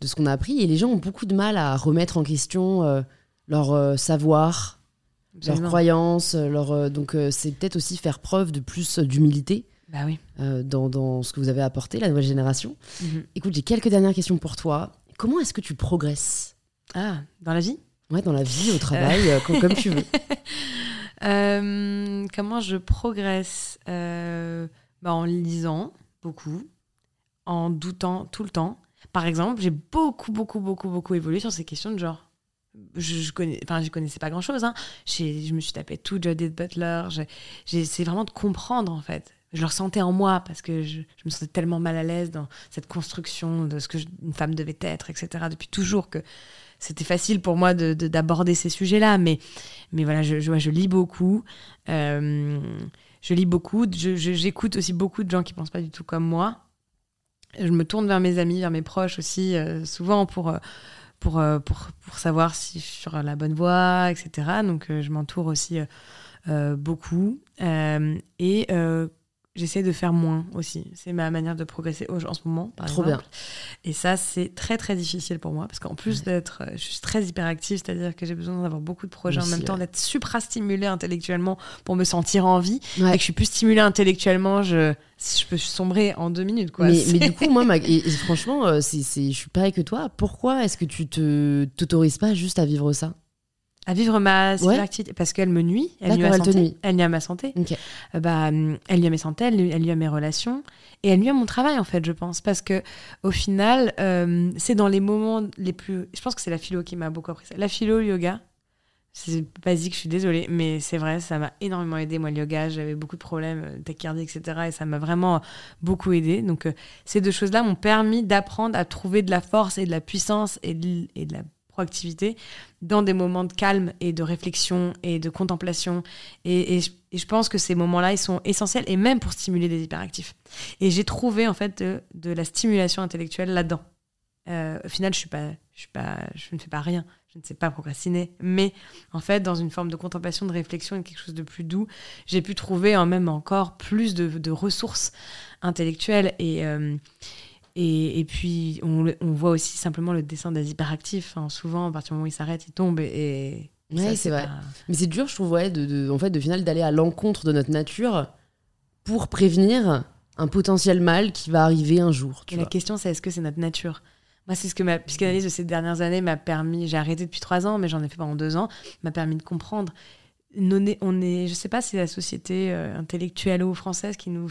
de ce qu'on a appris. Et les gens ont beaucoup de mal à remettre en question leur savoir, leurs croyances. Leur, donc, c'est peut-être aussi faire preuve de plus d'humilité Bah oui. euh, dans, dans ce que vous avez apporté, la nouvelle génération. Mhm. Écoute, j'ai quelques dernières questions pour toi. Comment est-ce que tu progresses? Ah, dans la vie? Ouais, dans la vie, au travail, euh, comme, comme tu veux. *laughs* Euh, Comment je progresse Euh, bah, En lisant beaucoup, en doutant tout le temps. Par exemple, j'ai beaucoup, beaucoup, beaucoup, beaucoup évolué sur ces questions de genre. Je, je connais, enfin, je connaissais pas grand chose. Hein. Je me suis tapé tout Judith Butler. Essayé vraiment de comprendre en fait. Je le ressentais en moi parce que je, me sentais tellement mal à l'aise dans cette construction de ce que une femme devait être, etc. Depuis toujours que c'était facile pour moi de- de- d'aborder ces sujets-là. Mais, mais voilà, je, je, ouais, je lis beaucoup. Euh, je lis beaucoup. J'écoute aussi beaucoup de gens qui pensent pas du tout comme moi. Je me tourne vers mes amis, vers mes proches aussi, euh, souvent pour, euh, pour, euh, pour, pour savoir si je suis sur la bonne voie, etc. Donc, euh, je m'entoure aussi euh, euh, beaucoup. Euh, et euh, j'essaie de faire moins aussi. C'est ma manière de progresser en ce moment, par Trop exemple. Et ça, c'est très, très difficile pour moi, parce qu'en plus Ouais. d'être... euh, Je suis très hyperactive, c'est-à-dire que j'ai besoin d'avoir beaucoup de projets en même temps, ouais. d'être supra-stimulée intellectuellement pour me sentir en vie. Ouais. Et que je suis plus stimulée intellectuellement, je, je peux sombrer en deux minutes, quoi. *laughs* mais, du coup, moi, ma- et, et franchement, euh, c'est, c'est- je suis pareil que toi. Pourquoi est-ce que tu te t'autorises pas juste à vivre ça? À vivre ma Ouais. parce qu'elle me nuit, elle nuit à elle santé, nuit. elle nuit à ma santé. Euh, bah, elle nuit à mes santé, elle nuit, elle nuit à mes relations, et elle nuit à mon travail, en fait, je pense. Parce que, au final, euh, c'est dans les moments les plus. Je pense que c'est la philo qui m'a beaucoup appris ça. La philo, le yoga, c'est basique, je suis désolée, mais c'est vrai, ça m'a énormément aidé. Moi, le yoga, j'avais beaucoup de problèmes, euh, tachycardie, etc. Et ça m'a vraiment beaucoup aidé. Donc, euh, ces deux choses-là m'ont permis d'apprendre à trouver de la force et de la puissance et de, et de la proactivité dans des moments de calme et de réflexion et de contemplation. Et, je, pense que ces moments-là, ils sont essentiels, et même pour stimuler des hyperactifs. Et j'ai trouvé, en fait, de, de la stimulation intellectuelle là-dedans. Euh, au final, je, suis suis pas, je ne fais pas rien. Je ne sais pas procrastiner. Mais en fait, dans une forme de contemplation, de réflexion et quelque chose de plus doux, j'ai pu trouver en même encore plus de, de ressources intellectuelles. Et, euh, et, et puis, on, voit aussi simplement le dessin des hyperactifs. hein. Souvent, à partir du moment où ils s'arrêtent, ils tombent. Et, et Ouais, ça, c'est vrai. pas- Mais c'est dur, je trouve, ouais, de, de- en fait, de final d'aller à l'encontre de notre nature pour prévenir un potentiel mal qui va arriver un jour. Tu Et la question, c'est est-ce que c'est notre nature? Moi, c'est ce que ma psychanalyse de ces dernières années m'a permis. J'ai arrêté depuis trois ans, mais j'en ai fait pendant deux ans. M'a permis de comprendre. On est, je sais pas si c'est la société euh, intellectuelle ou française qui nous,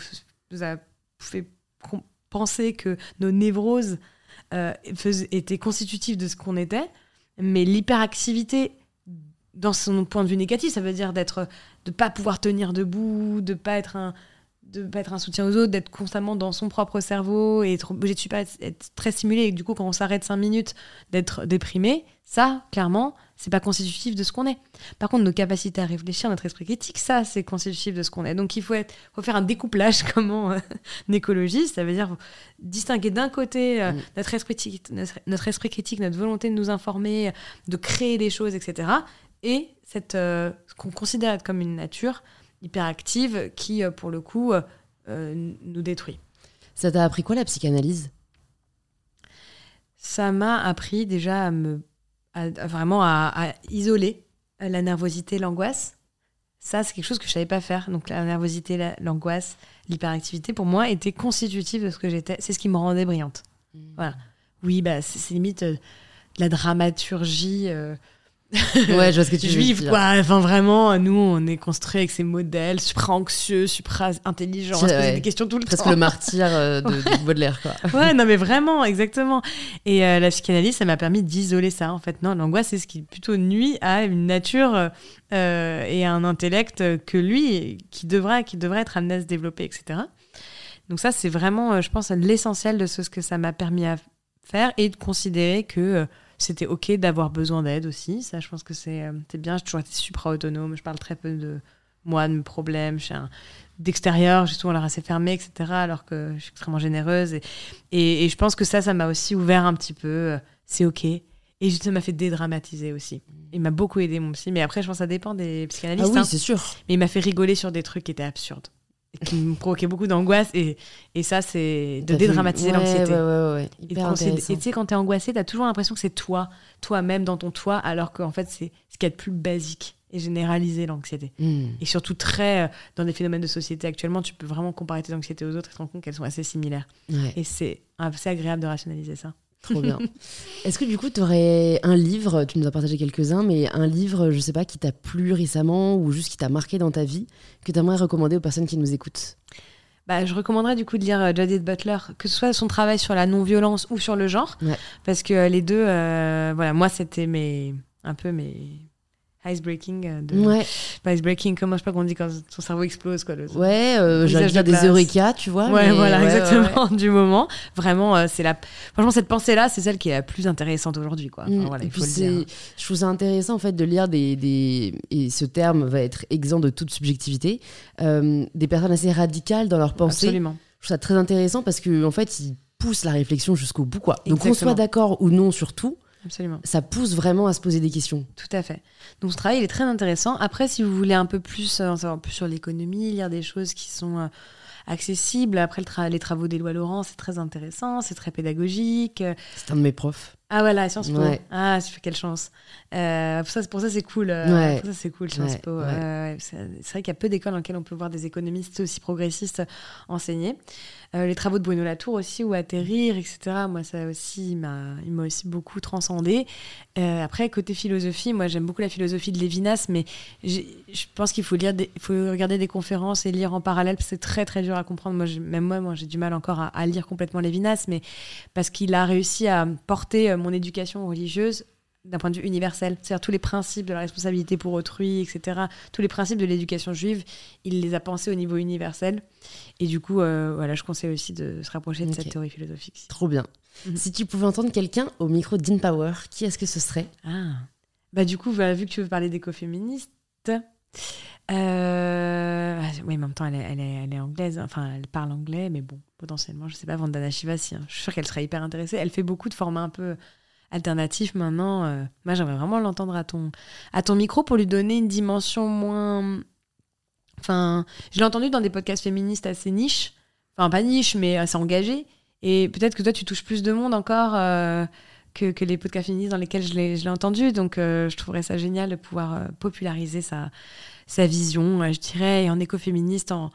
nous a fait com- penser que nos névroses euh, étaient constitutives de ce qu'on était, mais l'hyperactivité dans son point de vue négatif, ça veut dire d'être, de pas pouvoir tenir debout, de pas être un, de pas être un soutien aux autres, d'être constamment dans son propre cerveau et être obligé de super- être très stimulé. Et du coup, quand on s'arrête cinq minutes, d'être déprimé, ça, clairement, c'est pas constitutif de ce qu'on est. Par contre, nos capacités à réfléchir, notre esprit critique, ça, c'est constitutif de ce qu'on est. Donc, il faut, être, faut faire un découplage, *laughs* comme en euh, écologiste. Ça veut dire distinguer d'un côté euh, Mm. notre, esprit, critique- notre, notre esprit critique, notre volonté de nous informer, de créer des choses, etc. Et cette, euh, ce qu'on considère être comme une nature hyperactive qui, euh, pour le coup, euh, euh, nous détruit. Ça t'a appris quoi la psychanalyse? Ça m'a appris déjà à me, à- à vraiment à, à isoler la nervosité, l'angoisse. Ça, c'est quelque chose que je savais pas faire. Donc la nervosité, la- l'angoisse, l'hyperactivité, pour moi, était constitutive de ce que j'étais. C'est ce qui me rendait brillante. Voilà. Oui, bah, c'est c'est limite euh, de la dramaturgie euh, ouais, je vois ce que tu veux juive, dire. quoi. Enfin, vraiment, nous, on est construit avec ces modèles super anxieux, super intelligents, on se ouais. des questions tout le Presque temps. le martyr euh, de, de Baudelaire, quoi. *laughs* Ouais, non, mais vraiment, exactement. Et euh, la psychanalyse, ça m'a permis d'isoler ça, en fait. Non, l'angoisse, c'est ce qui plutôt nuit à une nature euh, et à un intellect que lui, qui devrait, qui devrait être amené à se développer, etc. Donc ça, c'est vraiment, je pense, l'essentiel de ce, ce que ça m'a permis à faire et de considérer que c'était OK d'avoir besoin d'aide aussi. Ça, je pense que c'est euh, bien. J'ai toujours été super autonome. Je parle très peu de moi, de mes problèmes. Je suis un- d'extérieur, j'ai souvent l'air assez fermée, etc. Alors que je suis extrêmement généreuse. Et, et, et je pense que ça, ça m'a aussi ouvert un petit peu. euh, C'est OK. Et ça m'a fait dédramatiser aussi. Il m'a beaucoup aidé, mon psy. Mais après, je pense que ça dépend des psychanalystes. Ah oui, hein. c'est sûr. Mais il m'a fait rigoler sur des trucs qui étaient absurdes. Qui me provoquaient beaucoup d'angoisse. Et, et ça, c'est de dédramatiser l'anxiété. Ouais, ouais, ouais. Et Hyper tu sais, quand t'es angoissé, t'as toujours l'impression que c'est toi, toi-même dans ton toi, alors qu'en fait, c'est ce qu'il y a de plus basique et généralisé, l'anxiété. Hmm. Et surtout, très euh, dans des phénomènes de société actuellement, tu peux vraiment comparer tes anxiétés aux autres et te rendre compte qu'elles sont assez similaires. Ouais, Et c'est assez agréable de rationaliser ça. Trop bien. Est-ce que du coup, tu aurais un livre, tu nous as partagé quelques-uns, mais un livre, je sais pas, qui t'a plu récemment ou juste qui t'a marqué dans ta vie, que tu aimerais recommander aux personnes qui nous écoutent? Bah, je recommanderais du coup de lire euh, Judith Butler, que ce soit son travail sur la non-violence ou sur le genre, Ouais. parce que euh, les deux, euh, voilà, moi c'était mes, un peu mes icebreaking, euh, de, Ouais, pas icebreaking, comment je sais pas qu'on dit quand ton cerveau explose quoi. Le, ouais, euh, j'allais dire de des eureka, tu vois. Ouais, mais voilà, ouais, ouais, exactement, *laughs* du moment. Vraiment, euh, c'est la. Franchement, cette pensée-là, c'est celle qui est la plus intéressante aujourd'hui, quoi. Enfin, Mm. voilà, il faut le dire. je trouve ça intéressant en fait de lire des, des et ce terme va être exempt de toute subjectivité, euh, des personnes assez radicales dans leur pensée. Absolument. Je trouve ça très intéressant parce que en fait ils poussent la réflexion jusqu'au bout quoi. Donc qu'on soit d'accord ou non sur tout, Absolument. ça pousse vraiment à se poser des questions. Tout à fait. Donc ce travail, il est très intéressant. Après, si vous voulez un peu plus euh, en savoir plus sur l'économie, lire des choses qui sont euh, accessibles, après le tra- les travaux d'Éloi Laurent, c'est très intéressant, c'est très pédagogique. C'est un de mes profs. Ah voilà, Sciences Po. Ouais. Ah, quelle chance. Euh, pour, ça, pour ça, c'est cool. euh, Ouais. Pour ça, c'est cool, Sciences Ouais, Po. c'est vrai qu'il y a peu d'écoles dans lesquelles on peut voir des économistes aussi progressistes enseigner. Euh, les travaux de Bruno Latour aussi, ou Atterrir, etc. Moi, ça aussi, il m'a aussi beaucoup transcendé. Euh, après, côté philosophie, moi, j'aime beaucoup la philosophie de Lévinas, mais je pense qu'il faut, lire faut regarder des conférences et lire en parallèle, parce que c'est très, très dur à comprendre. Moi, même moi, j'ai du mal encore à, à lire complètement Lévinas, mais parce qu'il a réussi à porter euh, mon éducation religieuse d'un point de vue universel. C'est-à-dire tous les principes de la responsabilité pour autrui, etc., tous les principes de l'éducation juive, il les a pensés au niveau universel. Et du coup, euh, voilà, je conseille aussi de se rapprocher de cette théorie philosophique. Trop bien. Mhm. Si tu pouvais entendre quelqu'un au micro d'InPower, qui est-ce que ce serait? Ah. Bah du coup, bah, vu que tu veux parler d'écoféministes, euh... ah, oui, mais en même temps, elle est, elle, est, elle est anglaise, enfin, elle parle anglais, mais bon, potentiellement, je sais pas, Vandana Shivasi, hein. je suis sûre qu'elle serait hyper intéressée. Elle fait beaucoup de formats un peu alternatifs maintenant. euh. Moi, j'aimerais vraiment l'entendre à ton, à ton micro pour lui donner une dimension moins... Enfin, je l'ai entendu dans des podcasts féministes assez niches, enfin, pas niche, mais assez engagés. Et peut-être que toi, tu touches plus de monde encore euh, que, les podcasts féministes dans lesquels je l'ai entendu. Donc, euh, je trouverais ça génial de pouvoir populariser sa, sa vision, je dirais, en écoféministe en,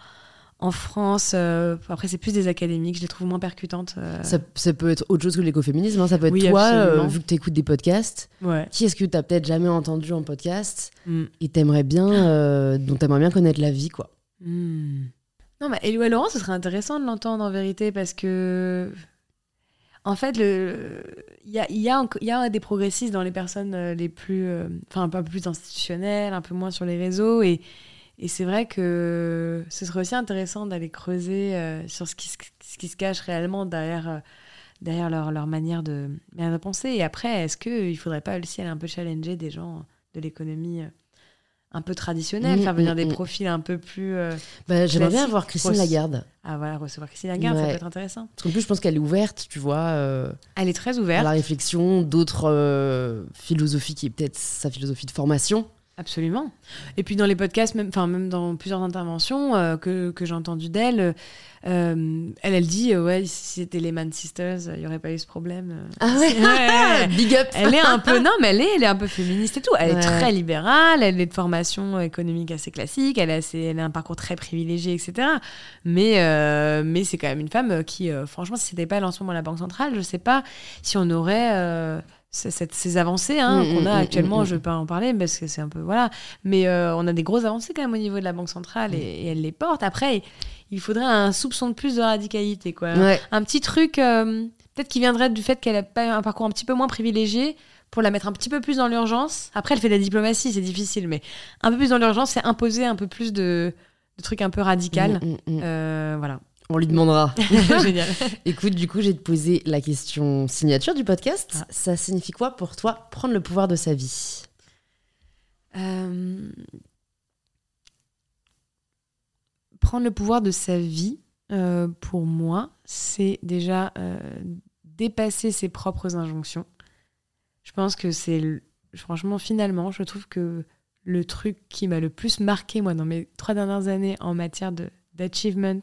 en France. euh, après, c'est plus des académiques, je les trouve moins percutantes. euh. ça, ça peut être autre chose que l'écoféminisme, hein, ça peut être Oui, toi, euh, vu que tu écoutes des podcasts. Ouais. Qui est-ce que tu as peut-être jamais entendu en podcast Mm. et t'aimerais bien, dont t'aimerais bien connaître la vie, quoi? Hmm. Non, mais Éloi Laurent, ce serait intéressant de l'entendre en vérité parce que. En fait, il y a, y, a, y des progressistes dans les personnes les plus. Enfin, un peu plus institutionnelles, un peu moins sur les réseaux. Et, et c'est vrai que ce serait aussi intéressant d'aller creuser euh, sur ce qui, se, ce qui se cache réellement derrière, euh, derrière leur, leur manière, de, manière de penser. Et après, est-ce qu'il ne faudrait pas aussi aller un peu challenger des gens de l'économie euh, un peu traditionnelle, Mm, faire venir mm, des mm. profils un peu plus. euh, bah, J'aimerais bien avoir Christine. Lagarde. Ah voilà, recevoir Christine Lagarde, ça peut être intéressant. Parce qu'en plus, je pense qu'elle est ouverte, tu vois, euh, Elle est très à ouverte, la réflexion, d'autres euh, philosophies qui est peut-être sa philosophie de formation. Absolument. Et puis dans les podcasts, même, enfin, même dans plusieurs interventions euh, que, que j'ai entendues d'elle, euh, elle, elle dit euh, ouais, si c'était les Man Sisters, il n'y aurait pas eu ce problème. euh. Ah ouais, Ouais. *laughs* Big up Elle est un peu, non, mais elle est, elle est un peu féministe et tout. Elle Ouais. est très libérale, elle est de formation économique assez classique, elle a, assez- elle a un parcours très privilégié, etc. Mais, euh, mais c'est quand même une femme qui, euh, franchement, si c'était pas elle en ce moment à la Banque Centrale, je sais pas si on aurait ces avancées hein, Mm, qu'on mm, a mm, actuellement, je ne vais pas en parler parce que c'est un peu voilà, mais euh, on a des grosses avancées quand même au niveau de la banque centrale et, et elle les porte. Après, il faudrait un soupçon de plus de radicalité, quoi. Ouais. Un petit truc, euh, peut-être qui viendrait du fait qu'elle a pas un parcours un petit peu moins privilégié pour la mettre un petit peu plus dans l'urgence. Après, elle fait de la diplomatie, c'est difficile, mais un peu plus dans l'urgence, c'est imposer un peu plus de, de trucs un peu radical. Euh, voilà. On lui demandera. *laughs* Génial. *laughs* Écoute, du coup, j'ai te poser la question signature du podcast. Ah. Ça signifie quoi pour toi prendre le pouvoir de sa vie? Euh, Prendre le pouvoir de sa vie, euh, pour moi, c'est déjà euh, dépasser ses propres injonctions. Je pense que c'est, le- franchement, finalement, je trouve que le truc qui m'a le plus marqué, moi, dans mes trois dernières années en matière de, d'achievement,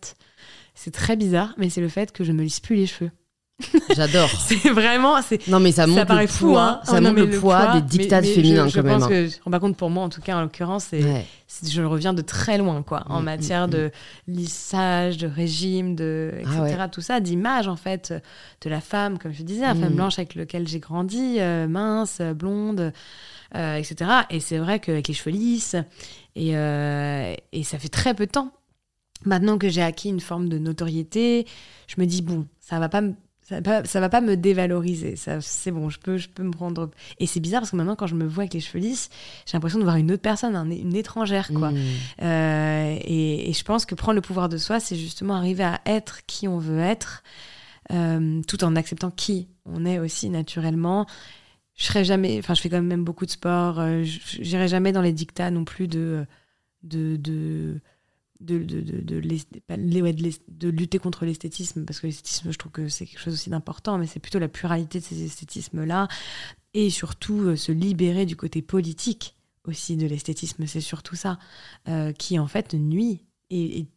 c'est très bizarre, mais c'est le fait que je me lisse plus les cheveux. *laughs* J'adore. *laughs* C'est vraiment, c'est, Non, mais ça montre ça paraît le fou, hein. ça Oh, montre le poids des dictats féminins je, je quand même. pense hein. que, je me rends compte pour moi, en tout cas, en l'occurrence, c'est, Ouais. c'est- je reviens de très loin, quoi, en Mm, matière mm, de lissage, de régime, de etc. Ah ouais. Tout ça, d'image en fait de la femme, comme je disais, la Mm. femme blanche avec laquelle j'ai grandi, euh, mince, blonde, euh, etc. Et c'est vrai qu'avec les cheveux lisses, et, euh, et ça fait très peu de temps. Maintenant que j'ai acquis une forme de notoriété, je me dis bon, ça va pas me ça va pas, ça va pas me dévaloriser. Ça, c'est bon, je peux, je peux me prendre. Et c'est bizarre parce que maintenant, quand je me vois avec les cheveux lisses, j'ai l'impression de voir une autre personne, un- une étrangère, quoi. Mm. Euh, et, et je pense que prendre le pouvoir de soi, c'est justement arriver à être qui on veut être, euh, tout en acceptant qui on est aussi naturellement. Je serai jamais, enfin, je fais quand même beaucoup de sport. Euh, je- J'irai jamais dans les dictats non plus de de de de, de, de, de lutter contre l'esthétisme parce que l'esthétisme je trouve que c'est quelque chose aussi d'important mais c'est plutôt la pluralité de ces esthétismes là et surtout euh, se libérer du côté politique aussi de l'esthétisme c'est surtout ça euh, qui en fait nuit et, et-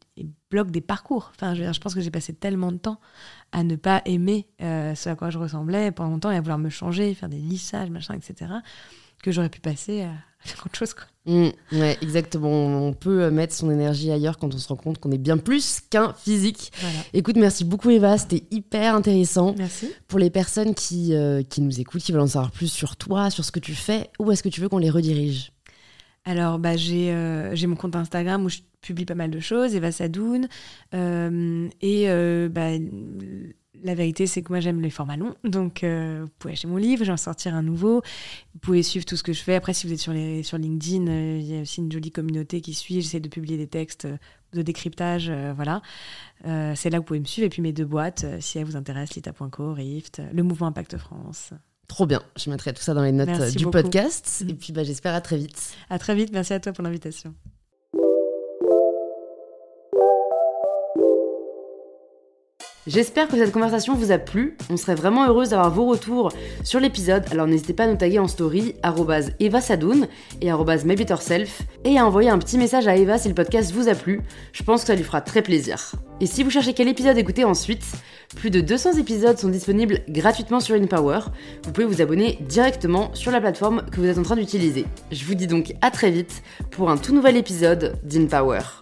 bloque des parcours. Enfin je, je pense que j'ai passé tellement de temps à ne pas aimer euh, ce à quoi je ressemblais pendant longtemps et à vouloir me changer faire des lissages machin etc que j'aurais pu passer à *laughs* faire autre chose quoi. Mm, ouais, exactement. On peut euh, mettre son énergie ailleurs quand on se rend compte qu'on est bien plus qu'un physique. voilà Écoute, merci beaucoup Eva, c'était hyper intéressant. merci Pour les personnes qui, euh, qui nous écoutent, qui veulent en savoir plus sur toi, sur ce que tu fais, où est-ce que tu veux qu'on les redirige? Alors, bah, j'ai euh, j'ai mon compte Instagram où je publie pas mal de choses, Eva Sadoun. Euh, et euh, bah, la vérité, c'est que moi, j'aime les formats longs. Donc, euh, vous pouvez acheter mon livre, je vais en sortir un nouveau. Vous pouvez suivre tout ce que je fais. Après, si vous êtes sur, les, sur LinkedIn, euh, il y a aussi une jolie communauté qui suit. J'essaie de publier des textes euh, de décryptage. voilà. C'est là que vous pouvez me suivre. Et puis, mes deux boîtes, si elles vous intéressent, lita.co, Rift, le mouvement Impact France. Trop bien, je mettrai tout ça dans les notes Merci du beaucoup. podcast. Mhm. Et puis bah, j'espère à très vite. À très vite. Merci à toi pour l'invitation. J'espère que cette conversation vous a plu. On serait vraiment heureuse d'avoir vos retours sur l'épisode. Alors n'hésitez pas à nous taguer en story Eva Sadoun et @mybetterself et à envoyer un petit message à Eva si le podcast vous a plu. Je pense que ça lui fera très plaisir. Et si vous cherchez quel épisode écouter ensuite, plus de 200 épisodes sont disponibles gratuitement sur InPower. Vous pouvez vous abonner directement sur la plateforme que vous êtes en train d'utiliser. Je vous dis donc à très vite pour un tout nouvel épisode d'InPower.